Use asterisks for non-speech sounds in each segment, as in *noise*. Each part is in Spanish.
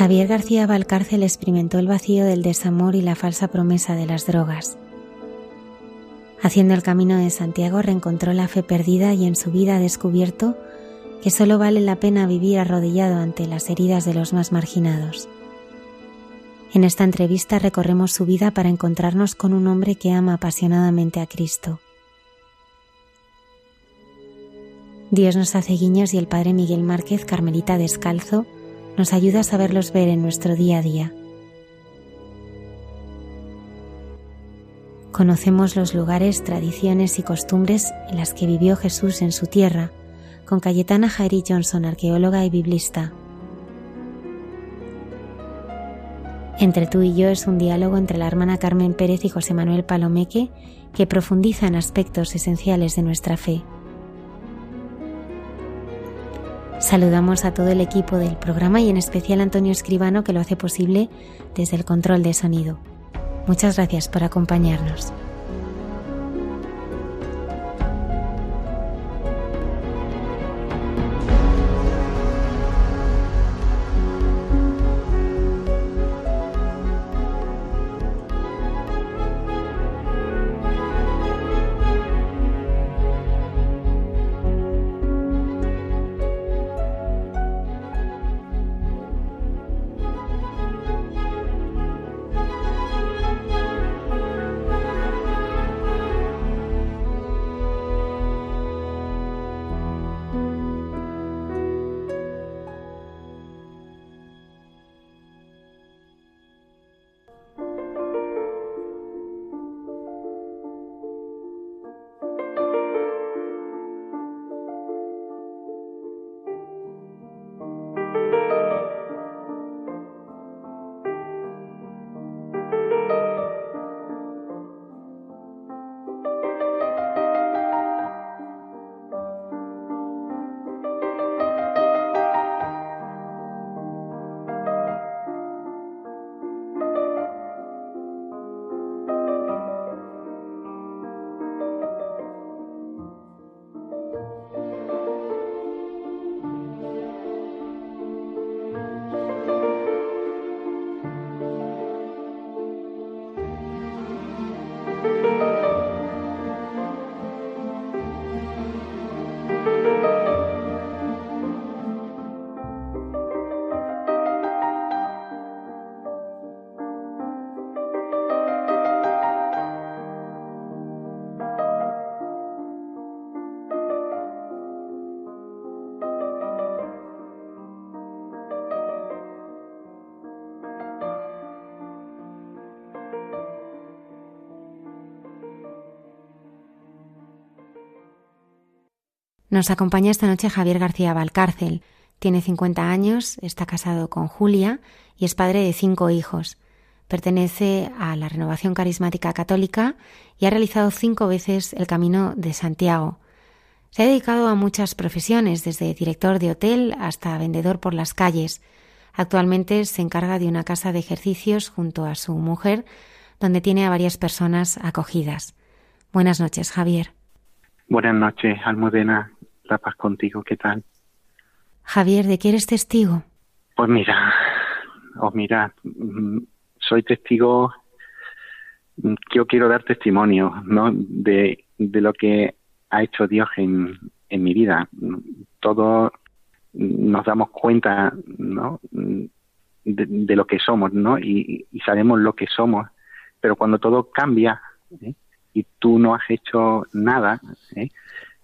Javier García Valcárcel experimentó el vacío del desamor y la falsa promesa de las drogas. Haciendo el camino de Santiago reencontró la fe perdida y en su vida ha descubierto que solo vale la pena vivir arrodillado ante las heridas de los más marginados. En esta entrevista recorremos su vida para encontrarnos con un hombre que ama apasionadamente a Cristo. Dios nos hace guiños y el Padre Miguel Márquez, Carmelita Descalzo, nos ayuda a saberlos ver en nuestro día a día. Conocemos los lugares, tradiciones y costumbres en las que vivió Jesús en su tierra, con Cayetana Jairi Johnson, arqueóloga y biblista. Entre tú y yo es un diálogo entre la hermana Carmen Pérez y José Manuel Palomeque que profundiza en aspectos esenciales de nuestra fe. Saludamos a todo el equipo del programa y en especial a Antonio Escribano que lo hace posible desde el control de sonido. Muchas gracias por acompañarnos. Nos acompaña esta noche Javier García Valcárcel. Tiene 50 años, está casado con Julia y es padre de cinco hijos. Pertenece a la Renovación Carismática Católica y ha realizado cinco veces el Camino de Santiago. Se ha dedicado a muchas profesiones, desde director de hotel hasta vendedor por las calles. Actualmente se encarga de una casa de ejercicios junto a su mujer, donde tiene a varias personas acogidas. Buenas noches, Javier. Buenas noches, Almudena La paz contigo, ¿qué tal? Javier, ¿de qué eres testigo? Pues mira, oh mira, mm, soy testigo, mm, yo quiero dar testimonio, ¿no? De, de lo que ha hecho Dios en, en mi vida. Todos nos damos cuenta, ¿no? De, lo que somos, ¿no? Y, sabemos lo que somos, pero cuando todo cambia ¿eh? y tú no has hecho nada, ¿eh?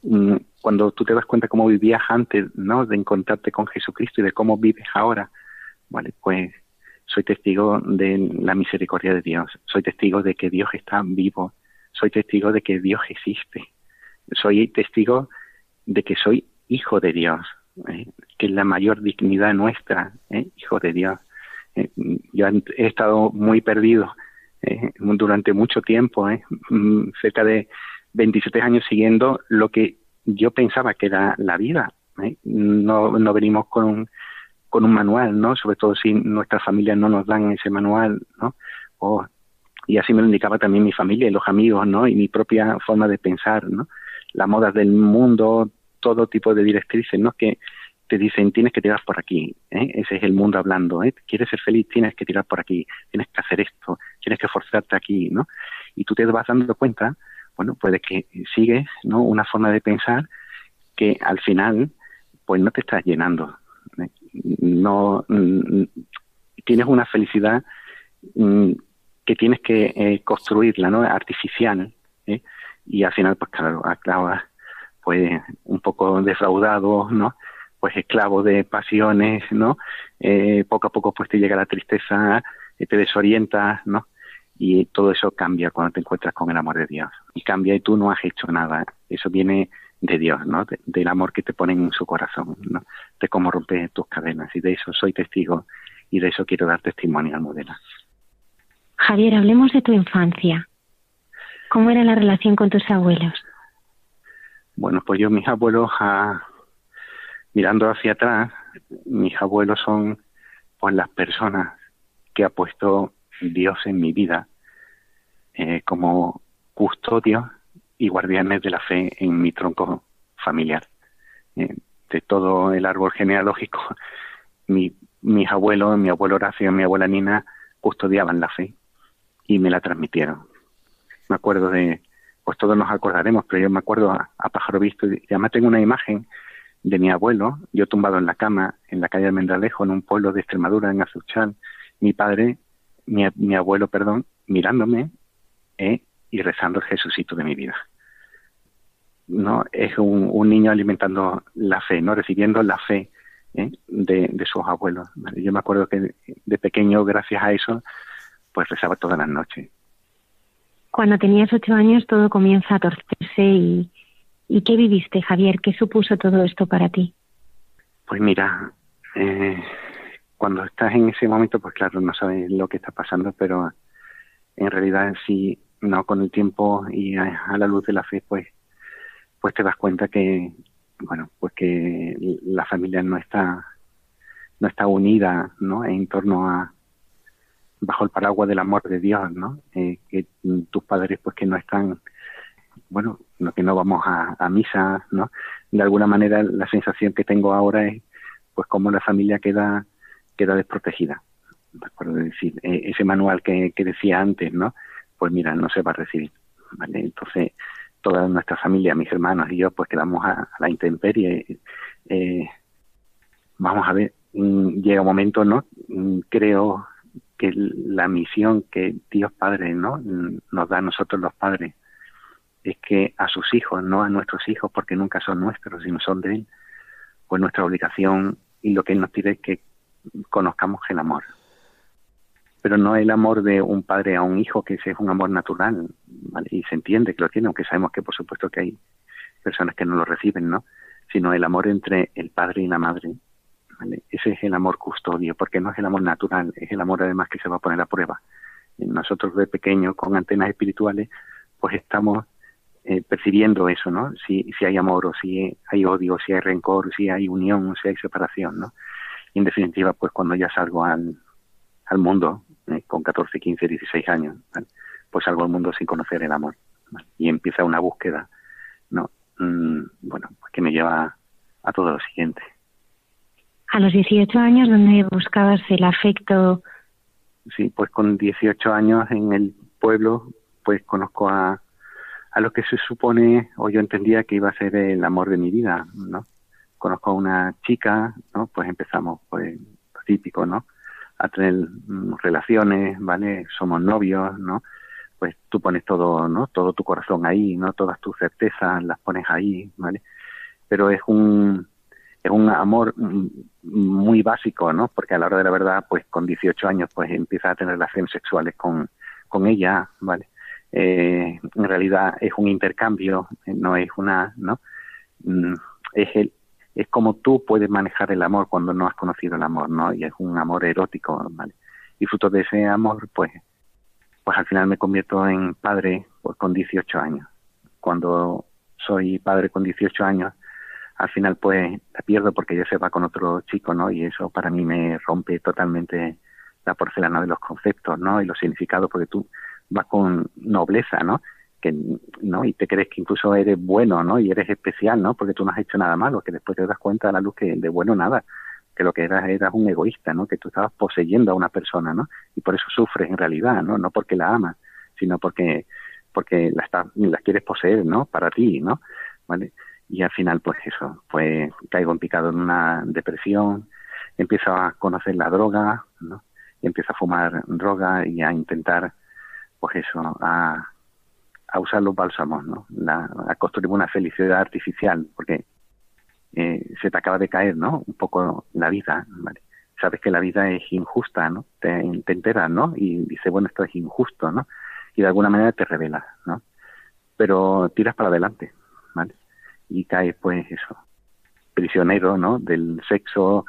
Mm, cuando tú te das cuenta cómo vivías antes, ¿no? De encontrarte con Jesucristo y de cómo vives ahora, vale, pues soy testigo de la misericordia de Dios, soy testigo de que Dios está vivo, soy testigo de que Dios existe, soy testigo de que soy hijo de Dios, ¿eh? que es la mayor dignidad nuestra, ¿eh? hijo de Dios. ¿eh? yo he estado muy perdido durante mucho tiempo, mm, cerca de 27 años siguiendo lo que yo pensaba que era la vida. No, no venimos con un, con un manual, ¿no? Sobre todo si nuestras familias no nos dan ese manual, ¿no? y así me lo indicaba también mi familia y los amigos, ¿no? Y mi propia forma de pensar, ¿no? La moda del mundo, todo tipo de directrices, ¿no? Que te dicen, tienes que tirar por aquí, ¿eh? ese es el mundo hablando, ¿eh? quieres ser feliz, tienes que tirar por aquí, tienes que hacer esto, tienes que forzarte aquí, ¿no? Y tú te vas dando cuenta, bueno, pues que sigues, ¿no? Una forma de pensar que al final, pues no te estás llenando, ¿eh? no mm, tienes una felicidad mm, que tienes que eh, construirla, ¿no? Artificial, ¿eh? y al final, pues claro, acabas pues un poco defraudado, ¿no? Pues esclavo de pasiones, ¿no? Poco a poco pues te llega la tristeza, te desorientas, ¿no? Y todo eso cambia cuando te encuentras con el amor de Dios. Y cambia y tú no has hecho nada. Eso viene de Dios, ¿no? del amor que te pone en su corazón, ¿no? De cómo rompe tus cadenas. Y de eso soy testigo y de eso quiero dar testimonio al modelo. Javier, hablemos de tu infancia. ¿Cómo era la relación con tus abuelos? Bueno, pues yo, mis abuelos, mirando hacia atrás, mis abuelos son pues las personas que ha puesto Dios en mi vida eh, como custodios y guardianes de la fe en mi tronco familiar. Eh, de todo el árbol genealógico, *laughs* mi, mis abuelos, mi abuelo Horacio y mi abuela Nina custodiaban la fe y me la transmitieron. Me acuerdo de, pues todos nos acordaremos, pero yo me acuerdo a, pájaro visto y además tengo una imagen de mi abuelo, yo tumbado en la cama en la calle de Mendralejo, en un pueblo de Extremadura, en Azuchal, mi padre, mi, abuelo, perdón, mirándome eh, y rezando el Jesucito de mi vida. No es un, niño alimentando la fe, no recibiendo la fe eh, de, sus abuelos. Yo me acuerdo que de pequeño, gracias a eso, pues rezaba todas las noches. Cuando tenías ocho años todo comienza a torcerse y, y ¿qué viviste, Javier? ¿Qué supuso todo esto para ti? Pues mira, eh, cuando estás en ese momento, pues claro, no sabes lo que está pasando, pero en realidad sí, no con el tiempo y a, la luz de la fe, pues, pues te das cuenta que, bueno, pues que la familia no está, no está unida, ¿no? En torno a, bajo el paraguas del amor de Dios, ¿no? Eh, que tus padres pues que no están, bueno, no, que no vamos a, misa, ¿no? De alguna manera la sensación que tengo ahora es pues como la familia queda queda desprotegida. Por decir, eh, ese manual que, que decía antes, ¿no? Pues mira, no se va a recibir, ¿vale? Entonces, toda nuestra familia, mis hermanos y yo, pues quedamos a, la intemperie. Eh, vamos a ver, mm, llega un momento, ¿no? Mm, creo que la misión que Dios Padre no nos da a nosotros los padres es que a sus hijos, no a nuestros hijos, porque nunca son nuestros, sino son de Él, pues nuestra obligación y lo que Él nos pide es que conozcamos el amor. Pero no el amor de un padre a un hijo, que ese es un amor natural, ¿vale? y se entiende que lo tiene, aunque sabemos que por supuesto que hay personas que no lo reciben, ¿no? Sino el amor entre el padre y la madre, ese es el amor custodio, porque no es el amor natural, es el amor además que se va a poner a prueba. Nosotros de pequeños con antenas espirituales, pues estamos eh, percibiendo eso, ¿no? Si, si hay amor o si hay odio, si hay rencor, si hay unión o si hay separación, ¿no? Y en definitiva, pues cuando ya salgo al, al mundo, eh, con 14, 15, 16 años, pues salgo al mundo sin conocer el amor. Y empieza una búsqueda, ¿no? mm, bueno, pues que me lleva a todo lo siguiente. A los 18 años, ¿dónde buscabas el afecto? Sí, pues con 18 años en el pueblo, pues conozco a, a lo que se supone, o yo entendía que iba a ser el amor de mi vida, ¿no? Conozco a una chica, ¿no? Pues empezamos, pues, típico, ¿no? A tener mm, relaciones, ¿vale? Somos novios, ¿no? Pues tú pones todo, ¿no? Todo tu corazón ahí, ¿no? Todas tus certezas las pones ahí, ¿vale? Pero es un, es un amor mm, muy básico, ¿no? Porque a la hora de la verdad, pues con 18 años, pues empiezas a tener relaciones sexuales con, ella, ¿vale? Eh, en realidad es un intercambio, no es una, ¿no? Mm, es el, es como tú puedes manejar el amor cuando no has conocido el amor, ¿no? Y es un amor erótico, ¿vale? Y fruto de ese amor, pues, pues al final me convierto en padre pues, con 18 años. Cuando soy padre con 18 años, al final pues la pierdo porque ella se va con otro chico, ¿no? Y eso para mí me rompe totalmente la porcelana de los conceptos, ¿no? Y los significados, porque tú vas con nobleza, ¿no? Que, ¿no? Y te crees que incluso eres bueno, ¿no? Y eres especial, ¿no? Porque tú no has hecho nada malo, que después te das cuenta a la luz que de bueno nada, que lo que eras eras un egoísta, ¿no? Que tú estabas poseyendo a una persona, ¿no? Y por eso sufres en realidad, ¿no? No porque la amas, sino porque porque la, está, la quieres poseer, ¿no? Para ti, ¿no? ¿Vale? y al final pues eso, pues caigo en picado en una depresión, empiezo a conocer la droga, ¿no? Y empiezo a fumar droga y a intentar pues eso, a, a usar los bálsamos, ¿no? La, a construir una felicidad artificial, porque eh, se te acaba de caer, ¿no? Un poco la vida, ¿vale? Sabes que la vida es injusta, ¿no? Te, te enteras, ¿no? Y dices, bueno, esto es injusto, ¿no? Y de alguna manera te revelas, ¿no? Pero tiras para adelante, ¿vale? y cae pues eso, prisionero, ¿no? Del sexo,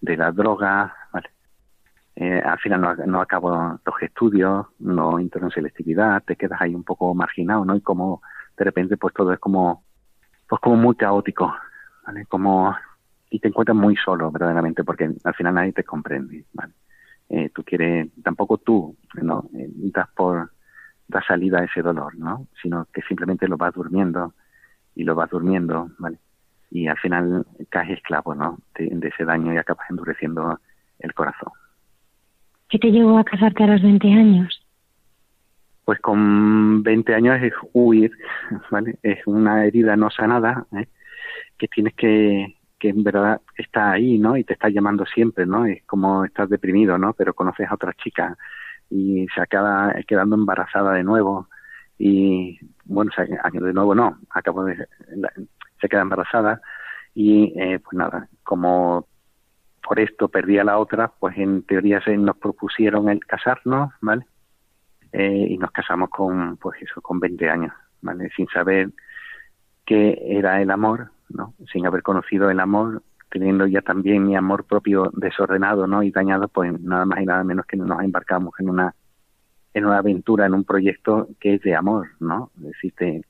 de la droga, ¿vale? Eh, al final no, no acabo los estudios, no entro en selectividad, te quedas ahí un poco marginado, ¿no? Y como de repente pues todo es como, pues como muy caótico, ¿vale? Como, y te encuentras muy solo verdaderamente porque al final nadie te comprende, ¿vale? Eh, tú quieres, tampoco tú, ¿no? Eh, das por, dar salida a ese dolor, ¿no? Sino que simplemente lo vas durmiendo, y lo vas durmiendo, ¿vale? Y al final caes esclavo, ¿no? De, ese daño y acabas endureciendo el corazón. ¿Qué te llevó a casarte a los 20 años? Pues con 20 años es huir, ¿vale? Es una herida no sanada, ¿eh? que tienes que, que en verdad está ahí, ¿no? Y te está llamando siempre, ¿no? Es como estás deprimido, ¿no? Pero conoces a otra chica y se acaba quedando embarazada de nuevo y bueno, de nuevo no, acabo de, se queda embarazada y eh, pues nada, como por esto perdí a la otra, pues en teoría se nos propusieron el casarnos, ¿vale? Eh, y nos casamos con, pues eso, con 20 años, ¿vale? Sin saber qué era el amor, ¿no? Sin haber conocido el amor, teniendo ya también mi amor propio desordenado, ¿no? Y dañado, pues nada más y nada menos que nos embarcamos en una en una aventura, en un proyecto que es de amor, ¿no? Es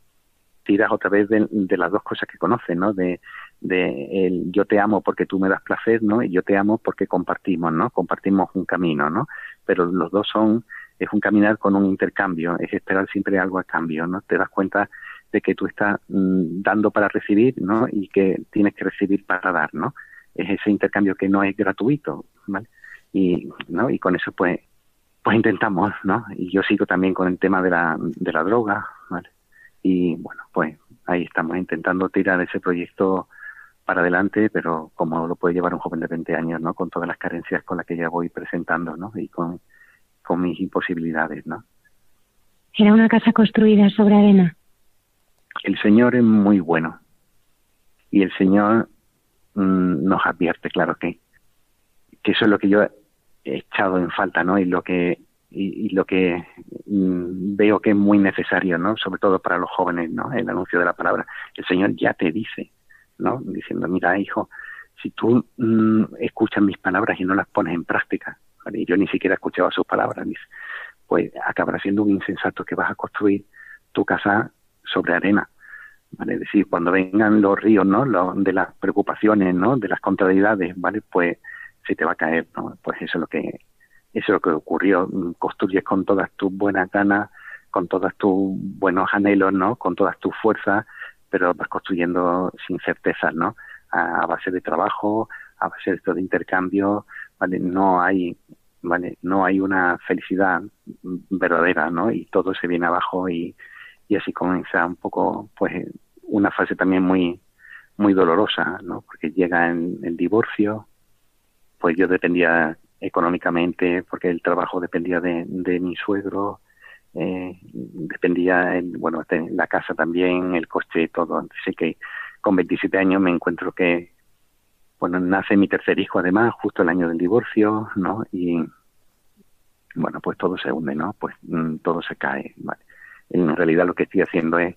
tiras otra vez de, las dos cosas que conoces, ¿no? De, de el yo te amo porque tú me das placer, ¿no? Y yo te amo porque compartimos, ¿no? Compartimos un camino, ¿no? Pero los dos son, es un caminar con un intercambio, es esperar siempre algo a cambio, ¿no? Te das cuenta de que tú estás mm, dando para recibir, ¿no? Y que tienes que recibir para dar, ¿no? Es ese intercambio que no es gratuito, ¿vale? Y, ¿no? Y con eso, pues, pues intentamos, ¿no? Y yo sigo también con el tema de la, de la droga, ¿vale? Y bueno, pues ahí estamos intentando tirar ese proyecto para adelante, pero como lo puede llevar un joven de 20 años, ¿no? Con todas las carencias con las que ya voy presentando, ¿no? Y con, con mis imposibilidades, ¿no? ¿Era una casa construida sobre arena? El Señor es muy bueno. Y el Señor mm, nos advierte, claro que, que eso es lo que yo echado en falta, ¿no? Y lo que y, lo que mm, veo que es muy necesario, ¿no? Sobre todo para los jóvenes, ¿no? El anuncio de la palabra. El Señor ya te dice, ¿no? Diciendo, mira, hijo, si tú mm, escuchas mis palabras y no las pones en práctica, y yo ni siquiera escuchaba sus palabras, pues acabará siendo un insensato que vas a construir tu casa sobre arena. ¿Vale? Es decir, cuando vengan los ríos, ¿no? de las preocupaciones, ¿no? De las contrariedades, ¿vale? Pues se te va a caer, ¿no? Pues eso es lo que, eso es lo que ocurrió. Construyes con todas tus buenas ganas, con todos tus buenos anhelos, ¿no? Con todas tus fuerzas, pero vas construyendo sin certezas, ¿no? A, base de trabajo, a base de esto de intercambio, ¿vale? No hay, ¿vale? No hay una felicidad verdadera, ¿no? Y todo se viene abajo y, y así comienza un poco, pues, una fase también muy, muy dolorosa, ¿no? Porque llega en el divorcio, pues yo dependía económicamente, porque el trabajo dependía de, mi suegro, eh, dependía, el, bueno, la casa también, el coche, todo. Así que con 27 años me encuentro que, bueno, nace mi tercer hijo además, justo el año del divorcio, ¿no? Y, bueno, pues todo se hunde, ¿no? Pues mm, todo se cae, ¿vale? En realidad lo que estoy haciendo es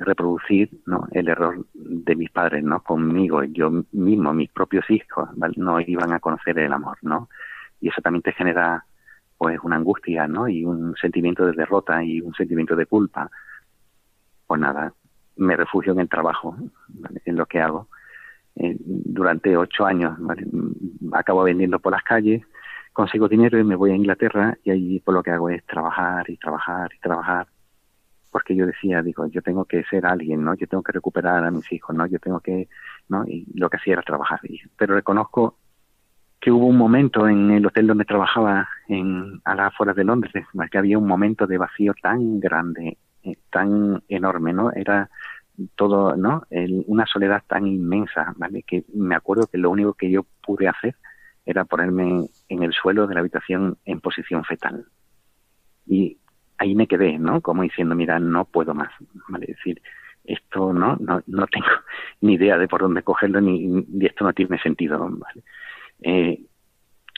reproducir ¿no? el error de mis padres, ¿no? Conmigo, yo mismo, mis propios hijos, no iban a conocer el amor, ¿no? Y eso también te genera, pues, una angustia, ¿no? Y un sentimiento de derrota y un sentimiento de culpa. Pues nada, me refugio en el trabajo, en lo que hago. Eh, durante ocho años, acabo vendiendo por las calles, consigo dinero y me voy a Inglaterra y allí por pues, lo que hago es trabajar y trabajar y trabajar porque yo decía, digo, yo tengo que ser alguien, ¿no? Yo tengo que recuperar a mis hijos, ¿no? Yo tengo que, ¿no? Y lo que hacía era trabajar. Pero reconozco que hubo un momento en el hotel donde trabajaba en, a las afueras de Londres, que había un momento de vacío tan grande, eh, tan enorme, ¿no? Era todo, ¿no? una soledad tan inmensa, ¿vale? Que me acuerdo que lo único que yo pude hacer era ponerme en el suelo de la habitación en posición fetal. Y ahí me quedé, ¿no? Como diciendo, mira, no puedo más, ¿vale? Es decir, esto no, no, no tengo *laughs* ni idea de por dónde cogerlo ni, esto no tiene sentido, ¿vale? Eh,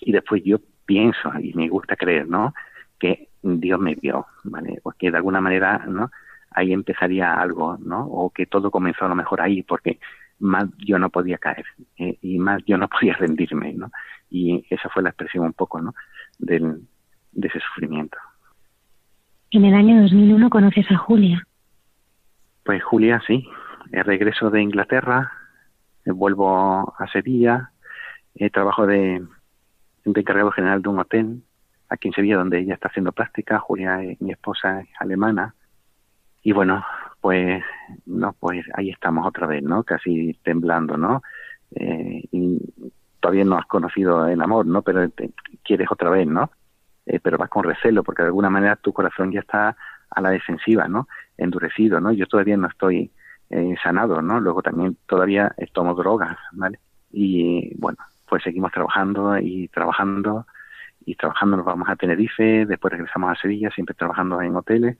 y después yo pienso, y me gusta creer, ¿no? Que Dios me vio, ¿vale? O que de alguna manera, ¿no? Ahí empezaría algo, ¿no? O que todo comenzó a lo mejor ahí, porque más yo no podía caer eh, y más yo no *laughs* podía rendirme, ¿no? Y esa fue la expresión un poco, ¿no? Del, de ese sufrimiento. En el año 2001 conoces a Julia. Pues Julia, sí. regreso de Inglaterra, vuelvo a Sevilla, trabajo de, de encargado general de un hotel aquí en Sevilla donde ella está haciendo práctica, Julia mi esposa es alemana y bueno, pues no, pues ahí estamos otra vez, ¿no? Casi temblando, ¿no? Eh, y todavía no has conocido el amor, ¿no? Pero quieres otra vez, ¿no? Eh, pero vas con recelo porque de alguna manera tu corazón ya está a la defensiva, ¿no? Endurecido, ¿no? Yo todavía no estoy eh, sanado, ¿no? Luego también todavía tomo drogas, ¿vale? Y bueno, pues seguimos trabajando y trabajando y trabajando nos vamos a Tenerife, después regresamos a Sevilla, siempre trabajando en hoteles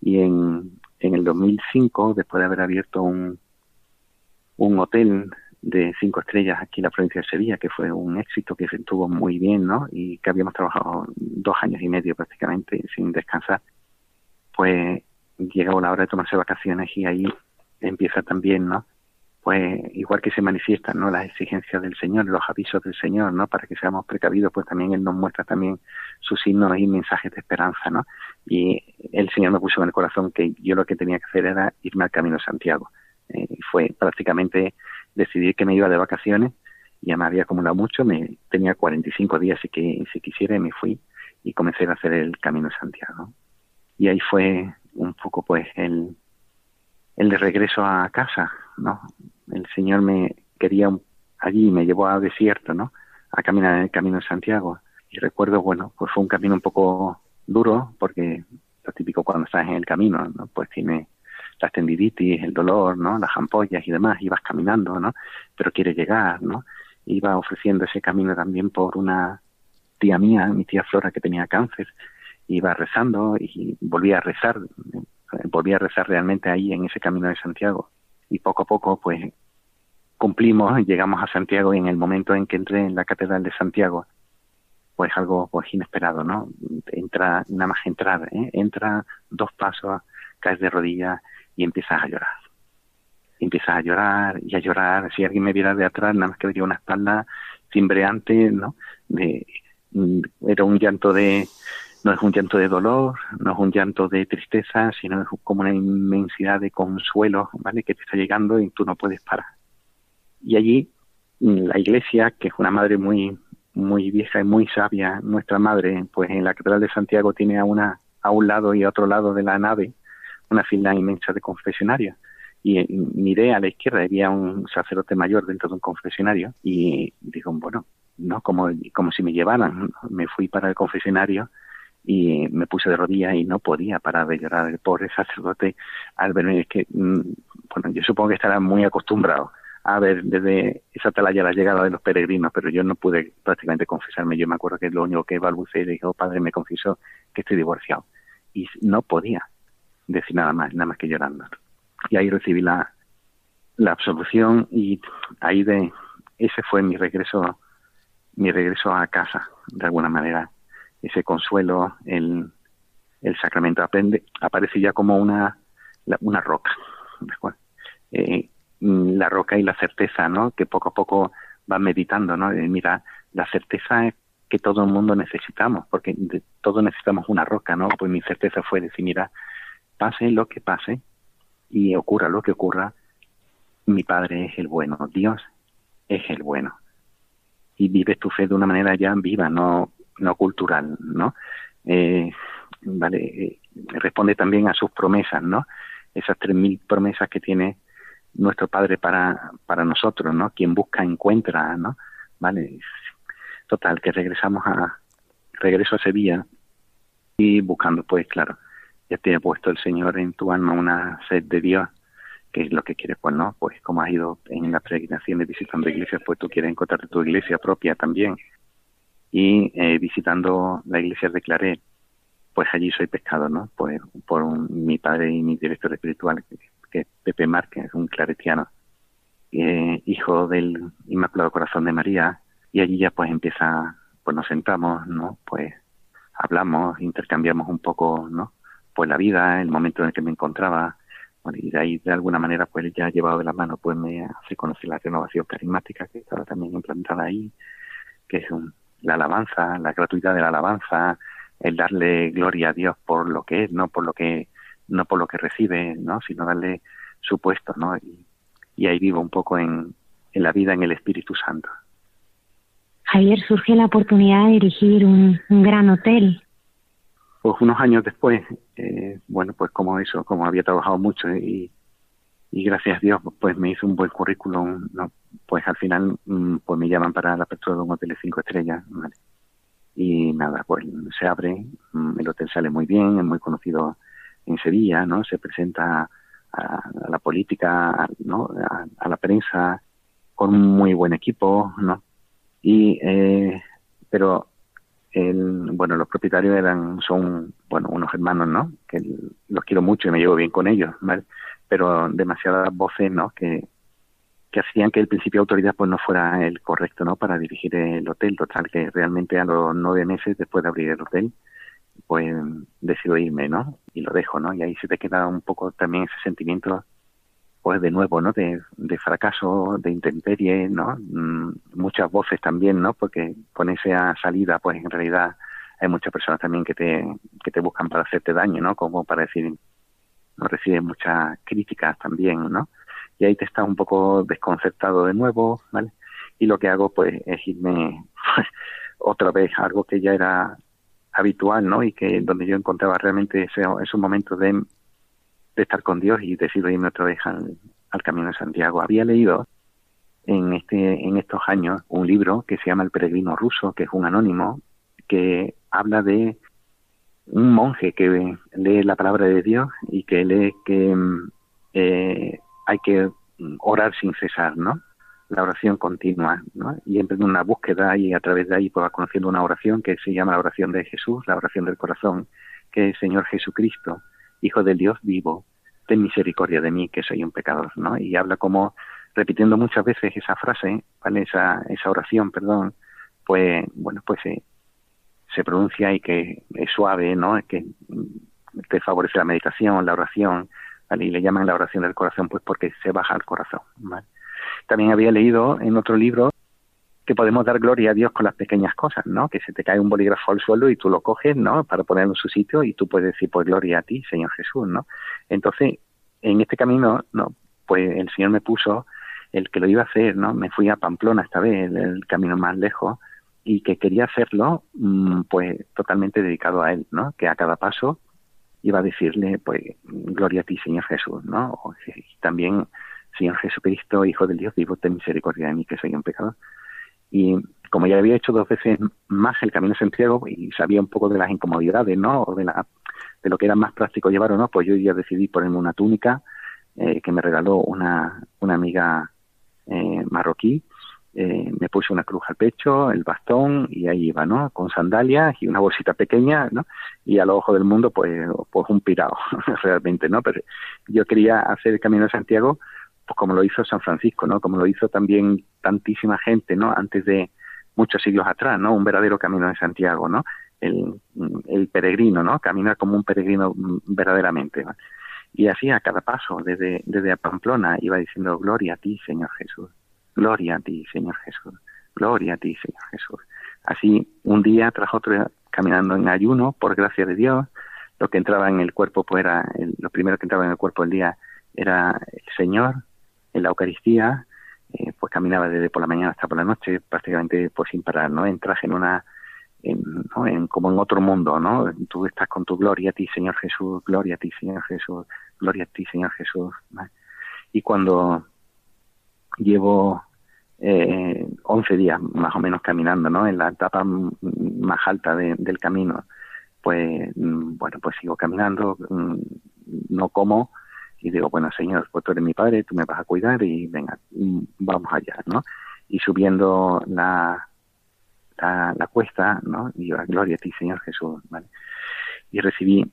y en, en el 2005, después de haber abierto un, un hotel de cinco estrellas aquí en la provincia de Sevilla, que fue un éxito que se estuvo muy bien, ¿no? Y que habíamos trabajado dos años y medio prácticamente sin descansar, pues llega la hora de tomarse vacaciones y ahí empieza también, ¿no? Pues igual que se manifiestan, ¿no? Las exigencias del Señor, los avisos del Señor, ¿no? Para que seamos precavidos, pues también Él nos muestra también sus signos y mensajes de esperanza, ¿no? Y el Señor me puso en el corazón que yo lo que tenía que hacer era irme al Camino de Santiago. Eh, fue prácticamente decidí que me iba de vacaciones, ya me había acumulado mucho, me tenía 45 días si, que, si quisiera y me fui y comencé a hacer el Camino de Santiago. Y ahí fue un poco pues el, el de regreso a casa, ¿no? El Señor me quería allí, me llevó a desierto, ¿no? A caminar en el Camino de Santiago. Y recuerdo, bueno, pues fue un camino un poco duro porque lo típico cuando estás en el camino, ¿no? Pues tiene la tendinitis, el dolor, ¿no? Las ampollas y demás, ibas caminando, ¿no? Pero quieres llegar, ¿no? Iba ofreciendo ese camino también por una tía mía, mi tía Flora, que tenía cáncer. Iba rezando y volvía a rezar, volvía a rezar realmente ahí en ese camino de Santiago. Y poco a poco, pues, cumplimos, llegamos a Santiago y en el momento en que entré en la Catedral de Santiago, pues algo pues inesperado, ¿no? Entra, nada más entrar, ¿eh? entra dos pasos, caes de rodillas y empiezas a llorar. empiezas a llorar y a llorar. Si alguien me viera de atrás, nada más que vería una espalda cimbreante, ¿no? De, mm, era un llanto de, no es un llanto de dolor, no es un llanto de tristeza, sino es como una inmensidad de consuelo, ¿vale? Que te está llegando y tú no puedes parar. Y allí, mm, la iglesia, que es una madre muy, muy vieja y muy sabia, nuestra madre, pues en la Catedral de Santiago tiene a una, a un lado y a otro lado de la nave, una fila inmensa de confesionarios. y miré a la izquierda, había un sacerdote mayor dentro de un confesionario y digo, bueno, no como, como si me llevaran. Me fui para el confesionario y me puse de rodillas y no podía parar de llorar. El pobre sacerdote al verme, es que, mm, bueno, yo supongo que estará muy acostumbrado a ver desde esa atalaya la llegada de los peregrinos, pero yo no pude prácticamente confesarme. Yo me acuerdo que lo único que balbuceé y dijo, padre, me confesó que estoy divorciado. Y no podía decir nada más, nada más que llorando. Y ahí recibí la, la absolución y ahí de ese fue mi regreso mi regreso a casa de alguna manera. Ese consuelo el, el sacramento aprende aparece ya como una una roca eh, la roca y la certeza no que poco a poco va meditando no mira la certeza que todo el mundo necesitamos porque de, todos necesitamos una roca no pues mi certeza fue decir mira pase lo que pase y ocurra lo que ocurra, mi Padre es el bueno, Dios es el bueno. Y vives tu fe de una manera ya viva, no, no cultural, ¿no? Eh, vale, eh, responde también a sus promesas, ¿no? Esas tres mil promesas que tiene nuestro Padre para, para nosotros, ¿no? Quien busca encuentra, ¿no? Vale, total, que regresamos a, regreso a Sevilla y buscando, pues claro, ya ha puesto el Señor en tu alma una sed de Dios, que es lo que quieres, pues no, pues como has ido en las peregrinaciones visitando iglesias, pues tú quieres encontrar tu iglesia propia también. Y eh, visitando la iglesia de Claret, pues allí soy pescado, ¿no? Pues por mi padre y mi director espiritual, que, es Pepe Márquez, un claretiano, eh, hijo del Inmaculado Corazón de María, y allí ya pues empieza, pues nos sentamos, ¿no? Pues hablamos, intercambiamos un poco, ¿no? Pues la vida, el momento en el que me encontraba, bueno, y de ahí de alguna manera pues ya llevado de la mano pues me hace conocer la renovación carismática que estaba también implantada ahí, que es la alabanza, la gratuidad de la alabanza, el darle gloria a Dios por lo que es, no por lo que no por lo que recibe, ¿no? sino darle su puesto, ¿no? Y, ahí vivo un poco en, en la vida en el Espíritu Santo. Javier, surge la oportunidad de dirigir un gran hotel pues unos años después, eh, bueno, pues como eso, como había trabajado mucho y, y gracias a Dios, pues me hizo un buen currículum, ¿no? pues al final mm, pues me llaman para la apertura de un hotel de cinco estrellas, ¿vale? Y nada, pues se abre, mm, el hotel sale muy bien, es muy conocido en Sevilla, ¿no? Se presenta a, la política, ¿no? A, la prensa con un muy buen equipo, ¿no? Y, eh, pero bueno, los propietarios eran, son, bueno, unos hermanos, ¿no? Que los quiero mucho y me llevo bien con ellos, ¿vale? Pero demasiadas voces, ¿no? Que, que hacían que el principio de autoridad pues no fuera el correcto, ¿no? Para dirigir el hotel, total, que realmente a los nueve meses después de abrir el hotel, pues decido irme, ¿no? Y lo dejo, ¿no? Y ahí se te queda un poco también ese sentimiento pues de nuevo, ¿no? De, fracaso, de intemperie, ¿no? Mm, muchas voces también, ¿no? Porque con esa salida, pues en realidad hay muchas personas también que te, que te buscan para hacerte daño, ¿no? Como para decir, recibes muchas críticas también, ¿no? Y ahí te estás un poco desconcertado de nuevo, ¿vale? Y lo que hago, pues, es irme *laughs* otra vez, algo que ya era habitual, ¿no? Y que donde yo encontraba realmente ese, un momento de de estar con Dios y decido irme otra vez al, Camino de Santiago. Había leído en, este, en estos años un libro que se llama El Peregrino Ruso, que es un anónimo, que habla de un monje que lee la palabra de Dios y que lee que eh, hay que orar sin cesar, ¿no? La oración continua, ¿no? Y emprende una búsqueda y a través de ahí pues va conociendo una oración que se llama la oración de Jesús, la oración del corazón, que es Señor Jesucristo, Hijo del Dios vivo, ten misericordia de mí, que soy un pecador, ¿no? Y habla como repitiendo muchas veces esa frase, ¿vale? Esa, esa oración, perdón, pues, bueno, pues se, se pronuncia y que es suave, ¿no? Que te favorece la meditación, la oración, ¿vale? Y le llaman la oración del corazón, pues porque se baja al corazón. También había leído en otro libro que podemos dar gloria a Dios con las pequeñas cosas, ¿no? Que se te cae un bolígrafo al suelo y tú lo coges, ¿no? Para ponerlo en su sitio y tú puedes decir, pues gloria a ti, Señor Jesús, ¿no? Entonces, en este camino, ¿no? Pues el Señor me puso el que lo iba a hacer, ¿no? Me fui a Pamplona esta vez, el, camino más lejos, y que quería hacerlo, mm, pues totalmente dedicado a Él, ¿no? Que a cada paso iba a decirle, pues, gloria a ti, Señor Jesús, ¿no? Y también, Señor Jesucristo, Hijo del Dios vivo, ten misericordia de mí, que soy un pecador. Y como ya había hecho dos veces más el Camino de Santiago y sabía un poco de las incomodidades, ¿no? O de, la, de lo que era más práctico llevar o no, pues yo ya decidí ponerme una túnica eh, que me regaló una, una amiga eh, marroquí eh, me puse una cruz al pecho, el bastón y ahí iba, ¿no? Con sandalias y una bolsita pequeña, ¿no? Y a los ojos del mundo, pues, pues un pirado, *laughs* realmente, ¿no? Pero yo quería hacer el Camino de Santiago, pues como lo hizo San Francisco, ¿no? Como lo hizo también tantísima gente, ¿no? Antes de muchos siglos atrás, ¿no? Un verdadero Camino de Santiago, ¿no? El, el peregrino, ¿no? Caminar como un peregrino verdaderamente, ¿no? Y así a cada paso, desde, desde Pamplona, iba diciendo, gloria a ti, Señor Jesús Gloria a ti, Señor Jesús. Gloria a ti, Señor Jesús. Así, un día tras otro, caminando en ayuno, por gracia de Dios, lo que entraba en el cuerpo, pues era, lo primero que entraba en el cuerpo del día era el Señor, en la Eucaristía, eh, pues caminaba desde por la mañana hasta por la noche, prácticamente pues sin parar, ¿no? Entras en una, en, ¿no? en, como en otro mundo, ¿no? Tú estás con tu gloria a ti, Señor Jesús, gloria a ti, Señor Jesús, gloria a ti, Señor Jesús. Y cuando llevo eh, 11 días más o menos caminando, ¿no? En la etapa más alta del camino. Pues, mm, bueno, pues sigo caminando, mm, no como y digo, bueno, Señor, pues tú eres mi padre, tú me vas a cuidar y venga, mm, vamos allá, ¿no? Y subiendo la, la, cuesta, ¿no? Y yo, gloria a ti, Señor Jesús, ¿vale? Y recibí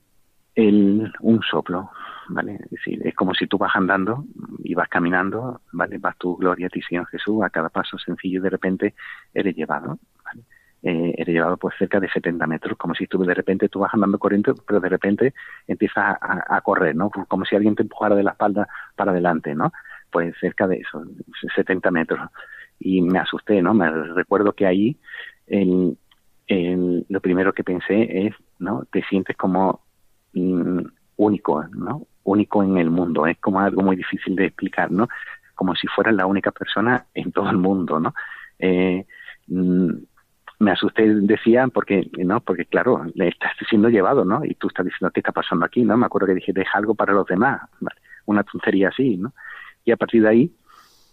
el, un soplo, ¿vale? Es decir, es como si tú vas andando y vas caminando, ¿vale? Vas tu gloria a ti, Señor Jesús, a cada paso sencillo y de repente eres llevado, ¿vale? Eh, llevado pues cerca de 70 metros, como si tú de repente tú vas andando corriendo, pero de repente empiezas a, correr, ¿no? Como si alguien te empujara de la espalda para adelante, ¿no? Pues cerca de eso, 70 metros. Y me asusté, ¿no? Me recuerdo que ahí lo primero que pensé es, ¿no? Te sientes como mm, único, ¿no? único en el mundo. Es como algo muy difícil de explicar, ¿no? Como si fueras la única persona en todo el mundo, ¿no? Eh, mm, me asusté, decía, porque, ¿no? Porque, claro, le estás siendo llevado, ¿no? Y tú estás diciendo, ¿qué está pasando aquí, no? Me acuerdo que dije, deja algo para los demás, Una tontería así, ¿no? Y a partir de ahí,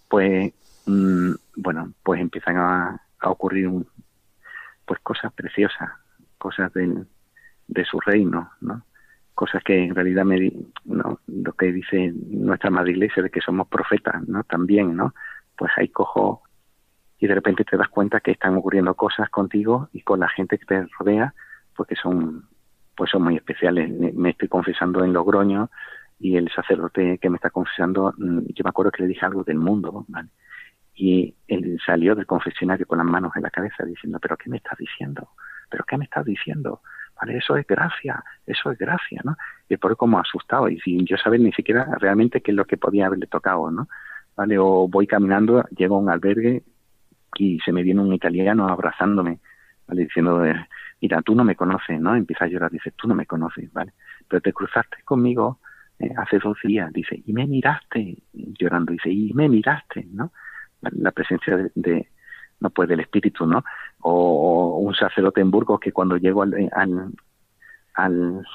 pues, mm, bueno, pues empiezan a, ocurrir pues cosas preciosas, cosas de su reino, ¿no? cosas que en realidad me no, lo que dice nuestra madre iglesia de que somos profetas no también no pues ahí cojo y de repente te das cuenta que están ocurriendo cosas contigo y con la gente que te rodea porque son pues son muy especiales me, estoy confesando en Logroño y el sacerdote que me está confesando mm, yo me acuerdo que le dije algo del mundo ¿vale? y él salió del confesionario con las manos en la cabeza diciendo pero qué me estás diciendo pero qué me estás diciendo eso es gracia, eso es gracia, ¿no? Y por como asustado y sin yo saber ni siquiera realmente qué es lo que podía haberle tocado, ¿no? ¿Vale? O voy caminando, llego a un albergue y se me viene un italiano abrazándome, ¿vale? Diciendo, eh, mira, tú no me conoces, ¿no? Empieza a llorar, dice, tú no me conoces, ¿vale? Pero te cruzaste conmigo eh, hace dos días, dice, y me miraste, llorando, dice, y me miraste, ¿no? La presencia de no pues del espíritu, ¿no? O, un sacerdote en Burgos que cuando llego al, al, al,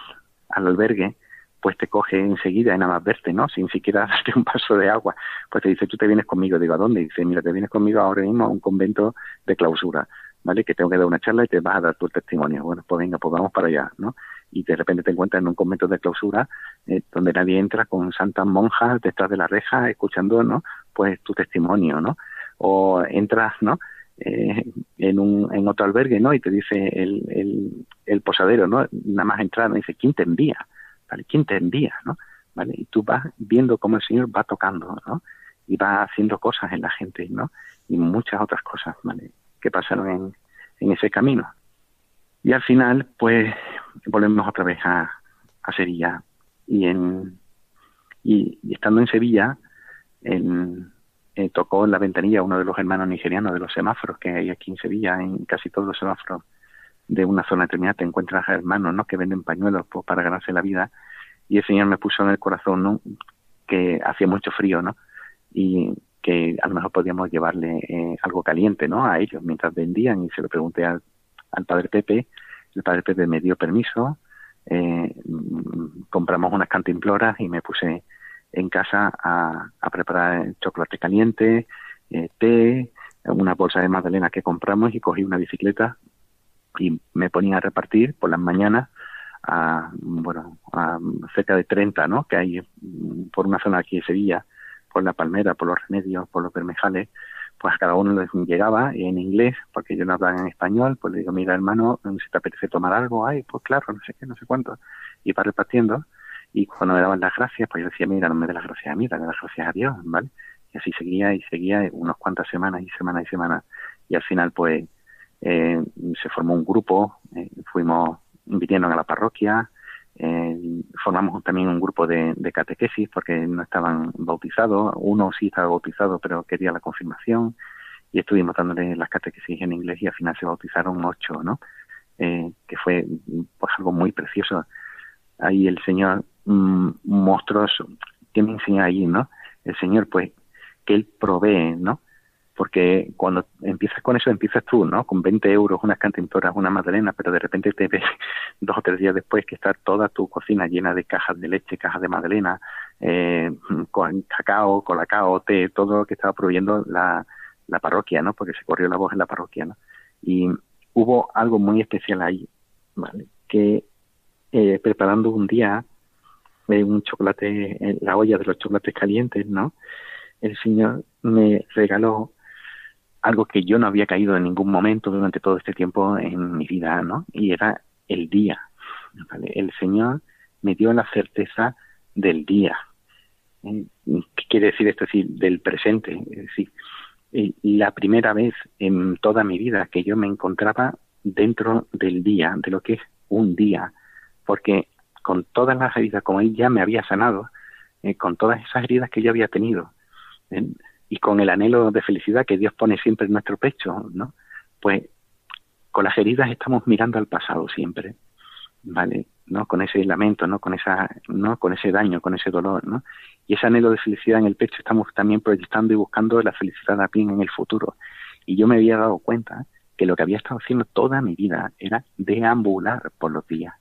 albergue, pues te coge enseguida y nada más verte, ¿no? Sin siquiera *laughs* darte un paso de agua. Pues te dice, tú te vienes conmigo. Digo, ¿a dónde? Dice, mira, te vienes conmigo ahora mismo a un convento de clausura, ¿vale? Que tengo que dar una charla y te vas a dar tu testimonio. Bueno, pues venga, pues vamos para allá, ¿no? Y de repente te encuentras en un convento de clausura eh, donde nadie entra con santas monjas detrás de la reja escuchando, ¿no? Pues tu testimonio, ¿no? O entras, ¿no? Eh, en, un, en otro albergue, ¿no? Y te dice el, el, el posadero, ¿no? Nada más entrar, ¿no? dice, ¿quién te envía? ¿Vale? ¿Quién te envía, no? ¿Vale? Y tú vas viendo cómo el Señor va tocando, ¿no? Y va haciendo cosas en la gente, ¿no? Y muchas otras cosas, ¿vale? Que pasaron en, en ese camino. Y al final, pues, volvemos otra vez a, Sevilla. Y, en, y, y estando en Sevilla, en, eh, tocó en la ventanilla uno de los hermanos nigerianos de los semáforos que hay aquí en Sevilla, en casi todos los semáforos de una zona determinada te encuentras hermanos ¿no? que venden pañuelos para ganarse la vida y el Señor me puso en el corazón que hacía mucho frío ¿no? y que a lo mejor podíamos llevarle eh, algo caliente ¿no? a ellos mientras vendían y se lo pregunté al, al padre Pepe el padre Pepe me dio permiso eh, compramos unas cantimploras y me puse en casa a, preparar chocolate caliente, eh, té, una bolsa de magdalena que compramos y cogí una bicicleta y me ponía a repartir por las mañanas a, bueno, a cerca de 30, ¿no? Que hay por una zona aquí de Sevilla, por la Palmera, por los Remedios, por los Bermejales, pues a cada uno les llegaba en inglés, porque yo no hablaba en español, pues le digo, mira hermano, si te apetece tomar algo, ay, pues claro, no sé qué, no sé cuánto, y va repartiendo, y cuando me daban las gracias, pues yo decía, mira, no me dé las gracias a mí, dale las gracias a Dios, ¿vale? Y así seguía y seguía unas cuantas semanas y semanas y semanas, y al final pues eh, se formó un grupo, eh, fuimos, vinieron a la parroquia, eh, formamos también un grupo de, catequesis porque no estaban bautizados, uno sí estaba bautizado pero quería la confirmación y estuvimos dándole las catequesis en inglés y al final se bautizaron ocho, ¿no? Eh, que fue pues algo muy precioso. Ahí el Señor mm, mostró, ¿qué me enseña ahí, no? El Señor pues que Él provee, ¿no? Porque cuando empiezas con eso, empiezas tú, ¿no? Con 20 euros, unas cantintoras, una magdalena, pero de repente te ves *laughs* dos o tres días después que está toda tu cocina llena de cajas de leche, cajas de magdalena, eh, con cacao, colacao, té, todo lo que estaba proveyendo la, la parroquia, ¿no? Porque se corrió la voz en la parroquia, ¿no? Y hubo algo muy especial ahí, ¿vale? Que eh, preparando un día eh, un chocolate, en la olla de los chocolates calientes, ¿no? El Señor me regaló algo que yo no había caído en ningún momento durante todo este tiempo en mi vida, ¿no? Y era el día. El Señor me dio la certeza del día. ¿Qué quiere decir esto? Es del presente. Es la primera vez en toda mi vida que yo me encontraba dentro del día, de lo que es un día, porque con todas las heridas, como Él ya me había sanado, eh, con todas esas heridas que yo había tenido, y con el anhelo de felicidad que Dios pone siempre en nuestro pecho, ¿no? Pues con las heridas estamos mirando al pasado siempre, ¿vale? ¿No? Con ese lamento, ¿no? Con esa, ¿no? Con ese daño, con ese dolor, ¿no? Y ese anhelo de felicidad en el pecho estamos también proyectando y buscando la felicidad también en el futuro. Y yo me había dado cuenta que lo que había estado haciendo toda mi vida era deambular por los días,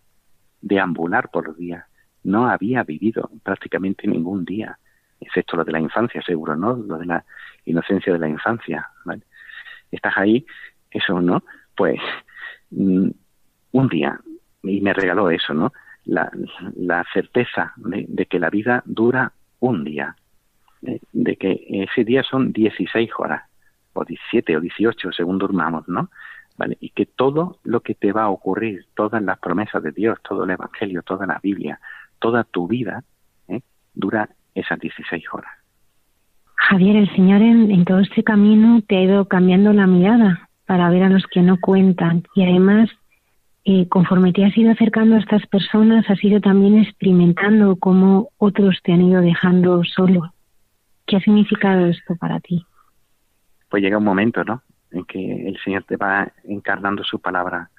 deambular por los días. No había vivido prácticamente ningún día excepto lo de la infancia, seguro, ¿no? Lo de la inocencia de la infancia, ¿vale? Estás ahí, eso, ¿no? Pues mm, un día, y me regaló eso, ¿no? La, certeza de, que la vida dura un día, de, que ese día son 16 horas, o 17 o 18, según durmamos, ¿no? ¿Vale? Y que todo lo que te va a ocurrir, todas las promesas de Dios, todo el Evangelio, toda la Biblia, toda tu vida, ¿eh? dura esas 16 horas. Javier, el Señor en, todo este camino te ha ido cambiando la mirada para ver a los que no cuentan y además eh, conforme te has ido acercando a estas personas, has ido también experimentando cómo otros te han ido dejando solo. ¿Qué ha significado esto para ti? Pues llega un momento, ¿no? En que el Señor te va encarnando su palabra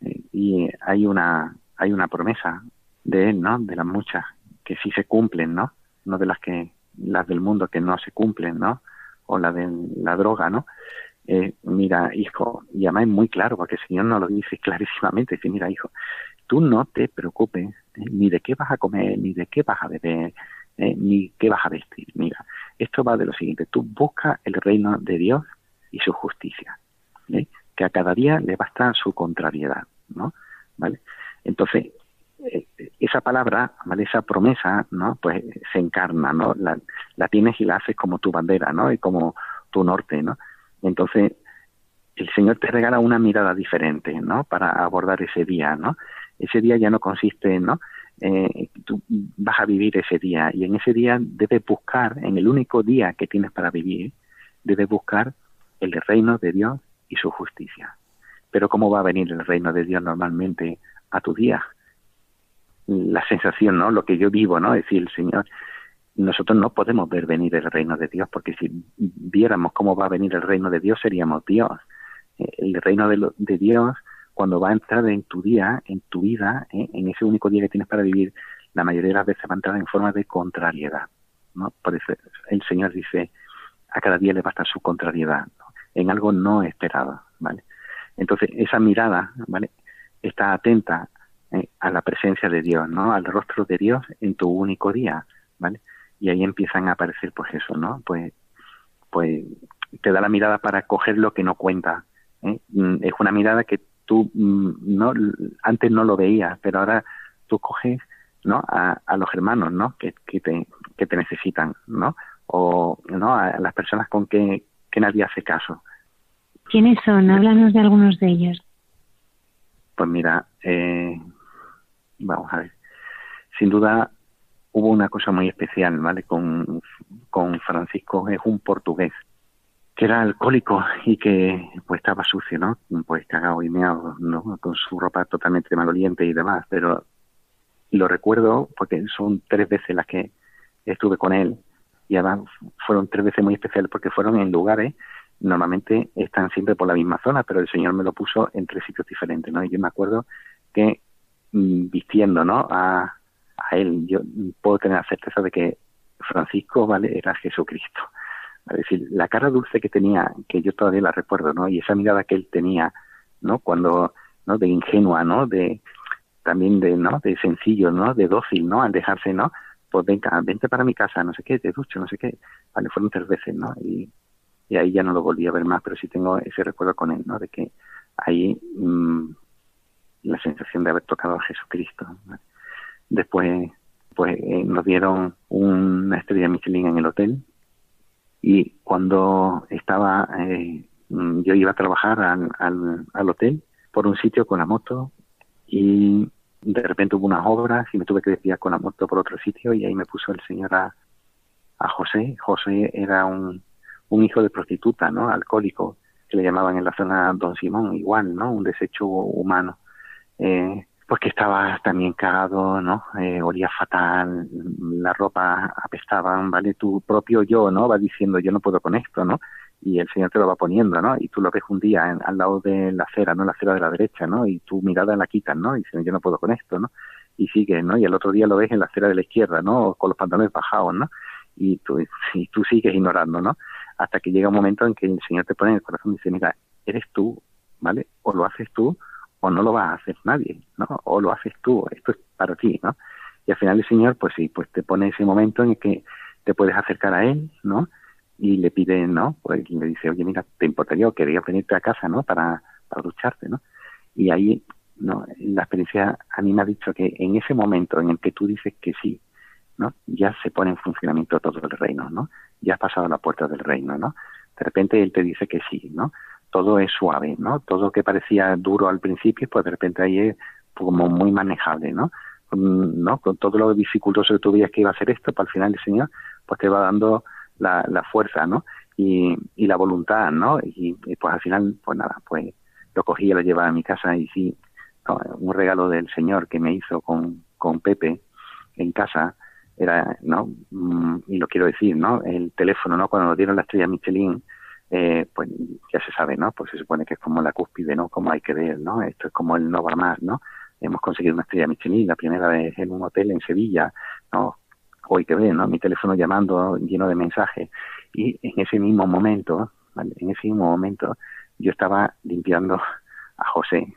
eh, y hay una hay una promesa de Él, ¿no? De las muchas que sí se cumplen, ¿no? No de las que las del mundo que no se cumplen, ¿no? O la de la droga, ¿no? Eh, mira, hijo, y además es muy claro, porque el Señor nos lo dice clarísimamente, dice, mira, hijo, tú no te preocupes eh, ni de qué vas a comer, ni de qué vas a beber, eh, ni qué vas a vestir. Mira, esto va de lo siguiente, tú busca el reino de Dios y su justicia, que a cada día le basta su contrariedad, ¿no? ¿Vale? Entonces, esa palabra, esa promesa, ¿no? Pues se encarna, ¿no? La, la, tienes y la haces como tu bandera, ¿no? Y como tu norte, ¿no? Entonces, el Señor te regala una mirada diferente, ¿no? Para abordar ese día, ¿no? Ese día ya no consiste, ¿no? Eh, tú vas a vivir ese día y en ese día debes buscar, en el único día que tienes para vivir, debes buscar el reino de Dios y su justicia. Pero ¿cómo va a venir el reino de Dios normalmente a tu día? La sensación, ¿no? Lo que yo vivo, ¿no? Es decir, el Señor, nosotros no podemos ver venir el reino de Dios, porque si viéramos cómo va a venir el reino de Dios, seríamos Dios. Eh, el reino de, de Dios, cuando va a entrar en tu día, en tu vida, ¿eh? en ese único día que tienes para vivir, la mayoría de las veces va a entrar en forma de contrariedad, ¿no? Por eso el Señor dice, a cada día le basta su contrariedad, en algo no esperado, ¿vale? Entonces, esa mirada, ¿vale? Está atenta a la presencia de Dios, ¿no? Al rostro de Dios en tu único día, ¿vale? Y ahí empiezan a aparecer, pues eso, ¿no? Pues, pues te da la mirada para coger lo que no cuenta. ¿eh? Mm, es una mirada que tú mm, no antes no lo veías, pero ahora tú coges, ¿no? A, a los hermanos, ¿no? Que, que, te, que te necesitan, ¿no? O, ¿no? A las personas con que, que nadie hace caso. ¿Quiénes son? Háblanos de algunos de ellos. Pues mira, eh, vamos a ver. Sin duda hubo una cosa muy especial, ¿vale? Con, con Francisco, es un portugués que era alcohólico y que pues estaba sucio, ¿no? Pues cagado y meado, ¿no? Con su ropa totalmente maloliente y demás, pero lo recuerdo porque son tres veces las que estuve con él y además fueron tres veces muy especiales porque fueron en lugares normalmente están siempre por la misma zona, pero el Señor me lo puso en tres sitios diferentes, ¿no? Y yo me acuerdo que vistiendo, ¿no? A, a él, yo puedo tener la certeza de que Francisco, ¿vale? Era Jesucristo. Es decir, la cara dulce que tenía, que yo todavía la recuerdo, ¿no? Y esa mirada que él tenía, ¿no? Cuando, ¿no? De ingenua, ¿no? De, también de, ¿no? De sencillo, ¿no? De dócil, ¿no? Al dejarse, ¿no? Pues venga, vente para mi casa, no sé qué, te ducho, no sé qué. Vale, fueron tres veces, ¿no? Y, y ahí ya no lo volví a ver más, pero sí tengo ese recuerdo con él, ¿no? De que ahí mmm, la sensación de haber tocado a Jesucristo. Después, pues eh, nos dieron una estrella Michelin en el hotel y cuando estaba, eh, yo iba a trabajar al, al, hotel por un sitio con la moto y de repente hubo unas obras y me tuve que desviar con la moto por otro sitio y ahí me puso el señor a, a José. José era un un hijo de prostituta, ¿no? Alcohólico, que le llamaban en la zona Don Simón, igual, ¿no? Un desecho humano. Eh, pues que estaba también cagado, ¿no? Eh, olía fatal, la ropa apestaba, ¿vale? Tu propio yo, ¿no? Va diciendo, yo no puedo con esto, ¿no? Y el Señor te lo va poniendo, ¿no? Y tú lo ves un día al lado de la acera, ¿no? La acera de la derecha, ¿no? Y tu mirada la quitan, ¿no? Y dicen, yo no puedo con esto, ¿no? Y sigue, ¿no? Y el otro día lo ves en la acera de la izquierda, ¿no? Con los pantalones bajados, ¿no? Y tú, y tú sigues ignorando, ¿no? hasta que llega un momento en que el Señor te pone en el corazón y dice, mira, eres tú, ¿vale? O lo haces tú o no lo va a hacer nadie, ¿no? O lo haces tú, esto es para ti, ¿no? Y al final el Señor, pues sí, pues te pone ese momento en el que te puedes acercar a Él, ¿no? Y le pide, ¿no? Pues le dice, oye, mira, ¿te importaría o quería venirte a casa, ¿no? Para, para ducharte, ¿no? Y ahí, ¿no? La experiencia a mí me ha dicho que en ese momento en el que tú dices que sí, ¿no? Ya se pone en funcionamiento todo el reino, ¿no? Ya has pasado la puerta del reino, ¿no? De repente él te dice que sí, ¿no? Todo es suave, ¿no? Todo que parecía duro al principio, pues de repente ahí es como muy manejable, ¿no? Mm, ¿no? Con todo lo dificultoso que tú veías que iba a ser esto, para pues al final el Señor pues te va dando la, la fuerza, ¿no? Y, la voluntad, ¿no? Y, y, pues al final, pues nada, pues lo cogí y lo llevaba a mi casa y sí, un regalo del Señor que me hizo con, con Pepe en casa, era, ¿no? Mm, y lo quiero decir, ¿no? El teléfono, ¿no? Cuando nos dieron la estrella Michelin, eh, pues ya se sabe, ¿no? Pues se supone que es como la cúspide, ¿no? Como hay que ver, ¿no? Esto es como el no va más, ¿no? Hemos conseguido una estrella Michelin, la primera vez en un hotel en Sevilla, ¿no? Hoy que ver, ¿no? Mi teléfono llamando lleno de mensajes. Y en ese mismo momento, ¿vale? En ese mismo momento, yo estaba limpiando a José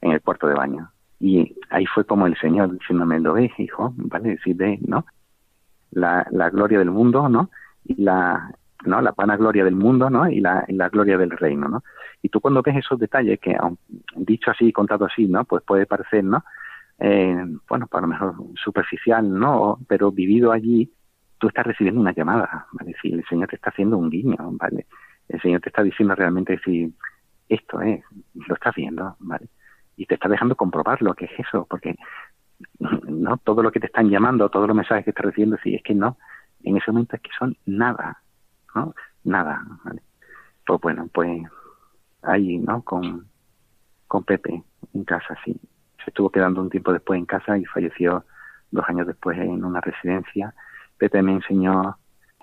en el cuarto de baño. Y ahí fue como el Señor diciéndome, lo ves, hijo, ¿vale? Decir, ve, ¿no? La, la gloria del mundo, ¿no? Y la, ¿no? La gloria del mundo, ¿no? Y la, gloria del reino, ¿no? Y tú cuando ves esos detalles, que dicho así, contado así, ¿no? Pues puede parecer, ¿no? Eh, bueno, para pues lo mejor superficial, ¿no? Pero vivido allí, tú estás recibiendo una llamada, ¿vale? el Señor te está haciendo un guiño, ¿vale? El Señor te está diciendo realmente, decir, esto es, lo estás viendo, y te está dejando comprobar lo que es eso, porque no todo lo que te están llamando, todos los mensajes que estás recibiendo, si es que no, en ese momento es que son nada, ¿no? Nada, ¿vale? Pues bueno, pues ahí, ¿no? Con, con Pepe en casa, sí. Se estuvo quedando un tiempo después en casa y falleció dos años después en una residencia. Pepe me enseñó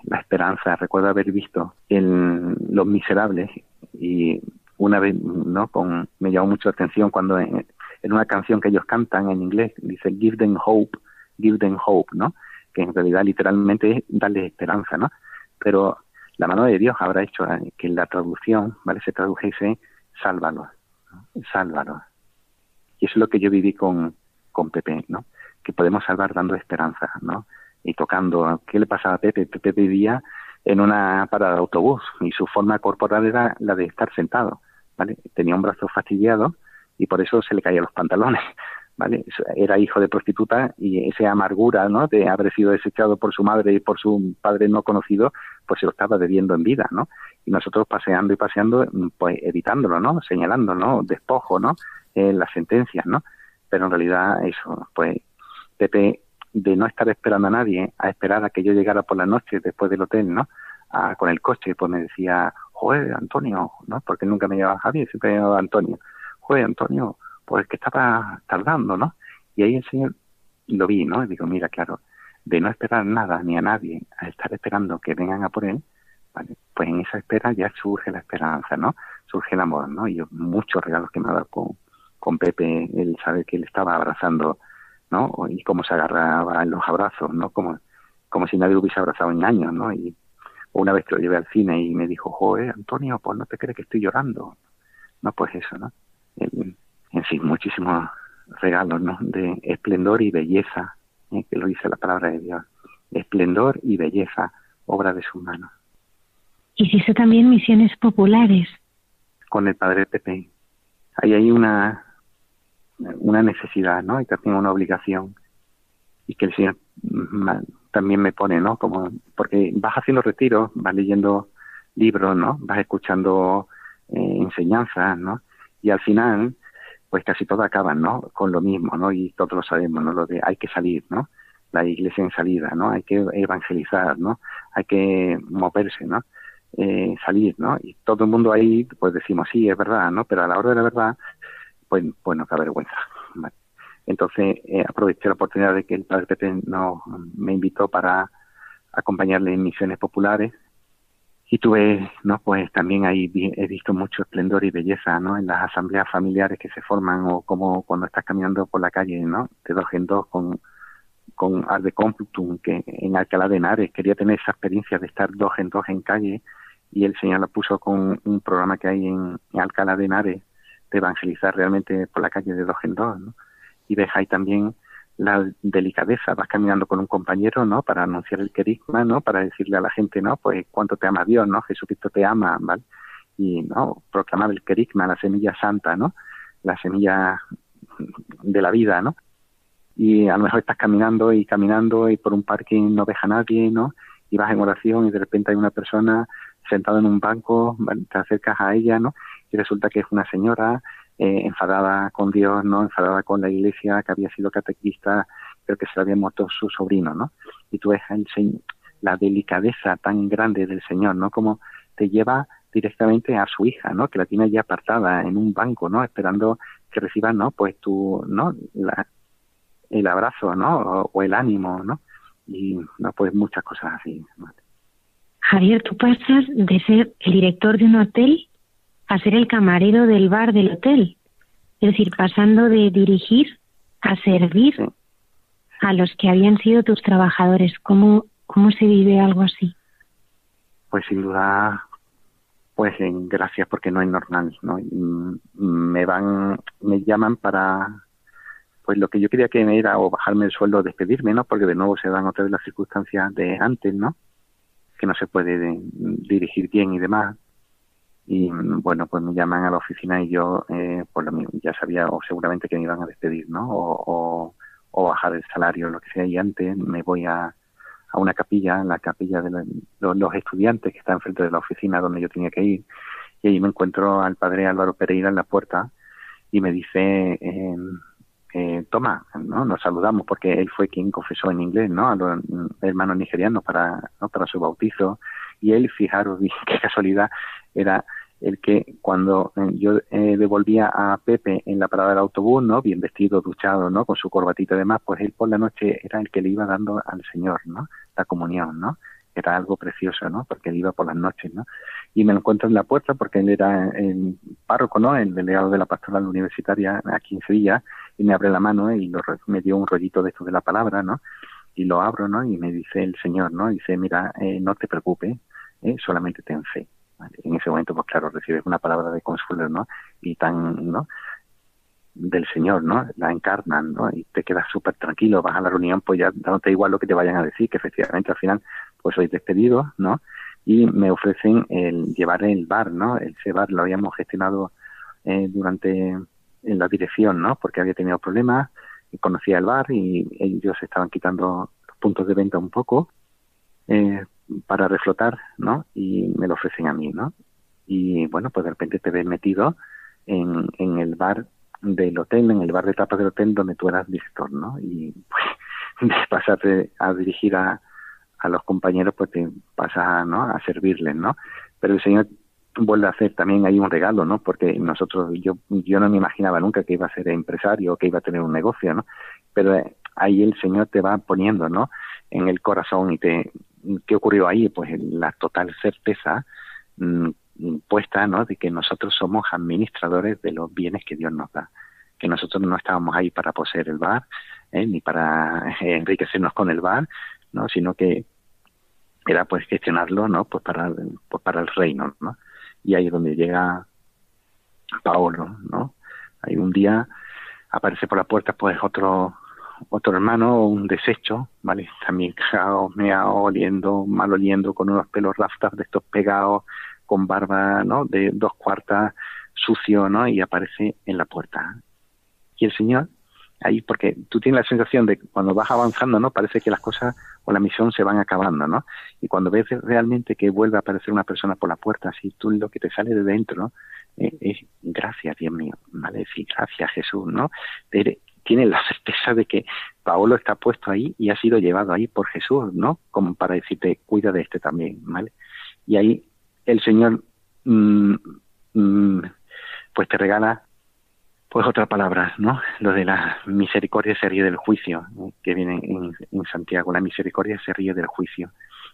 la esperanza. Recuerdo haber visto en Los Miserables y una vez, ¿no? Con, me llamó mucho la atención cuando en, una canción que ellos cantan en inglés dice Give them hope, give them hope, ¿no? Que en realidad literalmente es darles esperanza, ¿no? Pero la mano de Dios habrá hecho eh, que en la traducción, ¿vale? Se tradujese sálvalos, ¿no? sálvalos. Y eso es lo que yo viví con, con Pepe, ¿no? Que podemos salvar dando esperanza, ¿no? Y tocando, ¿qué le pasaba a Pepe? Pepe vivía en una parada de autobús y su forma corporal era la de estar sentado, ¿vale? Tenía un brazo fastidiado y por eso se le caían los pantalones, *laughs* ¿vale? Era hijo de prostituta y esa amargura, ¿no? De haber sido desechado por su madre y por su padre no conocido, pues se lo estaba debiendo en vida, ¿no? Y nosotros paseando y paseando, pues evitándolo, ¿no? Señalando, ¿no? Despojo, ¿no? En las sentencias, ¿no? Pero en realidad eso, pues Pepe de no estar esperando a nadie a esperar a que yo llegara por la noche después del hotel, ¿no? con el coche, pues me decía, joder, Antonio, ¿no? Porque nunca me llevaba Javier, siempre me llamaba Antonio. Joder, Antonio, pues que estaba tardando, ¿no? Y ahí el Señor lo vi, ¿no? Y digo, mira, claro, de no esperar nada ni a nadie, a estar esperando que vengan a por él, ¿vale? pues en esa espera ya surge la esperanza, ¿no? Surge el amor, ¿no? Y muchos regalos que me ha dado con, con Pepe, él sabe que él estaba abrazando ¿no? Y cómo se agarraba en los abrazos, ¿no? Como, como si nadie lo hubiese abrazado en años, ¿no? Y una vez que lo llevé al cine y me dijo, joder, Antonio, pues no te crees que estoy llorando. No, pues eso, ¿no? En, fin, muchísimos regalos, ¿no? De esplendor y belleza, ¿eh? que lo dice la palabra de Dios. Esplendor y belleza, obra de su mano. Hiciste también misiones populares. Con el padre Pepe. Ahí hay una, una necesidad, ¿no? Y también una obligación. Y que el Señor también me pone, ¿no? Como, porque vas haciendo retiros, vas leyendo libros, ¿no? Vas escuchando eh, enseñanzas, ¿no? Y al final, pues casi todo acaban, ¿no? Con lo mismo, ¿no? Y todos lo sabemos, ¿no? Lo de hay que salir, ¿no? La iglesia en salida, ¿no? Hay que evangelizar, ¿no? Hay que moverse, ¿no? Eh, salir, ¿no? Y todo el mundo ahí, pues decimos, sí, es verdad, ¿no? Pero a la hora de la verdad, pues, pues nos da vergüenza. Entonces eh, aproveché la oportunidad de que el padre Pepe no, me invitó para acompañarle en misiones populares y tuve, no, pues también ahí he visto mucho esplendor y belleza, ¿no? En las asambleas familiares que se forman o como cuando estás caminando por la calle, ¿no? De dos en dos con con Arde Complutum, que en Alcalá de Henares quería tener esa experiencia de estar dos en dos en calle y el Señor la puso con un programa que hay en, en Alcalá de Henares de evangelizar realmente por la calle de dos en dos. Y ves ahí también la delicadeza, vas caminando con un compañero, ¿no? Para anunciar el querigma, ¿no? Para decirle a la gente, ¿no? Pues cuánto te ama Dios, ¿no? Jesucristo te ama, ¿vale? Y, ¿no? Proclamar el querigma, la semilla santa, ¿no? La semilla de la vida, ¿no? Y a lo mejor estás caminando y caminando y por un parking no ves a nadie, ¿no? Y vas en oración y de repente hay una persona sentada en un banco, te acercas a ella, ¿no? y resulta que es una señora eh, enfadada con Dios, no enfadada con la iglesia, que había sido catequista, creo que se le había muerto su sobrino, ¿no? Y tú ves el, la delicadeza tan grande del Señor, ¿no? Como te lleva directamente a su hija, ¿no? Que la tiene ya apartada en un banco, ¿no? Esperando que reciba, ¿no? Pues tu, ¿no? La, el abrazo, ¿no? O, el ánimo, ¿no? Y, no, pues muchas cosas así. Javier, tú pasas de ser el director de un hotel a ser el camarero del bar del hotel. Es decir, pasando de dirigir a servir a los que habían sido tus trabajadores. ¿Cómo, cómo se vive algo así? Pues sin duda, pues en gracias porque no es normal, ¿no? Me van, me llaman para, pues lo que yo quería que era o bajarme el sueldo o despedirme, ¿no? Porque de nuevo se dan otra vez las circunstancias de antes, ¿no? Que no se puede dirigir bien y demás y bueno pues me llaman a la oficina y yo eh, pues lo ya sabía o seguramente que me iban a despedir no o, o, bajar el salario lo que sea y antes me voy a, a una capilla la capilla de los, estudiantes que está enfrente de la oficina donde yo tenía que ir y ahí me encuentro al padre Álvaro Pereira en la puerta y me dice eh, eh, toma no nos saludamos porque él fue quien confesó en inglés no a los hermanos nigerianos para ¿no? para su bautizo. Y él, fijaros, *laughs* qué casualidad, era el que cuando eh, yo eh, devolvía a Pepe en la parada del autobús, ¿no? Bien vestido, duchado, ¿no? Con su corbatita y demás, pues él por la noche era el que le iba dando al Señor, ¿no? La comunión, ¿no? Era algo precioso, ¿no? Porque él iba por las noches, ¿no? Y me lo encuentro en la puerta porque él era el párroco, ¿no? El delegado de la pastoral universitaria aquí en Sevilla y me abre la mano y me dio un rollito de esto de la palabra, ¿no? Y lo abro, ¿no? Y me dice el Señor, ¿no? Dice, mira, eh, no te preocupes, ¿eh? solamente ten fe. En ese momento, pues claro, recibes una palabra de consuelo, ¿no? Y tan, ¿no? del Señor, ¿no? La encarnan, ¿no? Y te quedas súper tranquilo, vas a la reunión, pues ya dándote igual lo que te vayan a decir, que efectivamente al final, pues sois despedidos, ¿no? Y me ofrecen el llevar el bar, ¿no? Ese bar lo habíamos gestionado eh, durante en la dirección, ¿no? Porque había tenido problemas, conocía el bar y ellos estaban quitando puntos de venta un poco eh, para reflotar, ¿no? Y me lo ofrecen a mí, ¿no? Y bueno, pues de repente te ves metido en, el bar del hotel, en el bar de tapas del hotel donde tú eras director, ¿no? Y pues *laughs* de pasarte a dirigir a, a los compañeros, pues te pasas ¿no? a servirles, ¿no? Pero el Señor vuelve a hacer también ahí un regalo, ¿no? Porque nosotros, yo, yo no me imaginaba nunca que iba a ser empresario que iba a tener un negocio, ¿no? Pero ahí el Señor te va poniendo, ¿no? En el corazón y te, ¿qué ocurrió ahí? Pues la total certeza mm, puesta, ¿no? De que nosotros somos administradores de los bienes que Dios nos da, que nosotros no estábamos ahí para poseer el bar, ¿eh? ni para *laughs* enriquecernos con el bar, ¿no? Sino que era pues gestionarlo, ¿no? Pues para, pues para el reino, ¿no? y ahí es donde llega Paolo, ¿no? Hay un día aparece por la puerta pues otro otro hermano, un desecho, ¿vale? También cagado, meado, oliendo, mal oliendo, con unos pelos raftas de estos pegados, con barba, ¿no? De dos cuartas, sucio, ¿no? Y aparece en la puerta. Y el Señor, ahí, porque tú tienes la sensación de que cuando vas avanzando, ¿no? Parece que las cosas o la misión se van acabando, ¿no? Y cuando ves realmente que vuelve a aparecer una persona por la puerta, así tú lo que te sale de dentro eh, es gracias, Dios mío, ¿vale? Sí, gracias, Jesús, ¿no? Tiene la certeza de que Paolo está puesto ahí y ha sido llevado ahí por Jesús, ¿no? Como para decirte, cuida de este también, ¿vale? Y ahí el Señor, mm, mm, pues te regala pues otra palabra, ¿no? Lo de la misericordia se ríe del juicio, que viene en, Santiago. La misericordia se ríe del juicio.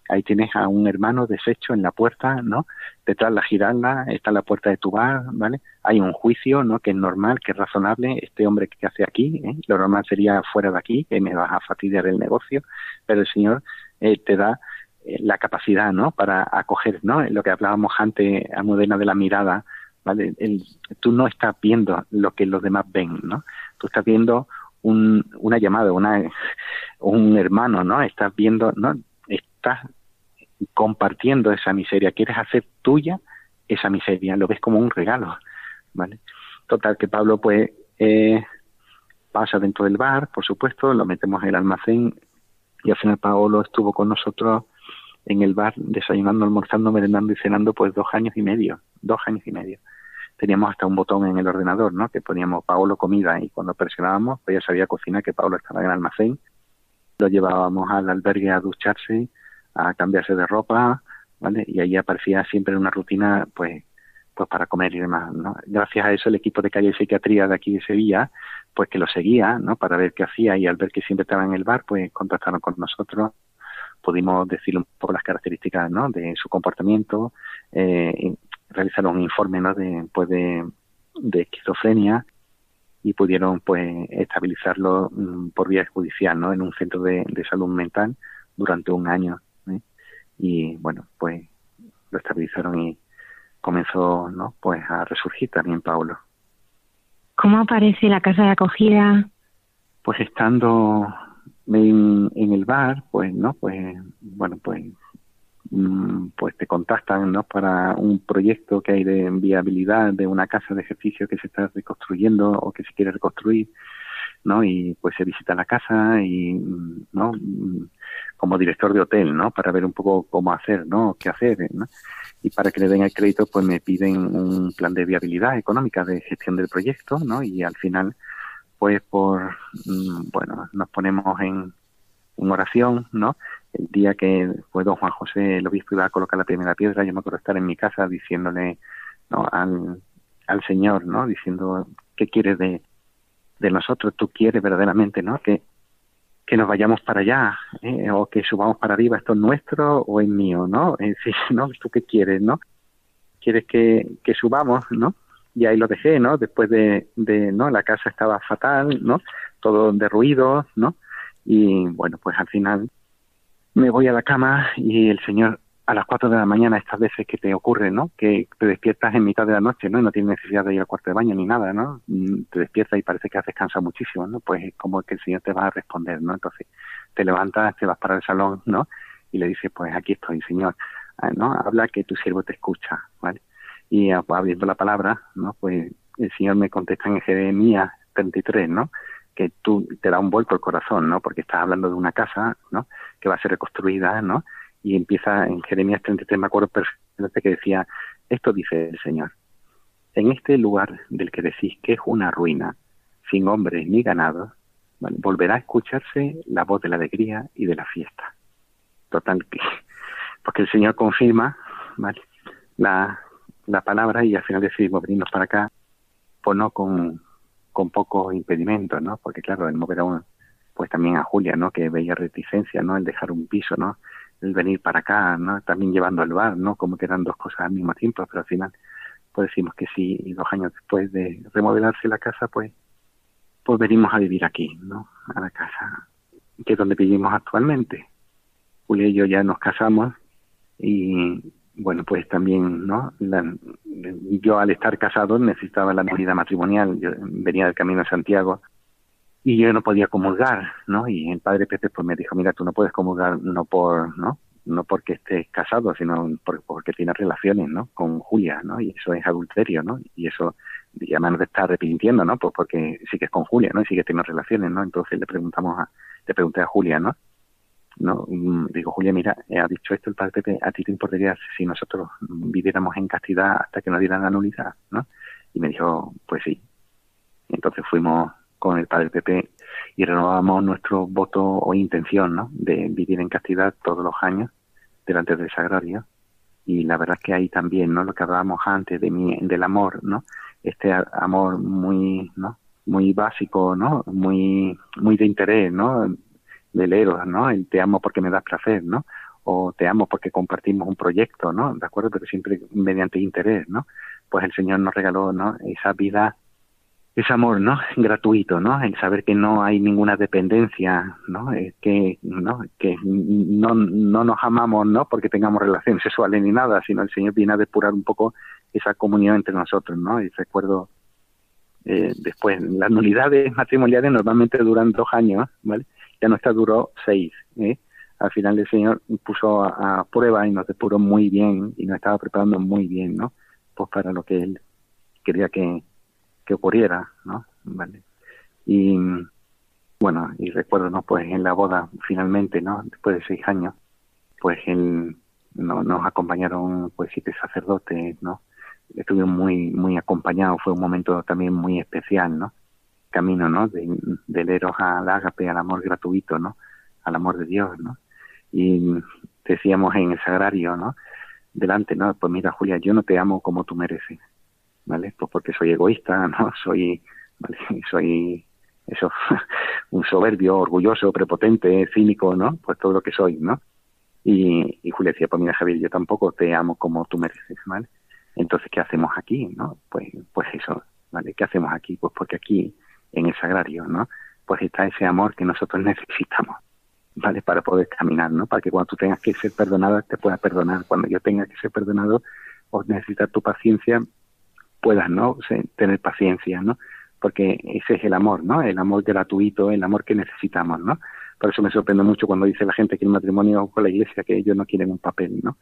Ahí tienes a un hermano deshecho en la puerta, ¿no? Detrás la giralda, está la puerta de tu bar, ¿vale? Hay un juicio, ¿no? Que es normal, que es razonable. Este hombre que hace aquí, ¿eh? lo normal sería fuera de aquí, que me vas a fastidiar el negocio, pero el Señor eh, te da eh, la capacidad, ¿no? Para acoger, ¿no? Lo que hablábamos antes, a Modena de la mirada, ¿vale? El, tú no estás viendo lo que los demás ven, ¿no? Tú estás viendo un, una llamada, una, un hermano, ¿no? Estás viendo, ¿no? Estás compartiendo esa miseria, quieres hacer tuya esa miseria, lo ves como un regalo, ¿vale? Total, que Pablo, pues, eh, pasa dentro del bar, por supuesto, lo metemos en el almacén y al final Pablo estuvo con nosotros en el bar desayunando, almorzando, merendando y cenando pues dos años y medio, dos años y medio teníamos hasta un botón en el ordenador, ¿no? Que poníamos Paolo comida y cuando presionábamos, pues sabía cocinar que Paolo estaba en el almacén. Lo llevábamos al albergue a ducharse, a cambiarse de ropa, ¿vale? Y ahí aparecía siempre una rutina, pues, pues para comer y demás, ¿no? Gracias a eso el equipo de calle y psiquiatría de aquí de Sevilla, pues que lo seguía, ¿no? Para ver qué hacía y al ver que siempre estaba en el bar, pues contactaron con nosotros pudimos decirle un poco las características ¿no? de su comportamiento, eh, realizaron un informe ¿no? de, pues de, esquizofrenia y pudieron pues estabilizarlo mm, por vía judicial ¿no? en un centro de, salud mental durante un año. Y bueno pues lo estabilizaron y comenzó no pues a resurgir también Paulo. Cómo aparece la casa de acogida pues estando en, en el bar pues no pues bueno pues Mm, pues te contactan ¿no? para un proyecto que hay de viabilidad de una casa de ejercicio que se está reconstruyendo o que se quiere reconstruir, ¿no? Y pues se visita la casa y, ¿no? Como director de hotel, ¿no? Para ver un poco cómo hacer, ¿no? Qué hacer. Y para que le den el crédito, pues me piden un plan de viabilidad económica de gestión del proyecto, ¿no? Y al final, pues por, mm, bueno, nos ponemos en, en oración, ¿no? el día que fue don Juan José el obispo iba a colocar la primera piedra, yo me acuerdo estar en mi casa diciéndole ¿no? al, al Señor, ¿no? Diciendo, ¿qué quieres de, de nosotros? ¿Tú quieres verdaderamente, ¿no? Que, que nos vayamos para allá, ¿eh? o que subamos para arriba, esto es nuestro o es mío, ¿no? Es decir, *laughs* ¿no? ¿Tú qué quieres, no? ¿Quieres que, que subamos, no? Y ahí lo dejé, ¿no? Después de, de, ¿no? La casa estaba fatal, ¿no? Todo derruido, ¿no? Y bueno, pues al final me voy a la cama y el Señor a las 4 de la mañana estas veces que te ocurre, ¿no? Que te despiertas en mitad de la noche, ¿no? Y no tienes necesidad de ir al cuarto de baño ni nada, ¿no? Mm, te despiertas y parece que has descansado muchísimo, ¿no? Pues es como que el Señor te va a responder, ¿no? Entonces te levantas, te vas para el salón, ¿no? Y le dices, pues aquí estoy, Señor, ah, ¿no? Habla que tu siervo te escucha, ¿vale? Y abriendo la palabra, ¿no? Pues el Señor me contesta en Jeremías 33, ¿no? Que tú te da un vuelco el corazón, ¿no? Porque estás hablando de una casa, ¿no? Que va a ser reconstruida, ¿no? Y empieza en Jeremías 33, me acuerdo perfectamente que decía, esto dice el Señor, en este lugar del que decís que es una ruina, sin hombres ni ganados, volverá a escucharse la voz de la alegría y de la fiesta. Total, que, *laughs* porque el Señor confirma la, la palabra y al final decidimos venirnos para acá, pues no con, con pocos impedimentos, ¿no? Porque claro, el mover a uno, pues también a Julia, ¿no? Que veía reticencia, ¿no? El dejar un piso, ¿no? El venir para acá, ¿no? También llevando al bar, ¿no? Como que eran dos cosas al mismo tiempo, pero al final pues decimos que sí, y dos años después de remodelarse la casa, pues pues venimos a vivir aquí, ¿no? A la casa que es donde vivimos actualmente. Julia y yo ya nos casamos y bueno, pues también, yo al estar casado necesitaba la unidad matrimonial, yo venía del Camino de Santiago y yo no podía comulgar, ¿no? Y el padre Pepe pues me dijo, mira, tú no puedes comulgar no por, ¿no? No porque estés casado, sino porque tienes relaciones, ¿no? Con Julia, ¿no? Y eso es adulterio, ¿no? Y eso, y además te está arrepintiendo, ¿no? Pues porque sigues con Julia, ¿no? Y sigues teniendo relaciones, ¿no? Entonces le preguntamos a, le pregunté a Julia, ¿no? no mm, digo Julia mira ha dicho esto el padre Pepe a ti te importaría si nosotros viviéramos en castidad hasta que nos dieran la nulidad no y me dijo pues sí entonces fuimos con el Padre Pepe y renovamos nuestro voto o intención ¿no? de vivir en castidad todos los años delante del sagrario y la verdad es que ahí también no lo que hablábamos antes de mi, del amor no este amor muy no muy básico no muy muy de interés no del eros no el te amo porque me das placer no o te amo porque compartimos un proyecto no de acuerdo pero siempre mediante interés no pues el Señor nos regaló no esa vida ese amor, ¿no? Gratuito, ¿no? El saber que no hay ninguna dependencia, ¿no? que, ¿no? Que no, no nos amamos, ¿no? Porque tengamos relaciones sexuales ni nada, sino el Señor viene a depurar un poco esa comunión entre nosotros, ¿no? Y recuerdo eh, después, las nulidades matrimoniales normalmente duran dos años, ¿vale? Ya nuestra duró seis, ¿eh? Al final el Señor puso a, a prueba y nos depuró muy bien y nos estaba preparando muy bien, ¿no? Pues para lo que Él quería que, que ocurriera, ¿no? Vale. Y bueno, y recuerdo, ¿no? Pues en la boda, finalmente, ¿no? Después de seis años, pues él, no, nos acompañaron, pues siete sacerdotes, ¿no? Estuvimos muy, muy acompañados, fue un momento también muy especial, ¿no? Camino, ¿no? De, del eros al ágape, al amor gratuito, ¿no? Al amor de Dios, ¿no? Y decíamos en el sagrario, ¿no? Delante, ¿no? Pues mira, Julia, yo no te amo como tú mereces, ¿vale? Pues porque soy egoísta, *laughs* ¿no? Soy, ¿vale? Soy eso, *laughs* un soberbio, orgulloso, prepotente, cínico, ¿no? Pues todo lo que soy, ¿no? Y, y Julia decía, pues mira Javier, yo tampoco te amo como tú mereces, ¿vale? Entonces, ¿qué hacemos aquí, no? Pues, pues eso, ¿vale? ¿Qué hacemos aquí? Pues porque aquí, en el sagrario, ¿no? Pues está ese amor que nosotros *laughs* necesitamos, ¿vale? Para poder caminar, ¿no? Para que cuando tú tengas que ser perdonado, te puedas perdonar. Cuando yo tenga que ser perdonado, o necesitar tu paciencia, puedas no tener paciencia no porque ese es el amor no el amor gratuito el amor que necesitamos no por eso me sorprende mucho cuando dice la gente que el matrimonio con la iglesia que ellos no quieren un papel no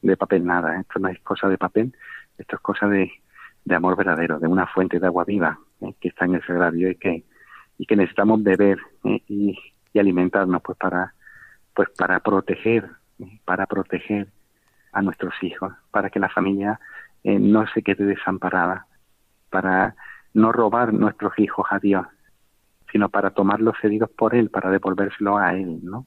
de papel nada esto no es cosa de papel esto es cosa de, de amor verdadero de una fuente de agua viva ¿eh? que está en el sagrario y que y que necesitamos beber ¿eh? y, y, alimentarnos pues para pues para proteger ¿eh? para proteger a nuestros hijos para que la familia eh, no se quede desamparada, para no robar nuestros hijos a Dios, sino para tomarlos cedidos por Él, para devolvérselo a Él, ¿no?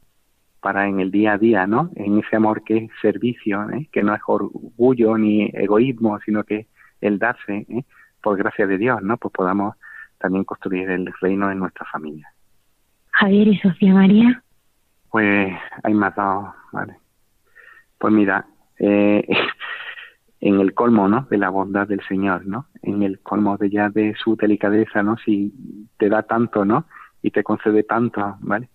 Para en el día a día, ¿no? En ese amor que es servicio, ¿eh? que no es orgullo ni egoísmo, sino que el darse, ¿eh? por gracia de Dios, ¿no? Pues podamos también construir el reino en nuestra familia. Javier y Sofía María. Pues hay más dos, ¿vale? Pues mira, eh, *laughs* en el colmo, ¿no? De la bondad del Señor, ¿no? En el colmo de ya de su delicadeza, ¿no? Si te da tanto, ¿no? Y te concede tanto, ¿vale?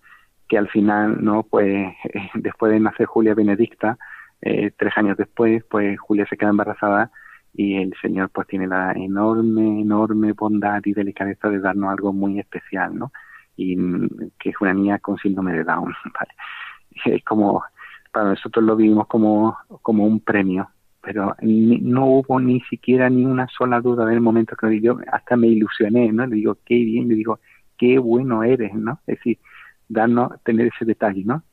Que al final, ¿no? Pues *laughs* después de nacer Julia Benedicta, eh, tres años después, pues Julia se queda embarazada y el Señor pues tiene la enorme, enorme bondad y delicadeza de darnos algo muy especial, ¿no? Y mm, que es una niña con síndrome de Down, *laughs* ¿vale? *laughs* Es como, para nosotros lo vivimos como, como un premio, pero no hubo ni siquiera ni una sola duda en el momento que yo hasta me ilusioné, ¿no? Le digo, qué bien, le digo, qué bueno eres, ¿no? Es decir, darnos, tener ese detalle, ¿no?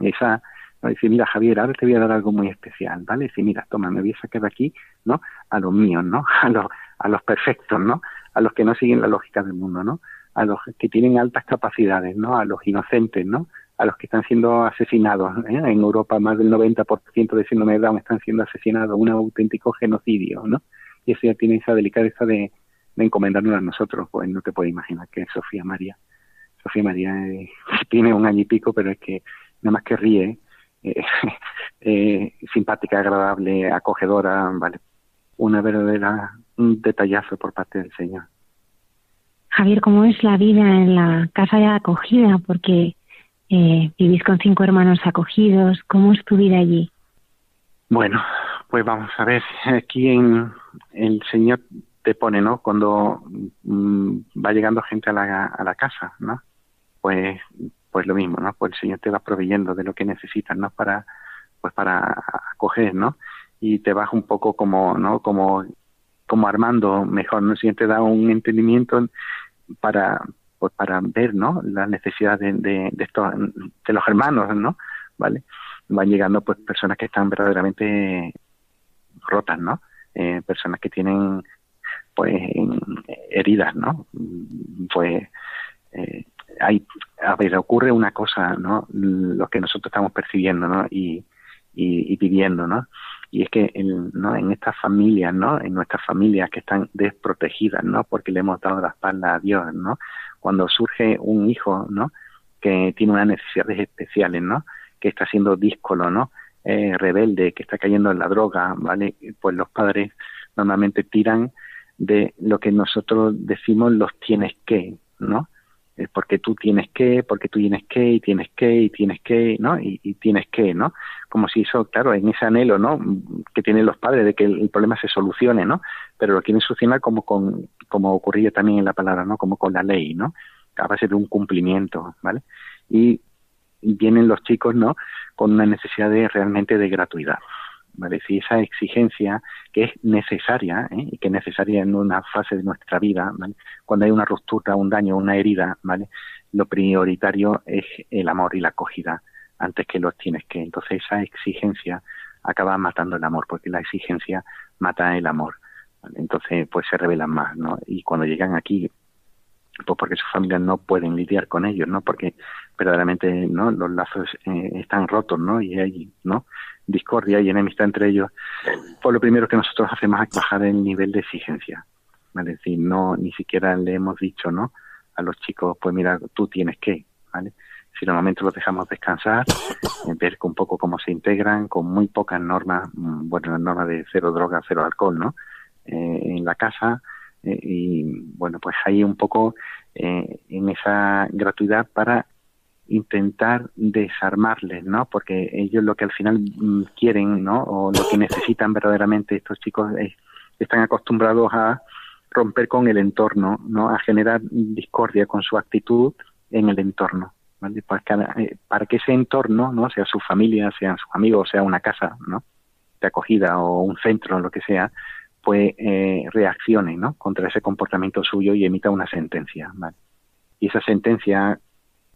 Esa, ¿no? decir, mira Javier, ahora te voy a dar algo muy especial, ¿vale? Decir, mira, toma, me voy a sacar de aquí, ¿no? A los míos, ¿no? *laughs* A los, a los perfectos, ¿no? A los que no siguen la lógica del mundo, ¿no? A los que tienen altas capacidades, ¿no? A los inocentes, ¿no? A los que están siendo asesinados. ¿eh? En Europa más del 90% de síndrome de Down están siendo asesinados, un auténtico genocidio, ¿no? Y eso ya tiene esa delicadeza de, encomendarnos a nosotros, pues no te puedes imaginar que Sofía María. Sofía María eh, *laughs* tiene un año y pico, pero es que nada más que ríe, *laughs* eh, simpática, agradable, acogedora, vale. Una verdadera, un detallazo por parte del Señor. Javier, ¿cómo es la vida en la casa de acogida? Porque eh, vivís con cinco hermanos acogidos. ¿Cómo es tu vida allí? Bueno, pues vamos a ver. *laughs* Aquí en el Señor te pone, ¿no? Cuando mm, va llegando gente a la, a la casa, ¿no? Pues, pues lo mismo, ¿no? Pues el Señor te va proveyendo de lo que necesitas, ¿no? Para, pues para acoger, ¿no? Y te vas un poco como, ¿no? Como, como armando mejor, ¿no? El Señor te da un entendimiento para, pues para ver no las necesidades de, de, estos de los hermanos no vale van llegando pues personas que están verdaderamente rotas no eh, personas que tienen pues heridas no pues eh, hay a ver ocurre una cosa no lo que nosotros estamos percibiendo no y, y, y viviendo no y es que en, ¿no? en estas familias, ¿no? En nuestras familias que están desprotegidas, ¿no? Porque le hemos dado la espalda a Dios, ¿no? Cuando surge un hijo, ¿no? Que tiene unas necesidades especiales, ¿no? Que está siendo díscolo, ¿no? Eh, rebelde, que está cayendo en la droga, ¿vale? Pues los padres normalmente tiran de lo que nosotros decimos los tienes que, ¿no? Es porque tú tienes que, porque tú tienes que, y tienes que, y tienes que, ¿no? Y, tienes que, ¿no? Como si eso, claro, en ese anhelo, ¿no? Que tienen los padres de que el, problema se solucione, ¿no? Pero lo quieren solucionar como con, como ocurría también en la palabra, ¿no? Como con la ley, ¿no? A base de un cumplimiento, ¿vale? Y vienen los chicos, ¿no? Con una necesidad de realmente de gratuidad, ¿vale? Si esa exigencia que es necesaria ¿eh? y que es necesaria en una fase de nuestra vida. Cuando hay una ruptura, un daño, una herida, ¿vale? Lo prioritario es el amor y la acogida antes que los tienes que. Entonces esa exigencia acaba matando el amor, porque la exigencia mata el amor. Entonces, pues se revelan más, ¿no? Y cuando llegan aquí, pues porque sus familias no pueden lidiar con ellos, ¿no? Porque verdaderamente, ¿no? Los lazos eh, están rotos, ¿no? Y hay, ¿no? Discordia y enemistad entre ellos. Pues lo primero que nosotros hacemos es bajar el nivel de exigencia, ¿vale? Es decir, no, ni siquiera le hemos dicho, ¿no? A los chicos, pues mira, tú tienes que, ¿vale? Si normalmente los dejamos descansar, *coughs* ver un poco cómo se integran, con muy pocas normas, mm, bueno, las normas de cero droga, cero alcohol, ¿no? Eh, en la casa, eh, y bueno, pues ahí un poco eh, en esa gratuidad para intentar desarmarles, ¿no? Porque ellos lo que al final mm, quieren, ¿no? O lo que necesitan verdaderamente estos chicos es, están acostumbrados a romper con el entorno, ¿no? A generar discordia con su actitud en el entorno, ¿vale? Para que, para que ese entorno, ¿no? Sea su familia, sean sus amigos, sea una casa, ¿no? De acogida o un centro, lo que sea, pues eh, reaccione ¿no? contra ese comportamiento suyo y emita una sentencia. Y esa sentencia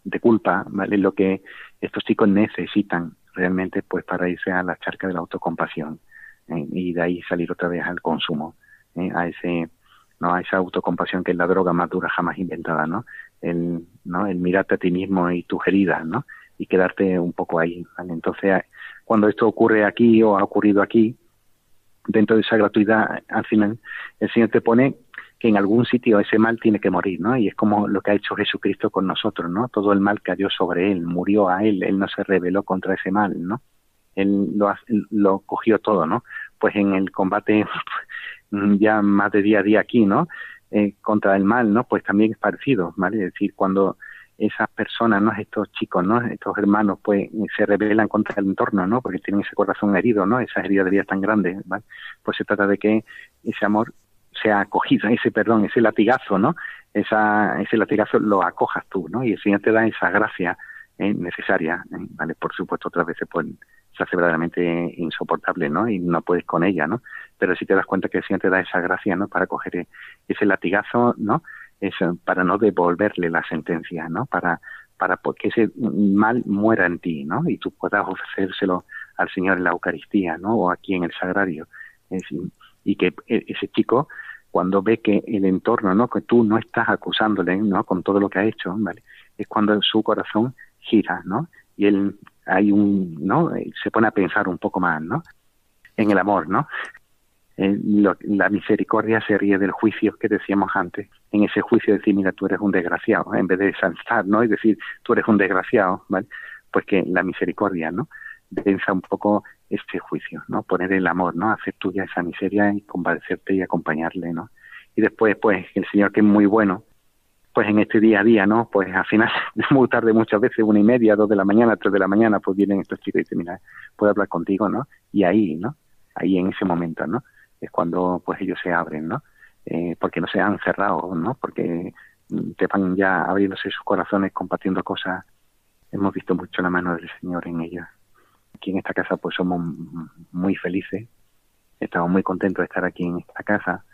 de culpa es lo que estos chicos necesitan realmente pues para irse a la charca de la autocompasión ¿eh? y de ahí salir otra vez al consumo, ¿eh? a ese no a esa autocompasión que es la droga más dura jamás inventada, ¿no? El, ¿no? el mirarte a ti mismo y tus heridas, ¿no? Y quedarte un poco ahí. Entonces, cuando esto ocurre aquí o ha ocurrido aquí, dentro de esa gratuidad, al final el Señor te pone que en algún sitio ese mal tiene que morir, ¿no? Y es como lo que ha hecho Jesucristo con nosotros, ¿no? Todo el mal cayó sobre él, murió a él, él no se rebeló contra ese mal, ¿no? Él lo, lo cogió todo, ¿no? Pues en el combate *laughs* ya más de día a día aquí, ¿no? Eh, contra el mal, ¿no? Pues también es parecido, ¿vale? Es decir, cuando esas personas, ¿no? Estos chicos, ¿no? Estos hermanos, pues, se rebelan contra el entorno, ¿no? Porque tienen ese corazón herido, ¿no? Esas heridas de vida tan grandes, ¿vale? Pues se trata de que ese amor sea acogido, ese perdón, ese latigazo, ¿no? Esa, ese latigazo lo acojas tú, ¿no? Y el Señor te da esa gracia eh, necesaria, eh, ¿vale? Por supuesto, otras veces, pues, se hace verdaderamente insoportable, ¿no? Y no puedes con ella, ¿no? Pero si te das cuenta que el Señor te da esa gracia, ¿no? Para coger ese latigazo, ¿no? Eso, para no devolverle la sentencia, ¿no? Para, para que ese mal muera en ti, ¿no? Y tú puedas ofrecérselo al Señor en la Eucaristía, ¿no? O aquí en el Sagrario. y que e, ese chico, cuando ve que el entorno, ¿no? Que tú no estás acusándole, ¿no? Con todo lo que ha hecho, ¿vale? Es cuando su corazón gira, ¿no? Y él hay un, ¿no? Se pone a pensar un poco más, ¿no? En el amor, ¿no? Eh, la misericordia se ríe del juicio que decíamos antes. En ese juicio decir, mira, tú eres un desgraciado, en vez de saltar, ¿no? Y decir, tú eres un desgraciado, ¿vale? Pues que la misericordia, ¿no? Pensa un poco este juicio, ¿no? Poner el amor, ¿no? Hacer tuya esa miseria y compadecerte y acompañarle, ¿no? Y después, pues, el Señor que es muy bueno, pues en este día a día, ¿no? Pues al final, *laughs* muy tarde muchas veces, una y media, dos de la mañana, tres de la mañana, pues vienen estos chicos y dicen, mira, puedo hablar contigo, ¿no? Y ahí, ¿no? Ahí en ese momento, ¿no? Es cuando pues ellos se abren, ¿no? Eh, porque no se han cerrado, ¿no? Porque te van ya abriéndose sus corazones compartiendo cosas. Hemos visto mucho la mano del Señor en ellos. Aquí en esta casa pues somos muy felices, estamos muy contentos de estar aquí en esta casa,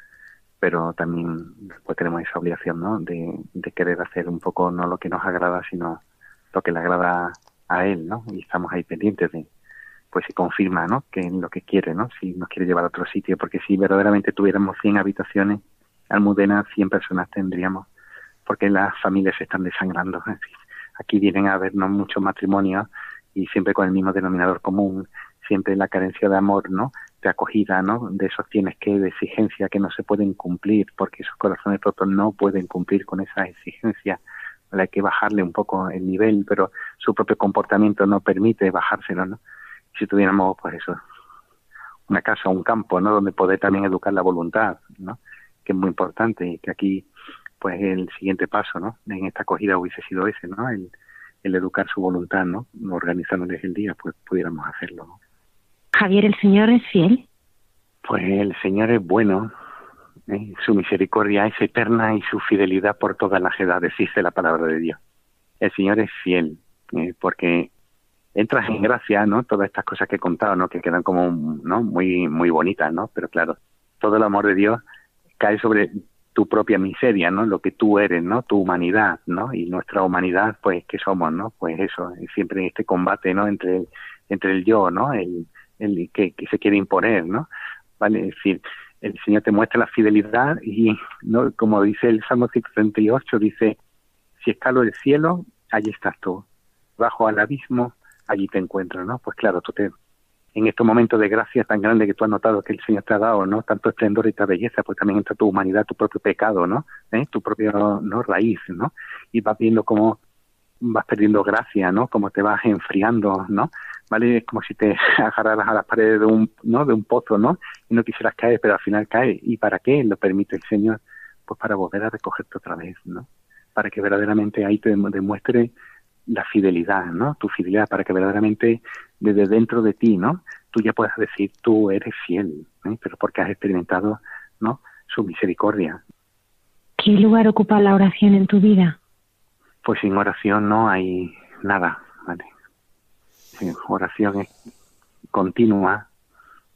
pero también pues tenemos esa obligación, ¿no? De, de querer hacer un poco no lo que nos agrada, sino lo que le agrada a Él, ¿no? Y estamos ahí pendientes de, pues se confirma, ¿no? Que es lo que quiere, ¿no? Si nos quiere llevar a otro sitio, porque si verdaderamente tuviéramos 100 habitaciones, Almudena 100 personas tendríamos, porque las familias se están desangrando. aquí vienen a vernos muchos matrimonios y siempre con el mismo denominador común, siempre la carencia de amor, ¿no? De acogida, ¿no? De esos tienes que, de exigencia que no se pueden cumplir, porque esos corazones rotos no pueden cumplir con esas exigencias. Hay que bajarle un poco el nivel, pero su propio comportamiento no permite bajárselo, ¿no? Si tuviéramos, pues eso, una casa, un campo, ¿no? Donde poder también educar la voluntad, ¿no? Que es muy importante y que aquí, pues el siguiente paso, ¿no? En esta acogida hubiese sido ese, ¿no? El, el educar su voluntad, ¿no? Organizándoles el día, pues pudiéramos hacerlo. Javier, ¿el Señor es fiel? Pues el Señor es bueno, ¿eh? su misericordia es eterna y su fidelidad por todas las edades, dice la palabra de Dios. El Señor es fiel, ¿eh? porque entras en gracia, ¿no? Todas estas cosas que he contado, ¿no? Que quedan como, ¿no? Muy, muy bonitas, ¿no? Pero claro, todo el amor de Dios cae sobre tu propia miseria, ¿no? Lo que tú eres, ¿no? Tu humanidad, ¿no? Y nuestra humanidad, pues, ¿qué somos, no? Pues eso, siempre este combate, ¿no? Entre el, entre el yo, ¿no? El, el que, que se quiere imponer, ¿no? ¿Vale? Es decir, el Señor te muestra la fidelidad y, ¿no? Como dice el Salmo 138, dice, si escalo el cielo, allí estás tú. Bajo al abismo, allí te encuentras, ¿no? Pues claro, tú te, en estos momentos de gracia tan grande que tú has notado que el Señor te ha dado, ¿no? Tanto esplendor y esta belleza, pues también entra tu humanidad, tu propio pecado, ¿no? ¿Eh? Tu propia ¿no? raíz, ¿no? Y vas viendo cómo vas perdiendo gracia, ¿no? Cómo te vas enfriando, ¿no? ¿Vale? Es como si te *laughs* agarraras a las paredes de un, ¿no? De un pozo, ¿no? Y no quisieras caer, pero al final cae. ¿Y para qué lo permite el Señor? Pues para volver a recogerte otra vez, ¿no? Para que verdaderamente ahí te demuestre la fidelidad, ¿no? Tu fidelidad para que verdaderamente desde dentro de ti, ¿no? Tú ya puedas decir, tú eres fiel, ¿eh? pero porque has experimentado, ¿no? Su misericordia. ¿Qué lugar ocupa la oración en tu vida? Pues sin oración no hay nada, ¿vale? oración es continua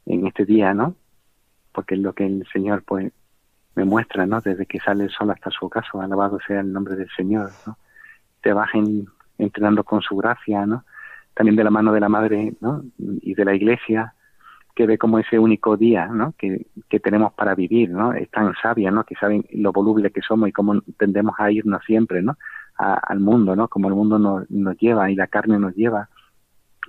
en este día, ¿no? Porque es lo que el Señor, pues, me muestra, ¿no? Desde que sale el sol hasta su ocaso, alabado sea el nombre del Señor, ¿no? Te vas en entrenando con su gracia, ¿no? También de la mano de la Madre, ¿no? Y de la Iglesia, que ve como ese único día, ¿no? Que, tenemos para vivir, ¿no? Es tan sabia, ¿no? Que saben lo voluble que somos y cómo tendemos a irnos siempre, ¿no? al mundo, ¿no? Como el mundo nos, nos lleva y la carne nos lleva,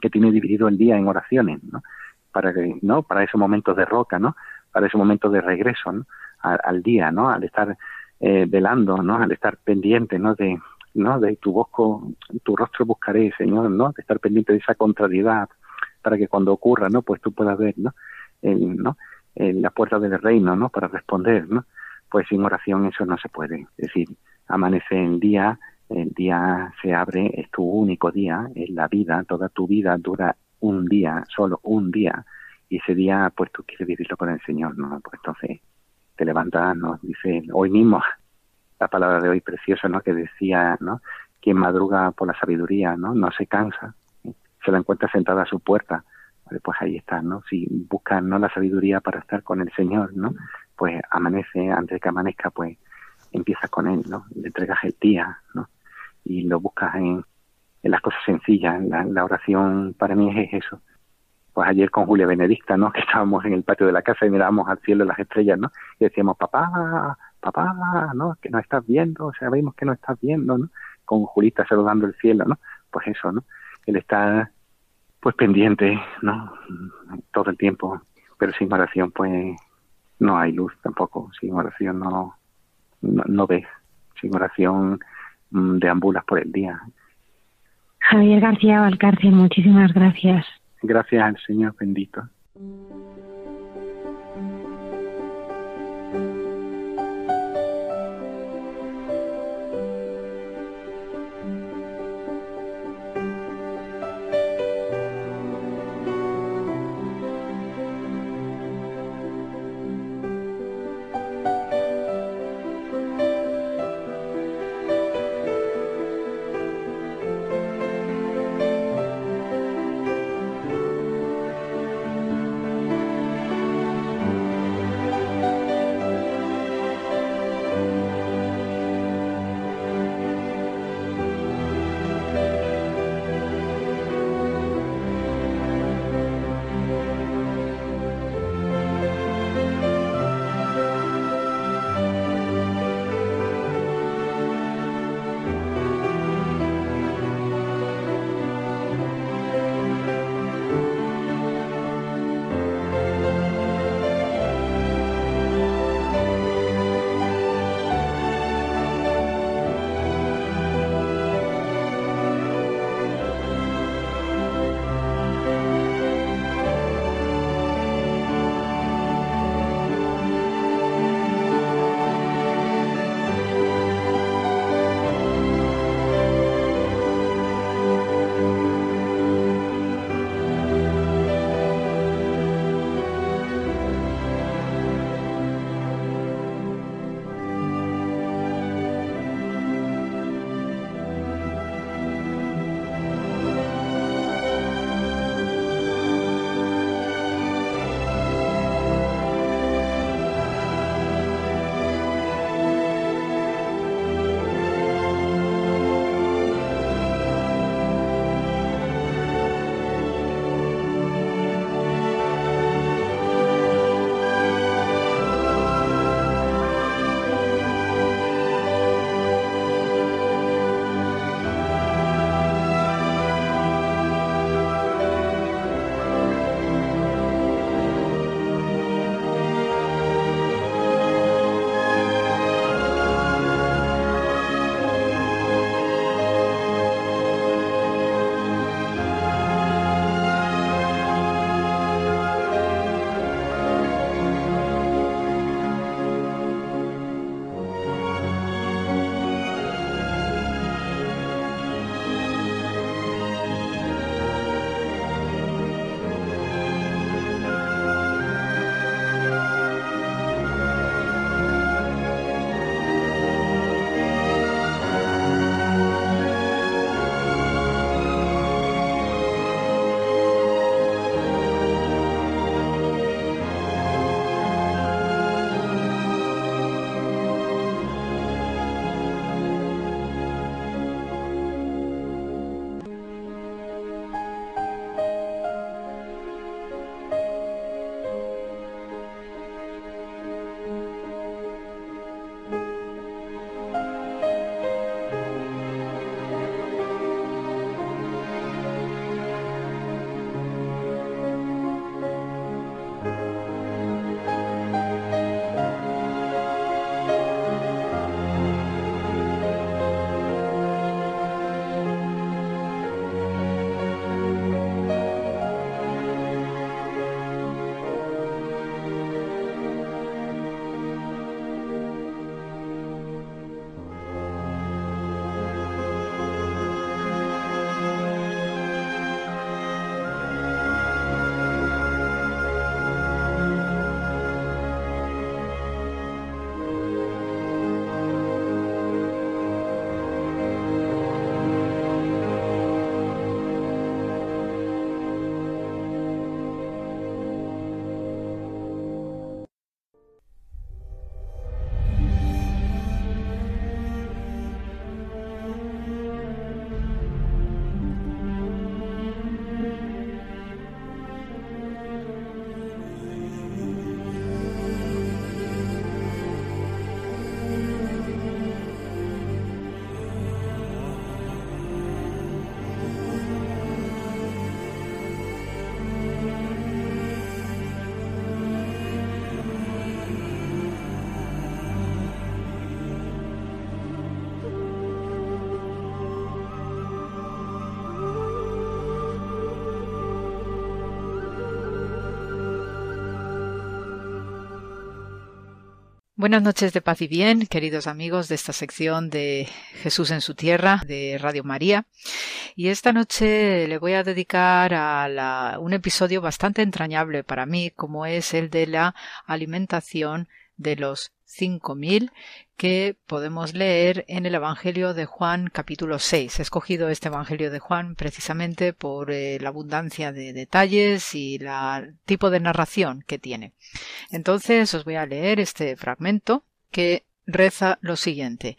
que tiene dividido el día en oraciones, ¿no? Para que, ¿no? Para esos momentos de roca, ¿no? Para ese momento de regreso, ¿no? Al, día, ¿no? Al estar eh, velando, ¿no? Al estar pendiente, ¿no? De, ¿no? De tu voz, tu rostro buscaré, Señor, ¿no? De estar pendiente de esa contrariedad para que cuando ocurra, ¿no? Pues tú puedas ver, ¿no? En, ¿no? La puerta del reino, ¿no? Para responder, ¿no? Pues sin oración eso no se puede. Es decir, amanece el día El día se abre, es tu único día, es la vida, toda tu vida dura un día, solo un día, y ese día pues tú quieres vivirlo con el Señor, ¿no? Pues entonces te levantas, nos dice hoy mismo la palabra de hoy preciosa, ¿no? Que decía, ¿no? Quien madruga por la sabiduría, ¿no? No se cansa, se la encuentra sentada a su puerta. Pues ahí está, ¿no? Si buscas no la sabiduría para estar con el Señor, ¿no? Pues amanece, antes de que amanezca, pues empiezas con Él, ¿no? Le entregas el día, ¿no? Y lo buscas en, en las cosas sencillas. La, la oración para mí es eso. Pues ayer con Julia Benedicta, ¿no? *laughs* Que estábamos en el patio de la casa y mirábamos al cielo las estrellas, ¿no? Y decíamos, papá, papá, ¿no? Que no estás viendo, o sea, vemos que no estás viendo, ¿no? Con Julita saludando el cielo, ¿no? Pues eso, ¿no? Él está, pues, pendiente, ¿no? Todo el tiempo. Pero sin oración, pues, no hay luz tampoco. Sin oración no, no, no ves. Sin oración mm, deambulas por el día. Javier García Valcárcel, muchísimas gracias. Gracias al Señor bendito. Buenas noches de paz y bien, queridos amigos de esta sección de Jesús en su tierra de Radio María. Y esta noche le voy a dedicar a un episodio bastante entrañable para mí, como es el de la alimentación de los cinco mil que podemos leer en el Evangelio de Juan capítulo 6. He escogido este Evangelio de Juan precisamente por eh, la abundancia de detalles y el tipo de narración que tiene. Entonces os voy a leer este fragmento que reza lo siguiente.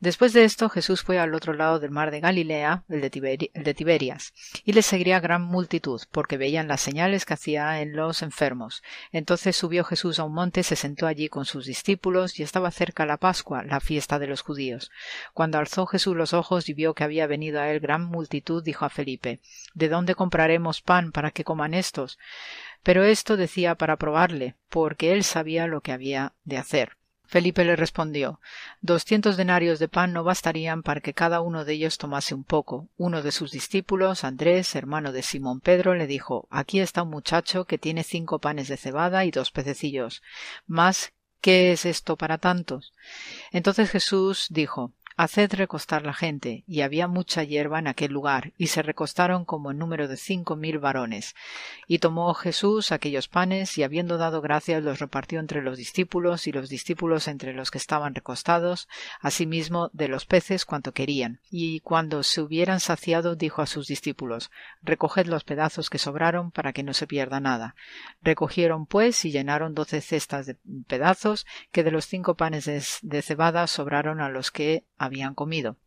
Después de esto Jesús fue al otro lado del mar de Galilea, el de, Tiberias, y le seguía gran multitud, porque veían las señales que hacía en los enfermos. Entonces subió Jesús a un monte, se sentó allí con sus discípulos, y estaba cerca la Pascua, la fiesta de los judíos. Cuando alzó Jesús los ojos y vio que había venido a él gran multitud, dijo a Felipe ¿De dónde compraremos pan para que coman estos? Pero esto decía para probarle, porque él sabía lo que había de hacer. Felipe le respondió Doscientos denarios de pan no bastarían para que cada uno de ellos tomase un poco. Uno de sus discípulos, Andrés, hermano de Simón Pedro, le dijo Aquí está un muchacho que tiene cinco panes de cebada y dos pececillos. Mas, ¿qué es esto para tantos? Entonces Jesús dijo Haced recostar la gente, y había mucha hierba en aquel lugar, y se recostaron como en número de cinco mil varones. Y tomó Jesús aquellos panes, y habiendo dado gracias los repartió entre los discípulos, y los discípulos entre los que estaban recostados, asimismo de los peces cuanto querían. Y cuando se hubieran saciado, dijo a sus discípulos Recoged los pedazos que sobraron, para que no se pierda nada. Recogieron pues y llenaron doce cestas de pedazos, que de los cinco panes de cebada sobraron a los que habían comido.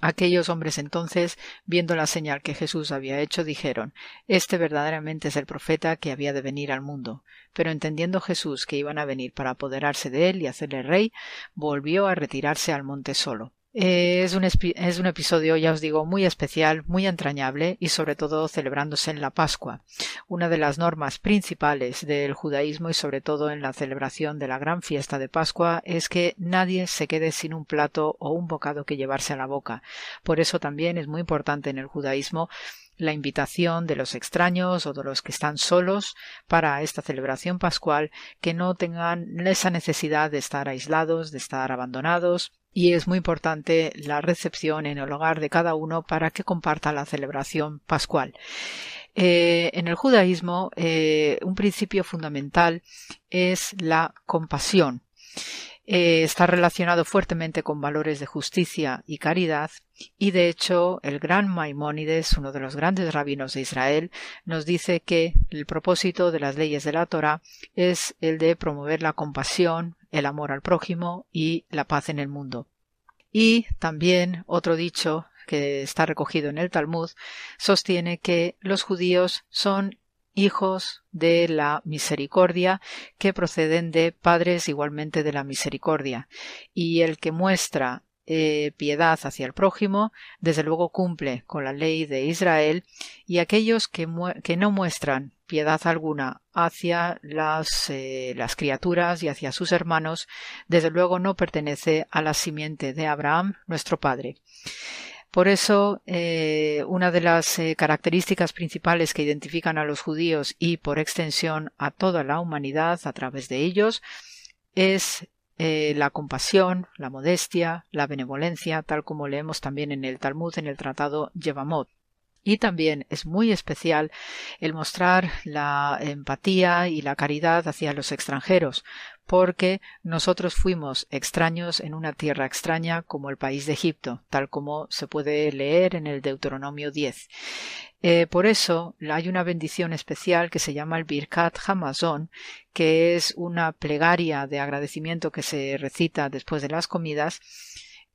Aquellos hombres entonces, viendo la señal que Jesús había hecho, dijeron Este verdaderamente es el profeta que había de venir al mundo. Pero entendiendo Jesús que iban a venir para apoderarse de él y hacerle rey, volvió a retirarse al monte solo. Eh, es, un es un episodio, ya os digo, muy especial, muy entrañable y sobre todo celebrándose en la Pascua, una de las normas principales del judaísmo y sobre todo en la celebración de la gran fiesta de Pascua es que nadie se quede sin un plato o un bocado que llevarse a la boca. Por eso también es muy importante en el judaísmo la invitación de los extraños o de los que están solos para esta celebración pascual que no tengan esa necesidad de estar aislados, de estar abandonados, y es muy importante la recepción en el hogar de cada uno para que comparta la celebración pascual. Eh, en el judaísmo, eh, un principio fundamental es la compasión. Eh, está relacionado fuertemente con valores de justicia y caridad, y de hecho el gran Maimónides, uno de los grandes rabinos de Israel, nos dice que el propósito de las leyes de la Torah es el de promover la compasión, el amor al prójimo y la paz en el mundo. Y también otro dicho que está recogido en el Talmud sostiene que los judíos son hijos de la misericordia que proceden de padres igualmente de la misericordia y el que muestra eh, piedad hacia el prójimo, desde luego cumple con la ley de Israel, y aquellos que, que no muestran piedad alguna hacia las, eh, las, criaturas y hacia sus hermanos, desde luego no pertenece a la simiente de Abraham, nuestro padre. Por eso, eh, una de las características principales que identifican a los judíos y, por extensión, a toda la humanidad a través de ellos, es eh, la compasión, la modestia, la benevolencia, tal como leemos también en el Talmud en el tratado Yevamot. Y también es muy especial el mostrar la empatía y la caridad hacia los extranjeros, porque nosotros fuimos extraños en una tierra extraña como el país de Egipto, tal como se puede leer en el Deuteronomio 10. Eh, por eso hay una bendición especial que se llama el Birkat Hamazon, que es una plegaria de agradecimiento que se recita después de las comidas,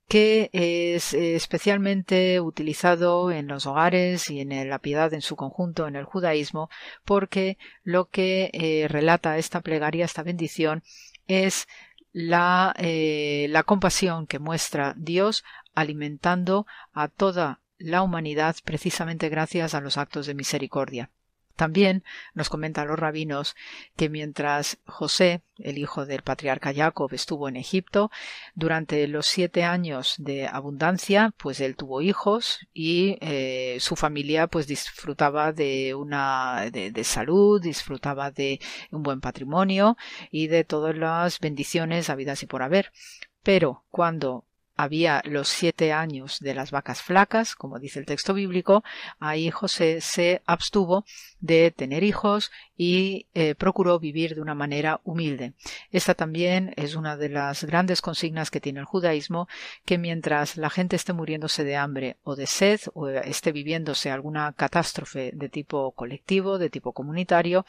que es especialmente utilizado en los hogares y en la piedad en su conjunto en el judaísmo, porque lo que eh, relata esta plegaria, esta bendición, es la, eh, la compasión que muestra Dios alimentando a toda la humanidad precisamente gracias a los actos de misericordia. También nos comentan los rabinos que mientras José, el hijo del patriarca Jacob, estuvo en Egipto, durante los siete años de abundancia, pues él tuvo hijos y eh, su familia pues disfrutaba de una de, de, salud, disfrutaba de un buen patrimonio y de todas las bendiciones habidas y por haber. Pero cuando había los siete años de las vacas flacas, como dice el texto bíblico, ahí José se abstuvo de tener hijos y eh, procuró vivir de una manera humilde. Esta también es una de las grandes consignas que tiene el judaísmo, que mientras la gente esté muriéndose de hambre o de sed o esté viviéndose alguna catástrofe de tipo colectivo, de tipo comunitario,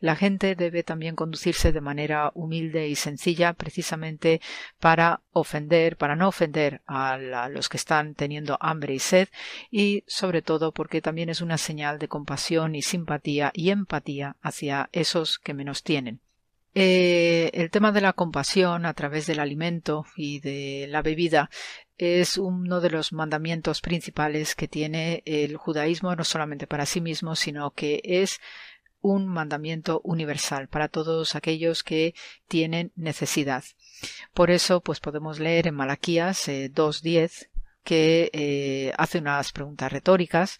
la gente debe también conducirse de manera humilde y sencilla precisamente para ofender, para no ofender a, a los que están teniendo hambre y sed y sobre todo porque también es una señal de compasión y simpatía y empatía hacia esos que menos tienen. Eh, el tema de la compasión a través del alimento y de la bebida es uno de los mandamientos principales que tiene el judaísmo no solamente para sí mismo, sino que es un mandamiento universal para todos aquellos que tienen necesidad. Por eso, pues podemos leer en Malaquías 2.10 eh, que eh, hace unas preguntas retóricas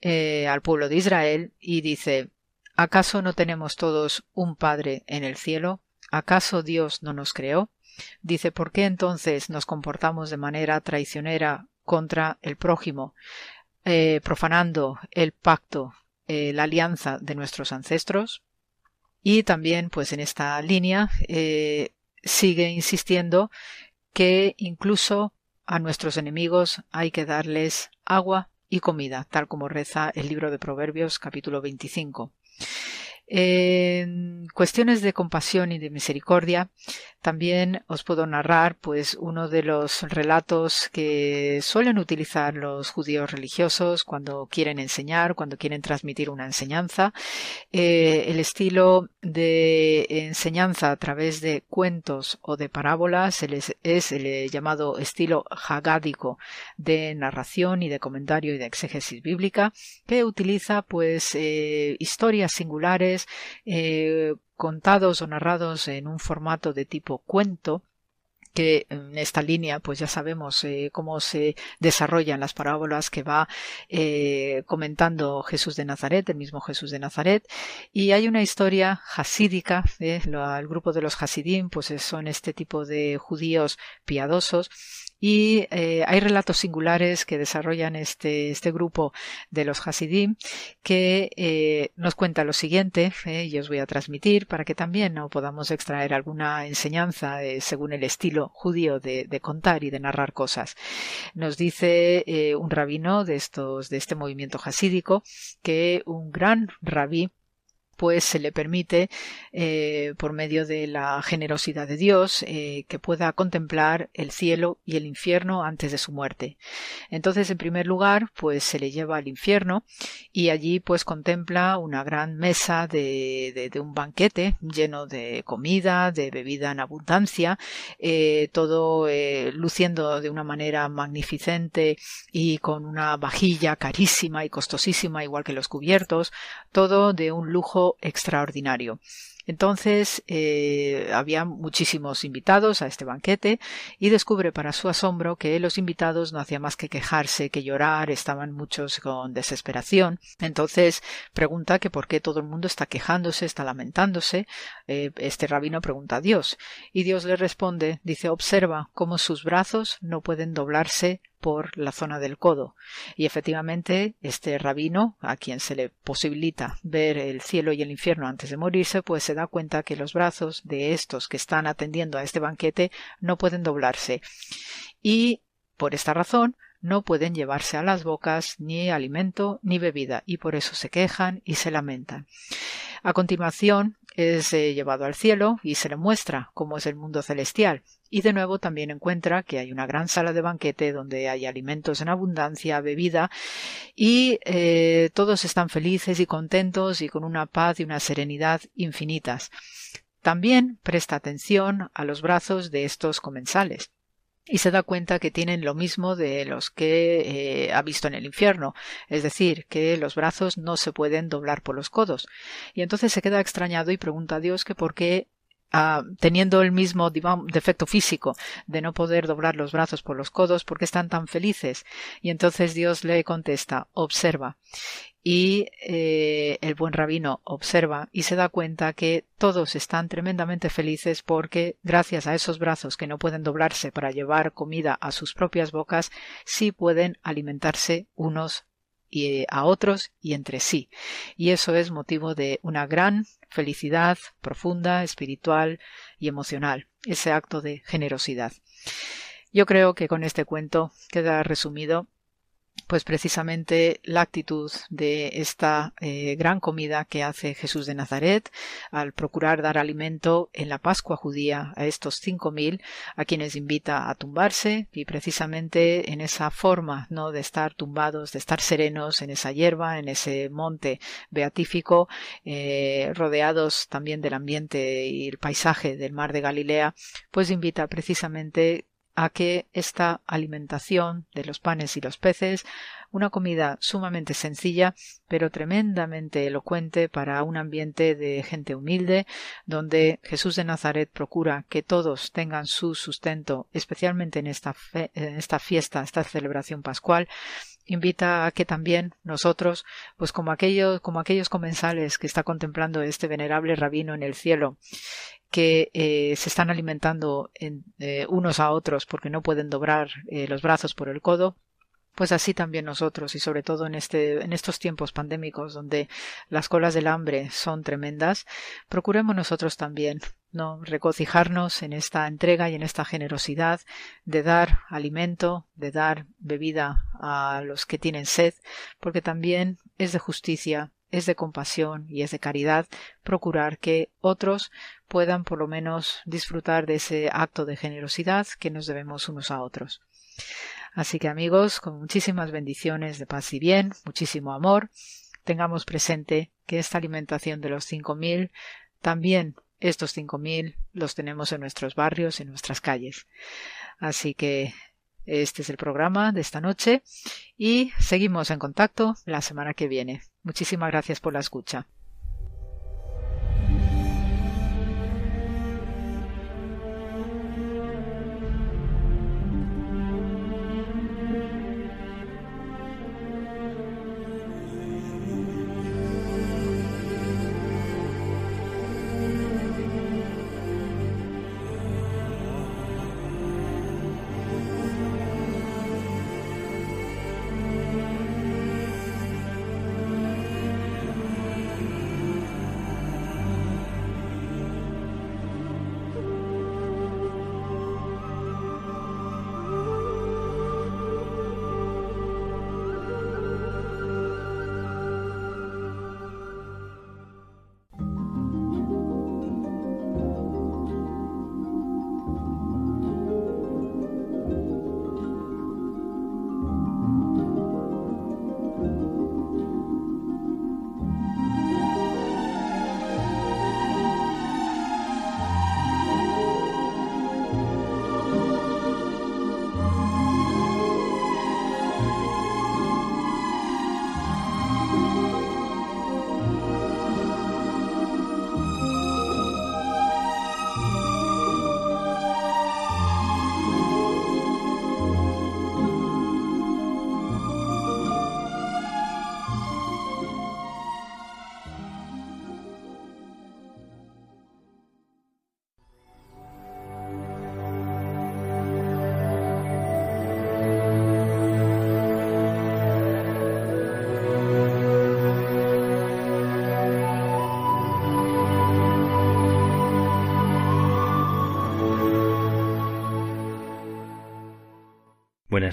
eh, al pueblo de Israel y dice ¿Acaso no tenemos todos un Padre en el cielo? ¿Acaso Dios no nos creó? Dice ¿por qué entonces nos comportamos de manera traicionera contra el prójimo, profanando el pacto, la alianza de nuestros ancestros? Y también, pues en esta línea, sigue insistiendo que incluso a nuestros enemigos hay que darles agua y comida, tal como reza el libro de Proverbios capítulo 25. En cuestiones de compasión y de misericordia, también os puedo narrar, pues, uno de los relatos que suelen utilizar los judíos religiosos cuando quieren enseñar, cuando quieren transmitir una enseñanza. Eh, el estilo de enseñanza a través de cuentos o de parábolas es el llamado estilo hagádico de narración y de comentario y de exégesis bíblica, que utiliza, pues, eh, historias singulares, eh, contados o narrados en un formato de tipo cuento, que en esta línea pues ya sabemos eh, cómo se desarrollan las parábolas que va eh, comentando Jesús de Nazaret, el mismo Jesús de Nazaret, y hay una historia hasídica, eh, el grupo de los hasidim pues son este tipo de judíos piadosos y eh, hay relatos singulares que desarrollan este, este grupo de los Hasidim que eh, nos cuenta lo siguiente eh, y os voy a transmitir para que también podamos extraer alguna enseñanza según el estilo judío de, de, contar y de narrar cosas. Nos dice un rabino de estos de este movimiento hasídico que un gran rabí pues se le permite, eh, por medio de la generosidad de Dios, eh, que pueda contemplar el cielo y el infierno antes de su muerte. Entonces, en primer lugar, pues se le lleva al infierno y allí pues contempla una gran mesa de, de, un banquete lleno de comida, de bebida en abundancia, eh, todo luciendo de una manera magnificente y con una vajilla carísima y costosísima, igual que los cubiertos, todo de un lujo extraordinario. Entonces eh, había muchísimos invitados a este banquete y descubre para su asombro que los invitados no hacían más que quejarse, que llorar, estaban muchos con desesperación. Entonces pregunta que por qué todo el mundo está quejándose, está lamentándose. Eh, este rabino pregunta a Dios y Dios le responde, dice observa cómo sus brazos no pueden doblarse por la zona del codo. Y efectivamente, este rabino, a quien se le posibilita ver el cielo y el infierno antes de morirse, pues se da cuenta que los brazos de estos que están atendiendo a este banquete no pueden doblarse. Y por esta razón, no pueden llevarse a las bocas ni alimento ni bebida, y por eso se quejan y se lamentan. A continuación, es eh, llevado al cielo y se le muestra cómo es el mundo celestial. Y de nuevo también encuentra que hay una gran sala de banquete donde hay alimentos en abundancia, bebida, y eh, todos están felices y contentos y con una paz y una serenidad infinitas. También presta atención a los brazos de estos comensales y se da cuenta que tienen lo mismo de los que eh, ha visto en el infierno, es decir, que los brazos no se pueden doblar por los codos. Y entonces se queda extrañado y pregunta a Dios que por qué ah, teniendo el mismo defecto físico de no poder doblar los brazos por los codos, ¿por qué están tan felices? Y entonces Dios le contesta, observa y eh, el buen rabino observa y se da cuenta que todos están tremendamente felices porque gracias a esos brazos que no pueden doblarse para llevar comida a sus propias bocas, sí pueden alimentarse unos y eh, a otros y entre sí. Y eso es motivo de una gran felicidad profunda, espiritual y emocional, ese acto de generosidad. Yo creo que con este cuento queda resumido pues precisamente la actitud de esta eh, gran comida que hace Jesús de Nazaret al procurar dar alimento en la Pascua judía a estos cinco mil a quienes invita a tumbarse y precisamente en esa forma no de estar tumbados de estar serenos en esa hierba en ese monte beatífico eh, rodeados también del ambiente y el paisaje del mar de Galilea pues invita precisamente a que esta alimentación de los panes y los peces, una comida sumamente sencilla, pero tremendamente elocuente para un ambiente de gente humilde, donde Jesús de Nazaret procura que todos tengan su sustento, especialmente en esta, en esta fiesta, esta celebración pascual, invita a que también nosotros, pues como aquellos, como aquellos comensales que está contemplando este venerable rabino en el cielo, que eh, se están alimentando en, eh, unos a otros porque no pueden doblar eh, los brazos por el codo, pues así también nosotros y sobre todo en este en estos tiempos pandémicos donde las colas del hambre son tremendas procuremos nosotros también no regocijarnos en esta entrega y en esta generosidad de dar alimento de dar bebida a los que tienen sed porque también es de justicia es de compasión y es de caridad procurar que otros puedan por lo menos disfrutar de ese acto de generosidad que nos debemos unos a otros. Así que amigos, con muchísimas bendiciones de paz y bien, muchísimo amor, tengamos presente que esta alimentación de los cinco mil, también estos cinco mil los tenemos en nuestros barrios, en nuestras calles. Así que este es el programa de esta noche y seguimos en contacto la semana que viene. Muchísimas gracias por la escucha.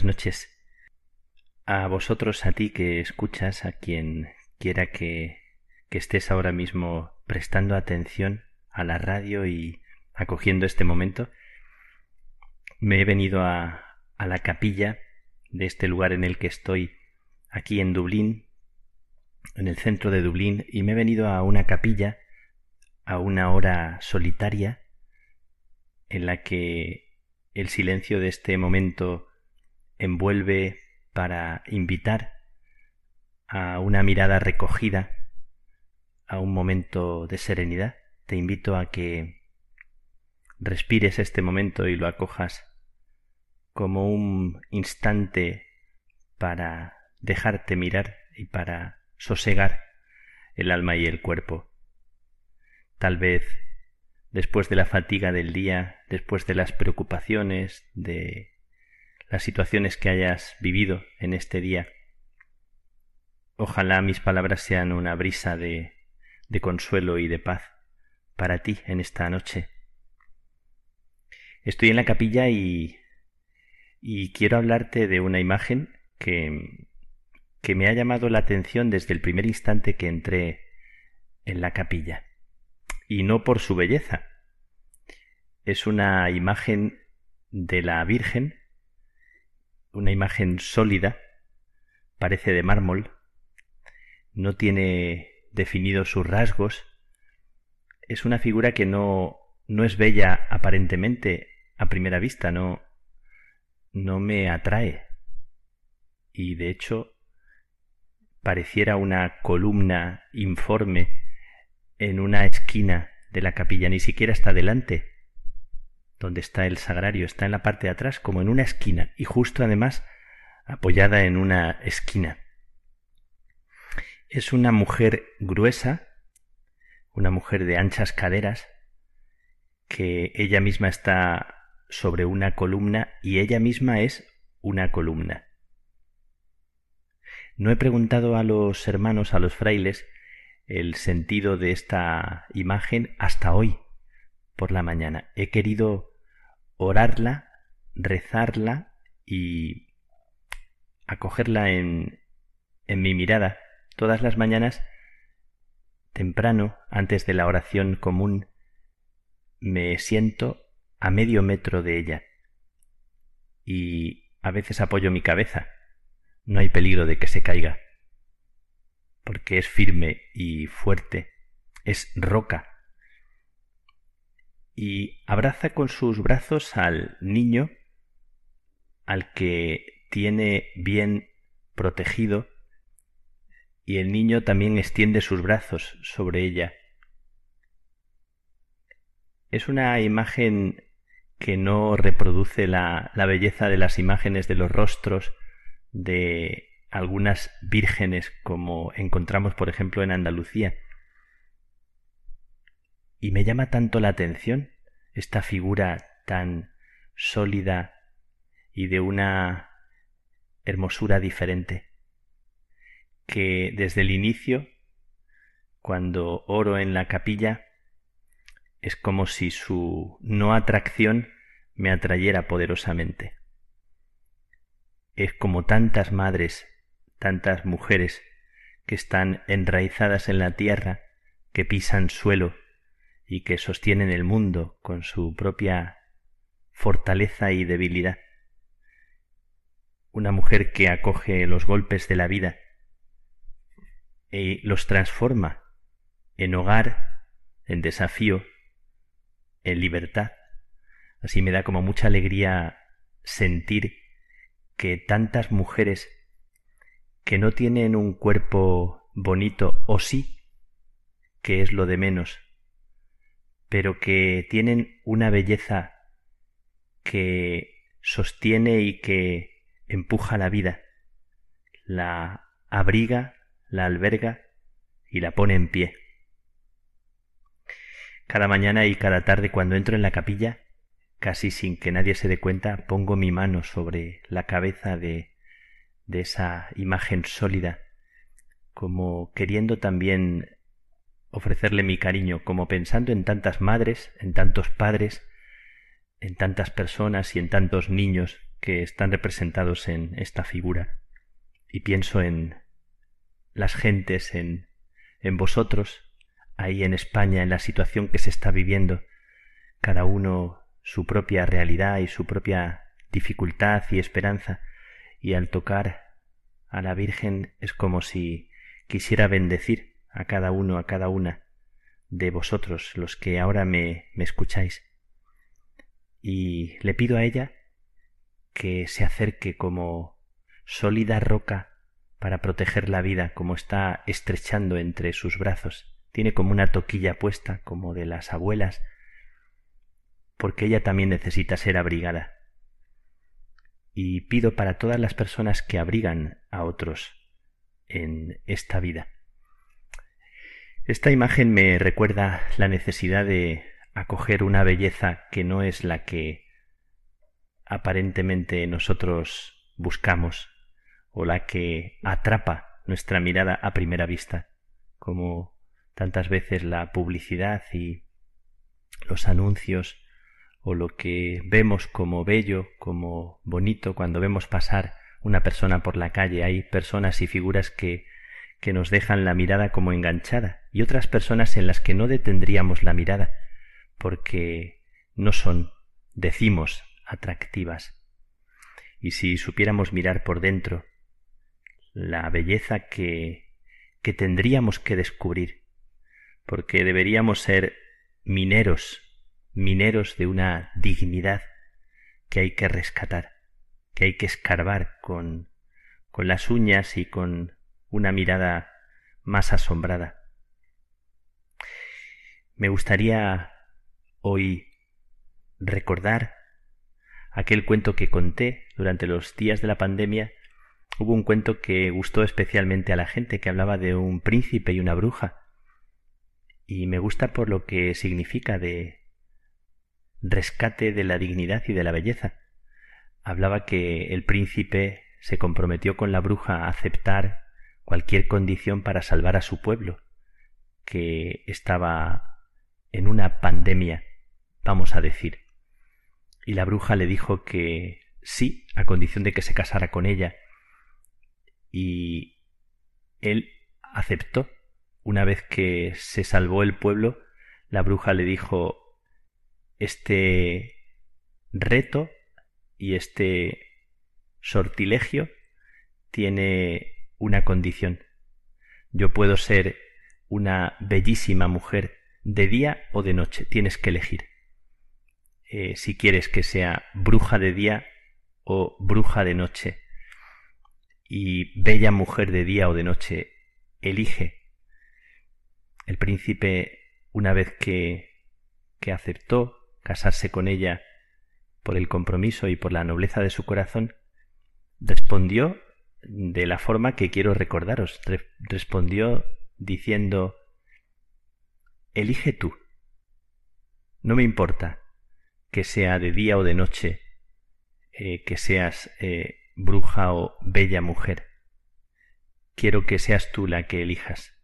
Noches. A vosotros, a ti que escuchas, a quien quiera que, que estés ahora mismo prestando atención a la radio y acogiendo este momento, me he venido a, a la capilla de este lugar en el que estoy, aquí en Dublín, en el centro de Dublín, y me he venido a una capilla a una hora solitaria en la que el silencio de este momento envuelve para invitar a una mirada recogida, a un momento de serenidad. Te invito a que respires este momento y lo acojas como un instante para dejarte mirar y para sosegar el alma y el cuerpo. Tal vez después de la fatiga del día, después de las preocupaciones, de las situaciones que hayas vivido en este día, ojalá mis palabras sean una brisa de, de consuelo y de paz para ti en esta noche. Estoy en la capilla y, y quiero hablarte de una imagen que, que me ha llamado la atención desde el primer instante que entré en la capilla. Y no por su belleza. Es una imagen de la Virgen, una imagen sólida, parece de mármol, no tiene definidos sus rasgos, es una figura que no, no es bella aparentemente a primera vista, no, no me atrae. Y de hecho pareciera una columna informe en una esquina de la capilla, ni siquiera está delante, donde está el sagrario, está en la parte de atrás, como en una esquina, y justo además apoyada en una esquina. Es una mujer gruesa, una mujer de anchas caderas, que ella misma está sobre una columna y ella misma es una columna. No he preguntado a los hermanos, a los frailes, el sentido de esta imagen hasta hoy, por la mañana. He querido orarla, rezarla y acogerla en, en mi mirada. Todas las mañanas, temprano, antes de la oración común, me siento a medio metro de ella. Y a veces apoyo mi cabeza. No hay peligro de que se caiga, porque es firme y fuerte, es roca, y abraza con sus brazos al niño al que tiene bien protegido, y el niño también extiende sus brazos sobre ella. Es una imagen que no reproduce la, la belleza de las imágenes de los rostros de algunas vírgenes como encontramos por ejemplo en Andalucía. Y me llama tanto la atención esta figura tan sólida y de una hermosura diferente, que desde el inicio, cuando oro en la capilla, es como si su no atracción me atrayera poderosamente. Es como tantas madres, tantas mujeres que están enraizadas en la tierra, que pisan suelo y que sostienen el mundo con su propia fortaleza y debilidad. Una mujer que acoge los golpes de la vida y los transforma en hogar, en desafío, en libertad. Así me da como mucha alegría sentir que tantas mujeres que no tienen un cuerpo bonito o sí, que es lo de menos, pero que tienen una belleza que sostiene y que empuja la vida, la abriga, la alberga y la pone en pie. Cada mañana y cada tarde cuando entro en la capilla casi sin que nadie se dé cuenta, pongo mi mano sobre la cabeza de, de esa imagen sólida, como queriendo también ofrecerle mi cariño, como pensando en tantas madres, en tantos padres, en tantas personas y en tantos niños que están representados en esta figura. Y pienso en las gentes, en, en vosotros, ahí en España, en la situación que se está viviendo, cada uno su propia realidad y su propia dificultad y esperanza, y al tocar a la Virgen es como si quisiera bendecir a cada uno, a cada una de vosotros, los que ahora me, me escucháis. y le pido a ella que se acerque como sólida roca para proteger la vida, como está estrechando entre sus brazos. Tiene como una toquilla puesta, como de las abuelas, porque ella también necesita ser abrigada. Y pido para todas las personas que abrigan a otros en esta vida. Esta imagen me recuerda la necesidad de acoger una belleza que no es la que aparentemente nosotros buscamos o la que atrapa nuestra mirada a primera vista, como tantas veces la publicidad y los anuncios o lo que vemos como bello, como bonito cuando vemos pasar una persona por la calle. Hay personas y figuras que, que nos dejan la mirada como enganchada y otras personas en las que no detendríamos la mirada porque no son, decimos, atractivas. Y si supiéramos mirar por dentro la belleza que, que tendríamos que descubrir, porque deberíamos ser mineros, mineros de una dignidad que hay que rescatar, que hay que escarbar con, con las uñas y con una mirada más asombrada. Me gustaría hoy recordar aquel cuento que conté durante los días de la pandemia. Hubo un cuento que gustó especialmente a la gente, que hablaba de un príncipe y una bruja. Y me gusta por lo que significa de rescate de la dignidad y de la belleza. Hablaba que el príncipe se comprometió con la bruja a aceptar cualquier condición para salvar a su pueblo, que estaba en una pandemia vamos a decir. Y la bruja le dijo que sí, a condición de que se casara con ella. Y él aceptó. Una vez que se salvó el pueblo, la bruja le dijo este reto y este sortilegio tiene una condición. Yo puedo ser una bellísima mujer de día o de noche, tienes que elegir. Eh, si quieres que sea bruja de día o bruja de noche. Y bella mujer de día o de noche, elige. El príncipe, una vez que, que aceptó casarse con ella por el compromiso y por la nobleza de su corazón, respondió de la forma que quiero recordaros. respondió diciendo, Elige tú. No me importa que sea de día o de noche, eh, que seas eh, bruja o bella mujer. Quiero que seas tú la que elijas,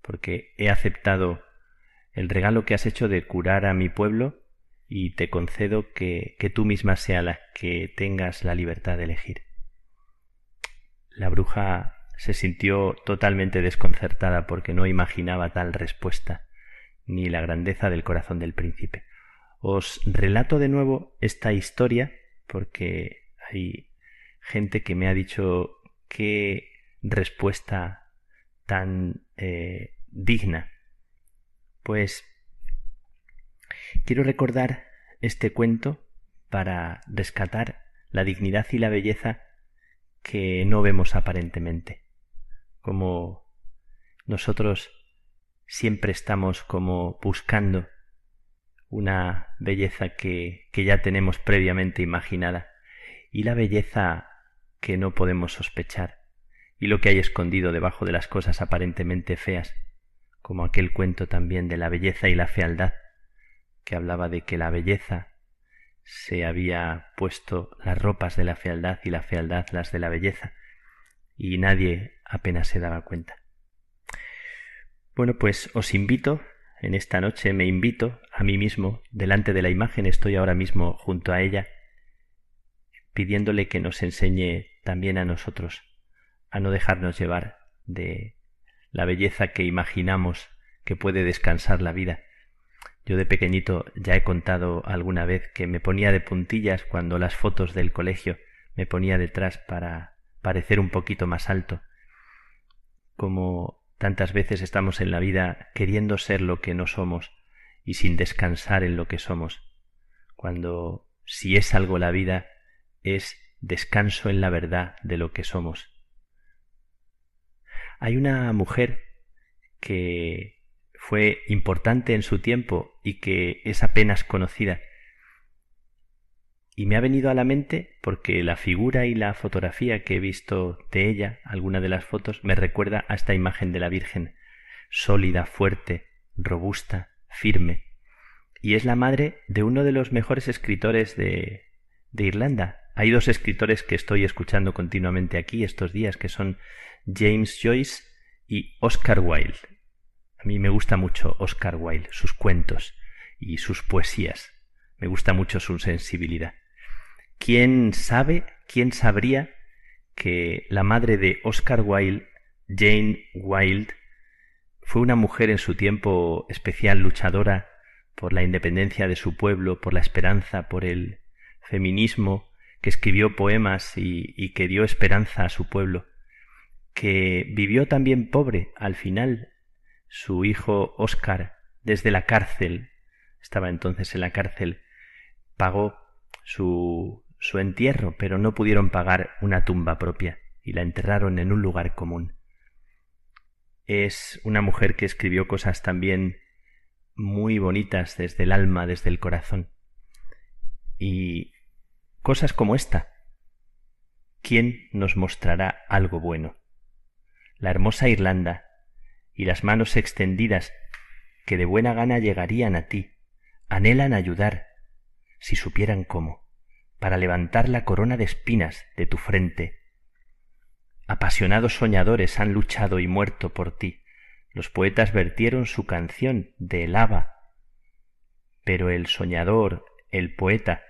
porque he aceptado el regalo que has hecho de curar a mi pueblo y te concedo que, que tú misma sea la que tengas la libertad de elegir. La bruja se sintió totalmente desconcertada porque no imaginaba tal respuesta, ni la grandeza del corazón del príncipe. Os relato de nuevo esta historia porque hay gente que me ha dicho qué respuesta tan eh, digna. Pues quiero recordar este cuento para rescatar la dignidad y la belleza que no vemos aparentemente. Como nosotros siempre estamos como buscando una belleza que, que ya tenemos previamente imaginada. Y la belleza que no podemos sospechar. Y lo que hay escondido debajo de las cosas aparentemente feas, como aquel cuento también de la belleza y la fealdad, que hablaba de que la belleza se había puesto las ropas de la fealdad y la fealdad las de la belleza, y nadie apenas se daba cuenta. Bueno, pues os invito en esta noche me invito a mí mismo, delante de la imagen estoy ahora mismo junto a ella, pidiéndole que nos enseñe también a nosotros a no dejarnos llevar de la belleza que imaginamos que puede descansar la vida. Yo de pequeñito ya he contado alguna vez que me ponía de puntillas cuando las fotos del colegio me ponía detrás para parecer un poquito más alto, como Tantas veces estamos en la vida queriendo ser lo que no somos y sin descansar en lo que somos. cuando si es algo la vida es descanso en la verdad de lo que somos. Hay una mujer que fue importante en su tiempo y que es apenas conocida. Y me ha venido a la mente porque la figura y la fotografía que he visto de ella, alguna de las fotos, me recuerda a esta imagen de la Virgen, sólida, fuerte, robusta, firme. Y es la madre de uno de los mejores escritores de, de Irlanda. Hay dos escritores que estoy escuchando continuamente aquí estos días, que son James Joyce y Oscar Wilde. A mí me gusta mucho Oscar Wilde, sus cuentos y sus poesías. Me gusta mucho su sensibilidad. ¿Quién sabe, quién sabría que la madre de Oscar Wilde, Jane Wilde, fue una mujer en su tiempo especial luchadora por la independencia de su pueblo, por la esperanza, por el feminismo, que escribió poemas y, y que dio esperanza a su pueblo, que vivió también pobre al final. Su hijo Oscar, desde la cárcel, estaba entonces en la cárcel, pagó su, su entierro, pero no pudieron pagar una tumba propia y la enterraron en un lugar común. Es una mujer que escribió cosas también muy bonitas desde el alma, desde el corazón. Y cosas como esta. ¿Quién nos mostrará algo bueno? La hermosa Irlanda y las manos extendidas que de buena gana llegarían a ti, anhelan ayudar, si supieran cómo, para levantar la corona de espinas de tu frente. Apasionados soñadores han luchado y muerto por ti. Los poetas vertieron su canción de lava, pero el soñador, el poeta,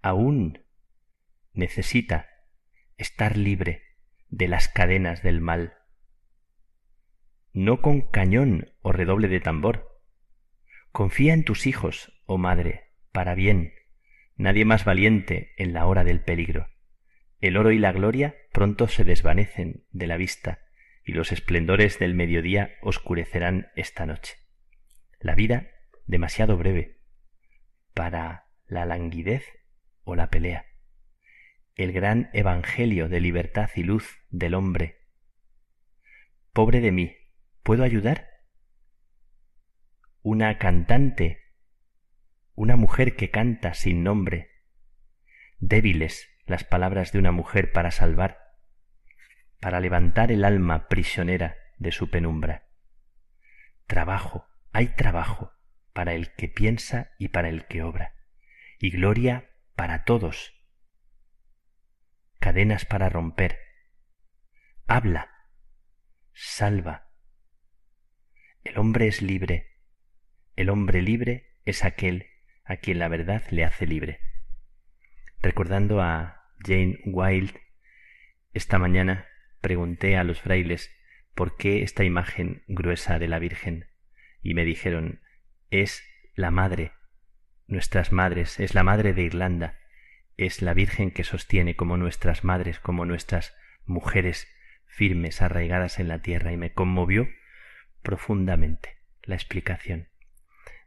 aún necesita estar libre de las cadenas del mal. No con cañón o redoble de tambor. Confía en tus hijos, oh madre, para bien, nadie más valiente en la hora del peligro. El oro y la gloria pronto se desvanecen de la vista, y los esplendores del mediodía oscurecerán esta noche. La vida demasiado breve para la languidez o la pelea. El gran evangelio de libertad y luz del hombre. Pobre de mí, ¿puedo ayudar? Una cantante, una mujer que canta sin nombre. Débiles las palabras de una mujer para salvar, para levantar el alma prisionera de su penumbra. Trabajo, hay trabajo para el que piensa y para el que obra, y gloria para todos. Cadenas para romper. Habla. Salva. El hombre es libre. El hombre libre es aquel a quien la verdad le hace libre. Recordando a Jane Wilde, esta mañana pregunté a los frailes por qué esta imagen gruesa de la Virgen y me dijeron es la madre nuestras madres, es la madre de Irlanda, es la Virgen que sostiene como nuestras madres, como nuestras mujeres firmes, arraigadas en la tierra, y me conmovió profundamente la explicación.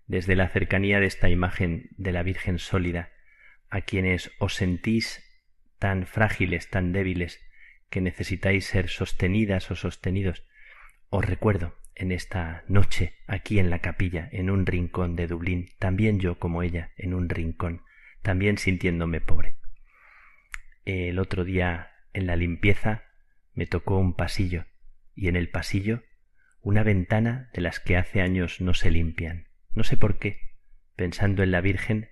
Desde la cercanía de esta imagen de la Virgen sólida, a quienes os sentís tan frágiles, tan débiles, que necesitáis ser sostenidas o sostenidos, os recuerdo en esta noche aquí en la capilla, en un rincón de Dublín, también yo como ella, en un rincón, también sintiéndome pobre. El otro día en la limpieza me tocó un pasillo y en el pasillo una ventana de las que hace años no se limpian. No sé por qué, pensando en la Virgen,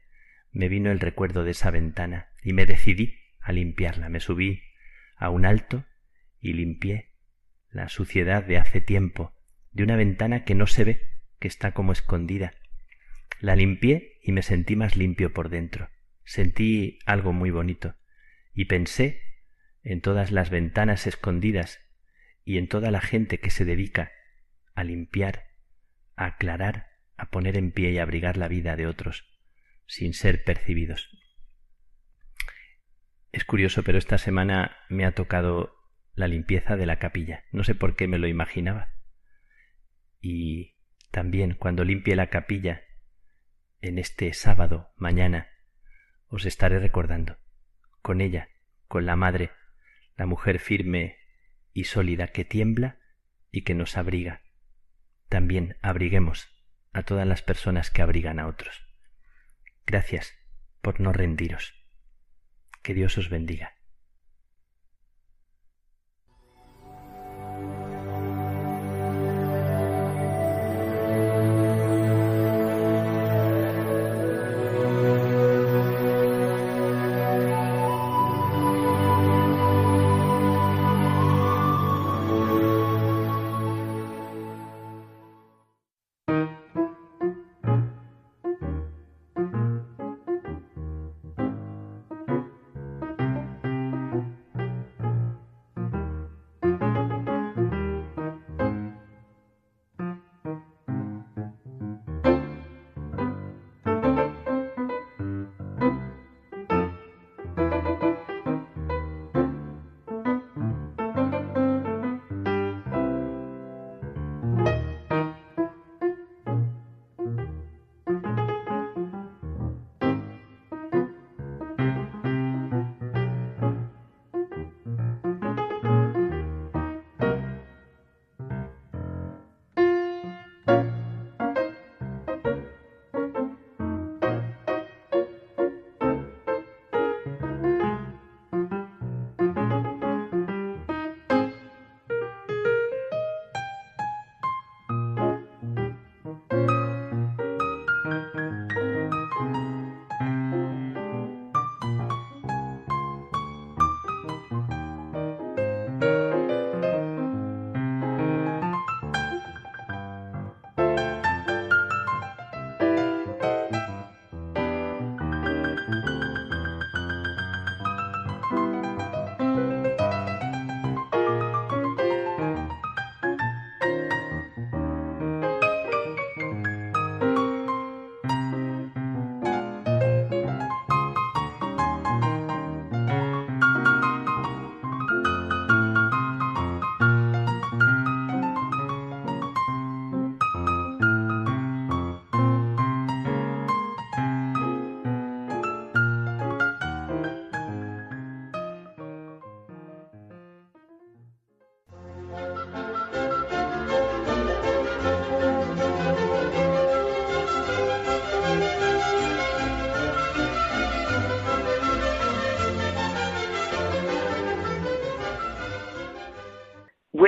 me vino el recuerdo de esa ventana y me decidí a limpiarla. Me subí a un alto y limpié la suciedad de hace tiempo de una ventana que no se ve, que está como escondida. La limpié y me sentí más limpio por dentro. Sentí algo muy bonito y pensé en todas las ventanas escondidas y en toda la gente que se dedica a limpiar, a aclarar, a poner en pie y abrigar la vida de otros sin ser percibidos. Es curioso, pero esta semana me ha tocado la limpieza de la capilla. No sé por qué me lo imaginaba y también cuando limpie la capilla en este sábado, mañana, os estaré recordando, con ella, con la Madre, la mujer firme y sólida que tiembla y que nos abriga. También abriguemos a todas las personas que abrigan a otros. Gracias por no rendiros. Que Dios os bendiga.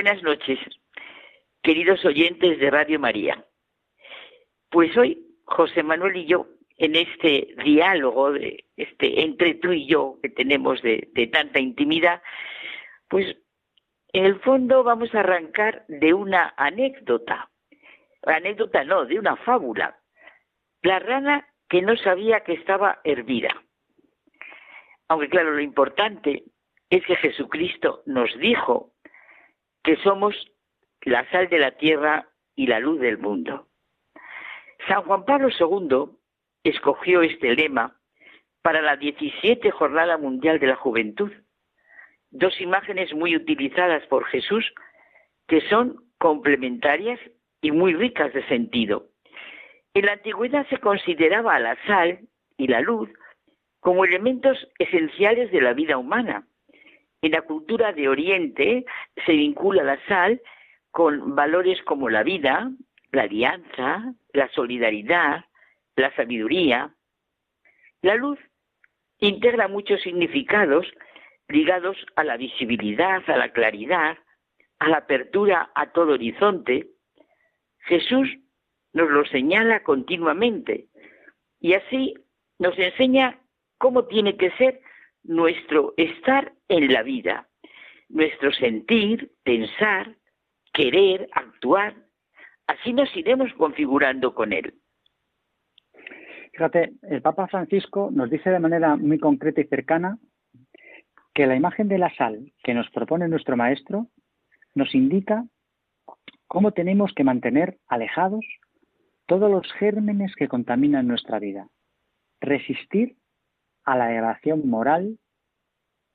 Buenas noches, queridos oyentes de Radio María. Pues hoy José Manuel y yo, en este diálogo, este entre tú y yo que tenemos de tanta intimidad, pues en el fondo vamos a arrancar de una anécdota. Anécdota no, de una fábula. La rana que no sabía que estaba hervida. Aunque claro, lo importante es que Jesucristo nos dijo que somos la sal de la tierra y la luz del mundo. San Juan Pablo II escogió este lema para la 17 Jornada Mundial de la Juventud. Dos imágenes muy utilizadas por Jesús que son complementarias y muy ricas de sentido. En la antigüedad se consideraba a la sal y la luz como elementos esenciales de la vida humana en la cultura de Oriente se vincula la sal con valores como la vida, la alianza, la solidaridad, la sabiduría. La luz integra muchos significados ligados a la visibilidad, a la claridad, a la apertura a todo horizonte. Jesús nos lo señala continuamente y así nos enseña cómo tiene que ser nuestro estar en la vida, nuestro sentir, pensar, querer, actuar. Así nos iremos configurando con Él. Fíjate, el Papa Francisco nos dice de manera muy concreta y cercana que la imagen de la sal que nos propone nuestro Maestro nos indica cómo tenemos que mantener alejados todos los gérmenes que contaminan nuestra vida, resistir a la elevación moral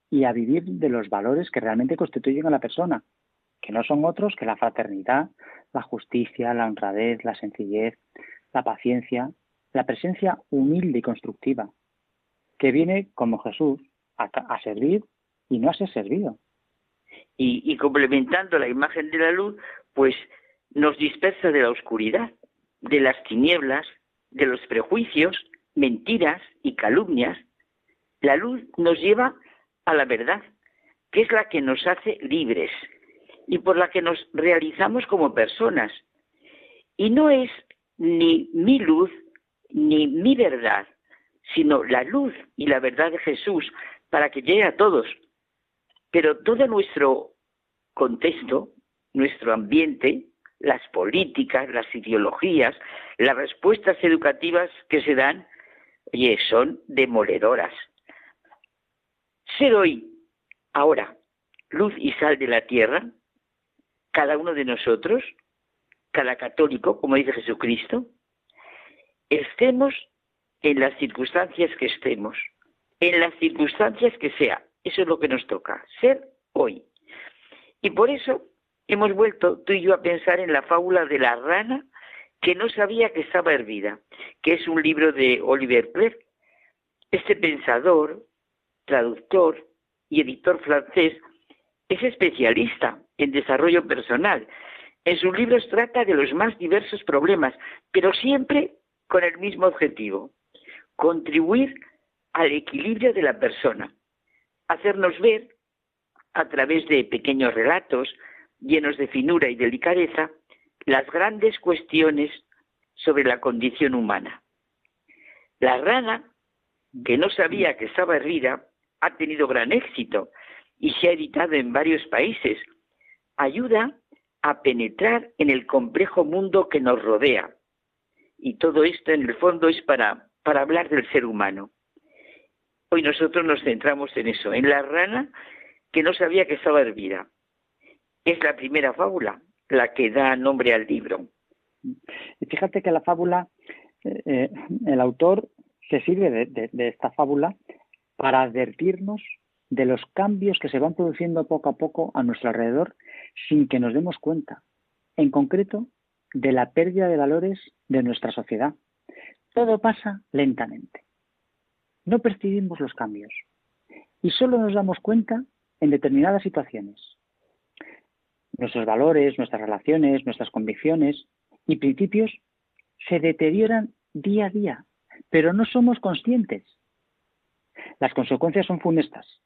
y a vivir de los valores que realmente constituyen a la persona, que no son otros que la fraternidad, la justicia, la honradez, la sencillez, la paciencia, la presencia humilde y constructiva, que viene como Jesús a, servir y no a ser servido. Y, complementando la imagen de la luz, pues nos dispersa de la oscuridad, de las tinieblas, de los prejuicios, mentiras y calumnias. La luz nos lleva a la verdad, que es la que nos hace libres y por la que nos realizamos como personas. Y no es ni mi luz ni mi verdad, sino la luz y la verdad de Jesús para que llegue a todos. Pero todo nuestro contexto, nuestro ambiente, las políticas, las ideologías, las respuestas educativas que se dan, oye, son demoledoras. Ser hoy, ahora, luz y sal de la tierra, cada uno de nosotros, cada católico, como dice Jesucristo, estemos en las circunstancias que estemos, en las circunstancias que sea. Eso es lo que nos toca, ser hoy. Y por eso hemos vuelto tú y yo a pensar en la fábula de la rana que no sabía que estaba hervida, que es un libro de Oliver Clerc. Este pensador, traductor y editor francés es especialista en desarrollo personal. En sus libros trata de los más diversos problemas, pero siempre con el mismo objetivo, contribuir al equilibrio de la persona, hacernos ver, a través de pequeños relatos llenos de finura y delicadeza, las grandes cuestiones sobre la condición humana. La rana, que no sabía que estaba hervida, ha tenido gran éxito y se ha editado en varios países. Ayuda a penetrar en el complejo mundo que nos rodea. Y todo esto en el fondo es para, para hablar del ser humano. Hoy nosotros nos centramos en eso, en la rana que no sabía que estaba hervida. Es la primera fábula, la que da nombre al libro. Y fíjate que la fábula, eh, eh, el autor se sirve de, esta fábula para advertirnos de los cambios que se van produciendo poco a poco a nuestro alrededor sin que nos demos cuenta. En concreto, de la pérdida de valores de nuestra sociedad. Todo pasa lentamente. No percibimos los cambios y solo nos damos cuenta en determinadas situaciones. Nuestros valores, nuestras relaciones, nuestras convicciones y principios se deterioran día a día, pero no somos conscientes. Las consecuencias son funestas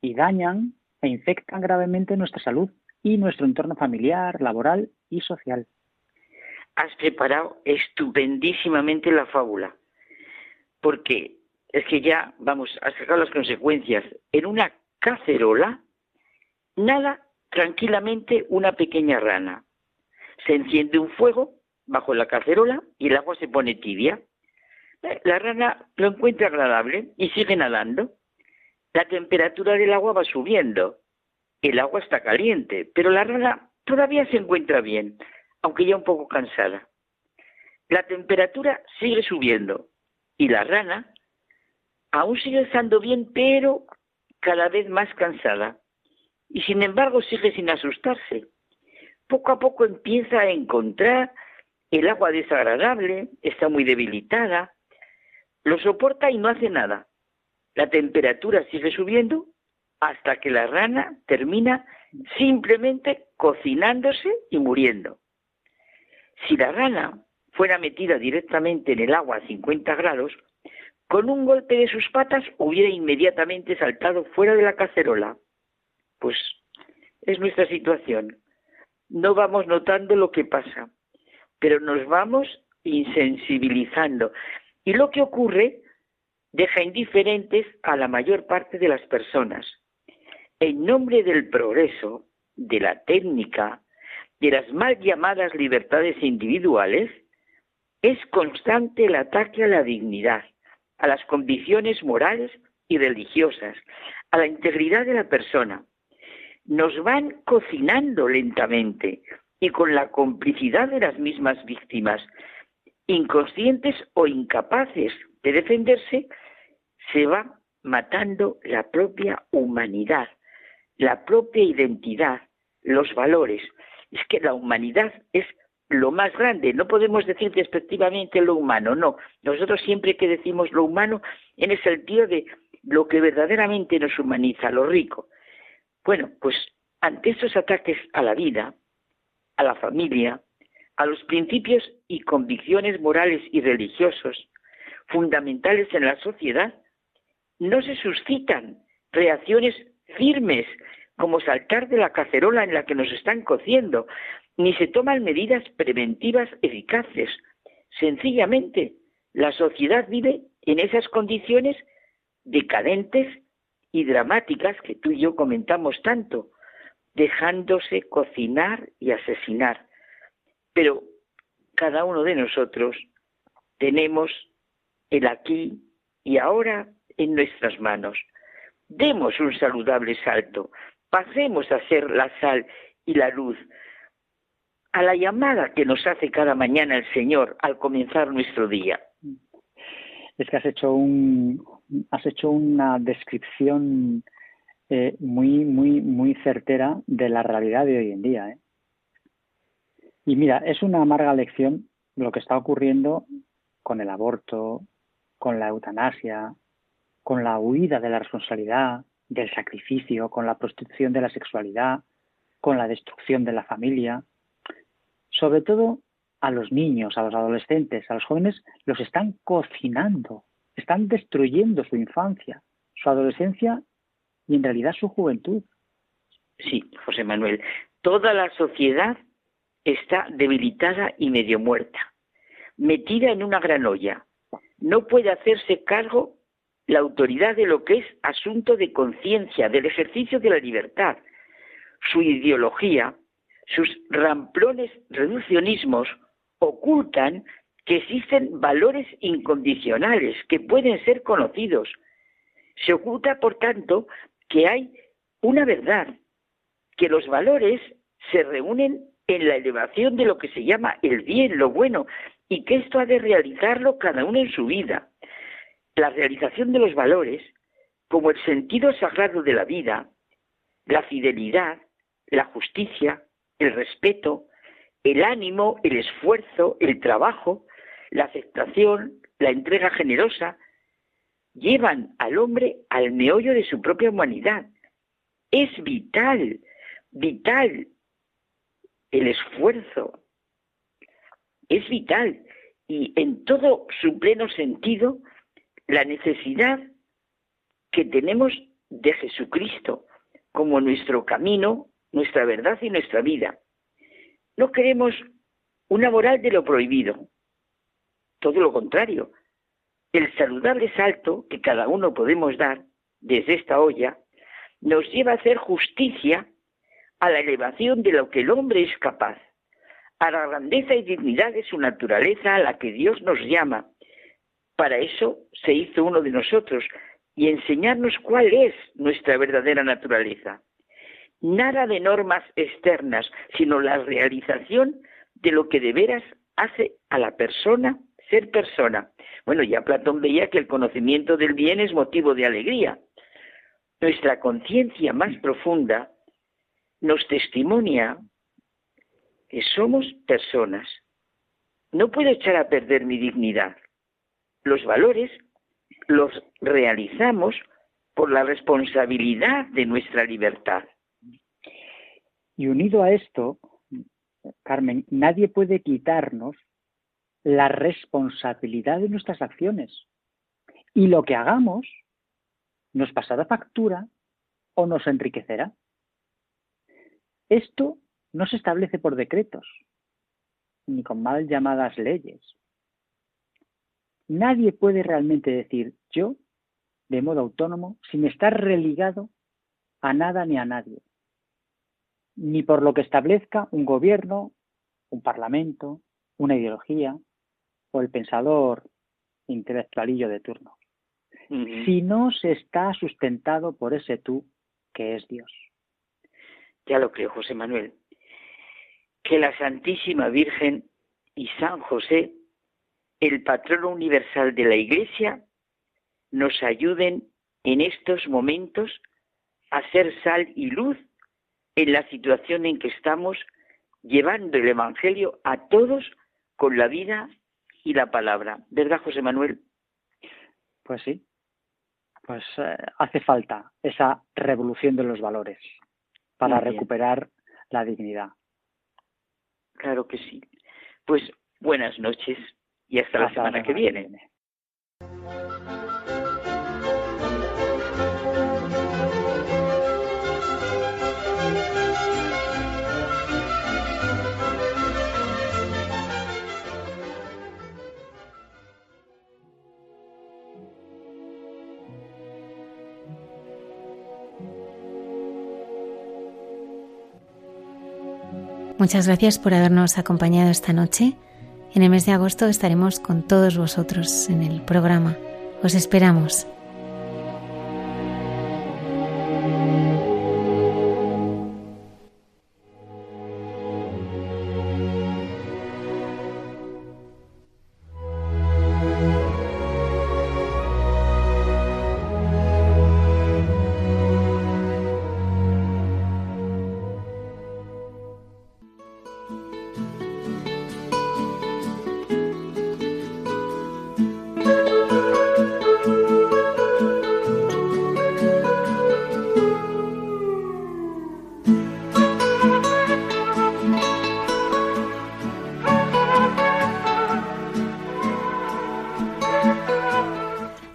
y dañan e infectan gravemente nuestra salud y nuestro entorno familiar, laboral y social. Has preparado estupendísimamente la fábula, porque es que ya, vamos, a sacar las consecuencias. En una cacerola nada tranquilamente una pequeña rana. Se enciende un fuego bajo la cacerola y el agua se pone tibia. Eh, la rana lo encuentra agradable y sigue nadando. La temperatura del agua va subiendo. El agua está caliente, pero la rana todavía se encuentra bien, aunque ya un poco cansada. La temperatura sigue subiendo y la rana aún sigue estando bien, pero cada vez más cansada. Y sin embargo sigue sin asustarse. Poco a poco empieza a encontrar el agua desagradable, está muy debilitada, lo soporta y no hace nada. La temperatura sigue subiendo hasta que la rana termina simplemente cocinándose y muriendo. Si la rana fuera metida directamente en el agua a 50 grados, con un golpe de sus patas hubiera inmediatamente saltado fuera de la cacerola. Pues es nuestra situación. No vamos notando lo que pasa, pero nos vamos insensibilizando. Y lo que ocurre deja indiferentes a la mayor parte de las personas. En nombre del progreso, de la técnica, de las mal llamadas libertades individuales, es constante el ataque a la dignidad, a las condiciones morales y religiosas, a la integridad de la persona. Nos van cocinando lentamente y con la complicidad de las mismas víctimas, inconscientes o incapaces de defenderse, se va matando la propia humanidad, la propia identidad, los valores. Es que la humanidad es lo más grande. No podemos decir despectivamente lo humano, no. Nosotros siempre que decimos lo humano en el sentido de lo que verdaderamente nos humaniza, lo rico. Bueno, pues ante estos ataques a la vida, a la familia, a los principios y convicciones morales y religiosos fundamentales en la sociedad, no se suscitan reacciones firmes como saltar de la cacerola en la que nos están cociendo, ni se toman medidas preventivas eficaces. Sencillamente, la sociedad vive en esas condiciones decadentes y dramáticas que tú y yo comentamos tanto, dejándose cocinar y asesinar. Pero cada uno de nosotros tenemos el aquí y ahora en nuestras manos. Demos un saludable salto, pasemos a ser la sal y la luz, a la llamada que nos hace cada mañana el Señor al comenzar nuestro día. Es que has hecho un has hecho una descripción eh, muy muy muy certera de la realidad de hoy en día. ¿eh? Y mira, es una amarga lección lo que está ocurriendo con el aborto, con la eutanasia, con la huida de la responsabilidad, del sacrificio, con la prostitución de la sexualidad, con la destrucción de la familia, sobre todo a los niños, a los adolescentes, a los jóvenes, los están cocinando, están destruyendo su infancia, su adolescencia y en realidad su juventud. Sí, José Manuel, toda la sociedad está debilitada y medio muerta, metida en una gran olla. No puede hacerse cargo la autoridad de lo que es asunto de conciencia, del ejercicio de la libertad. Su ideología, sus ramplones reduccionismos ocultan que existen valores incondicionales que pueden ser conocidos. Se oculta, por tanto, que hay una verdad, que los valores se reúnen en la elevación de lo que se llama el bien, lo bueno, y que esto ha de realizarlo cada uno en su vida. La realización de los valores, como el sentido sagrado de la vida, la fidelidad, la justicia, el respeto, el ánimo, el esfuerzo, el trabajo, la aceptación, la entrega generosa, llevan al hombre al meollo de su propia humanidad. Es vital, vital el esfuerzo. Es vital y en todo su pleno sentido la necesidad que tenemos de Jesucristo como nuestro camino, nuestra verdad y nuestra vida. No queremos una moral de lo prohibido, todo lo contrario. El saludable salto que cada uno podemos dar desde esta olla nos lleva a hacer justicia a la elevación de lo que el hombre es capaz, a la grandeza y dignidad de su naturaleza a la que Dios nos llama. Para eso se hizo uno de nosotros y enseñarnos cuál es nuestra verdadera naturaleza. Nada de normas externas, sino la realización de lo que de veras hace a la persona ser persona. Bueno, ya Platón veía que el conocimiento del bien es motivo de alegría. Nuestra conciencia más profunda nos testimonia que somos personas. No puedo echar a perder mi dignidad. Los valores los realizamos por la responsabilidad de nuestra libertad. Y unido a esto, Carmen, nadie puede quitarnos la responsabilidad de nuestras acciones. Y lo que hagamos nos pasará factura o nos enriquecerá. Esto no se establece por decretos, ni con mal llamadas leyes. Nadie puede realmente decir yo, de modo autónomo, sin estar religado a nada ni a nadie, ni por lo que establezca un gobierno, un parlamento, una ideología o el pensador intelectualillo de turno, si no se está sustentado por ese tú que es Dios. Ya lo creo, José Manuel. Que la Santísima Virgen y San José, el patrono universal de la Iglesia, nos ayuden en estos momentos a ser sal y luz en la situación en que estamos llevando el Evangelio a todos con la vida y la palabra. ¿Verdad, José Manuel? Pues sí, pues eh, hace falta esa revolución de los valores para recuperar la dignidad. Claro que sí. Pues buenas noches y hasta, la semana, que viene. Muchas gracias por habernos acompañado esta noche. En el mes de agosto estaremos con todos vosotros en el programa. Os esperamos.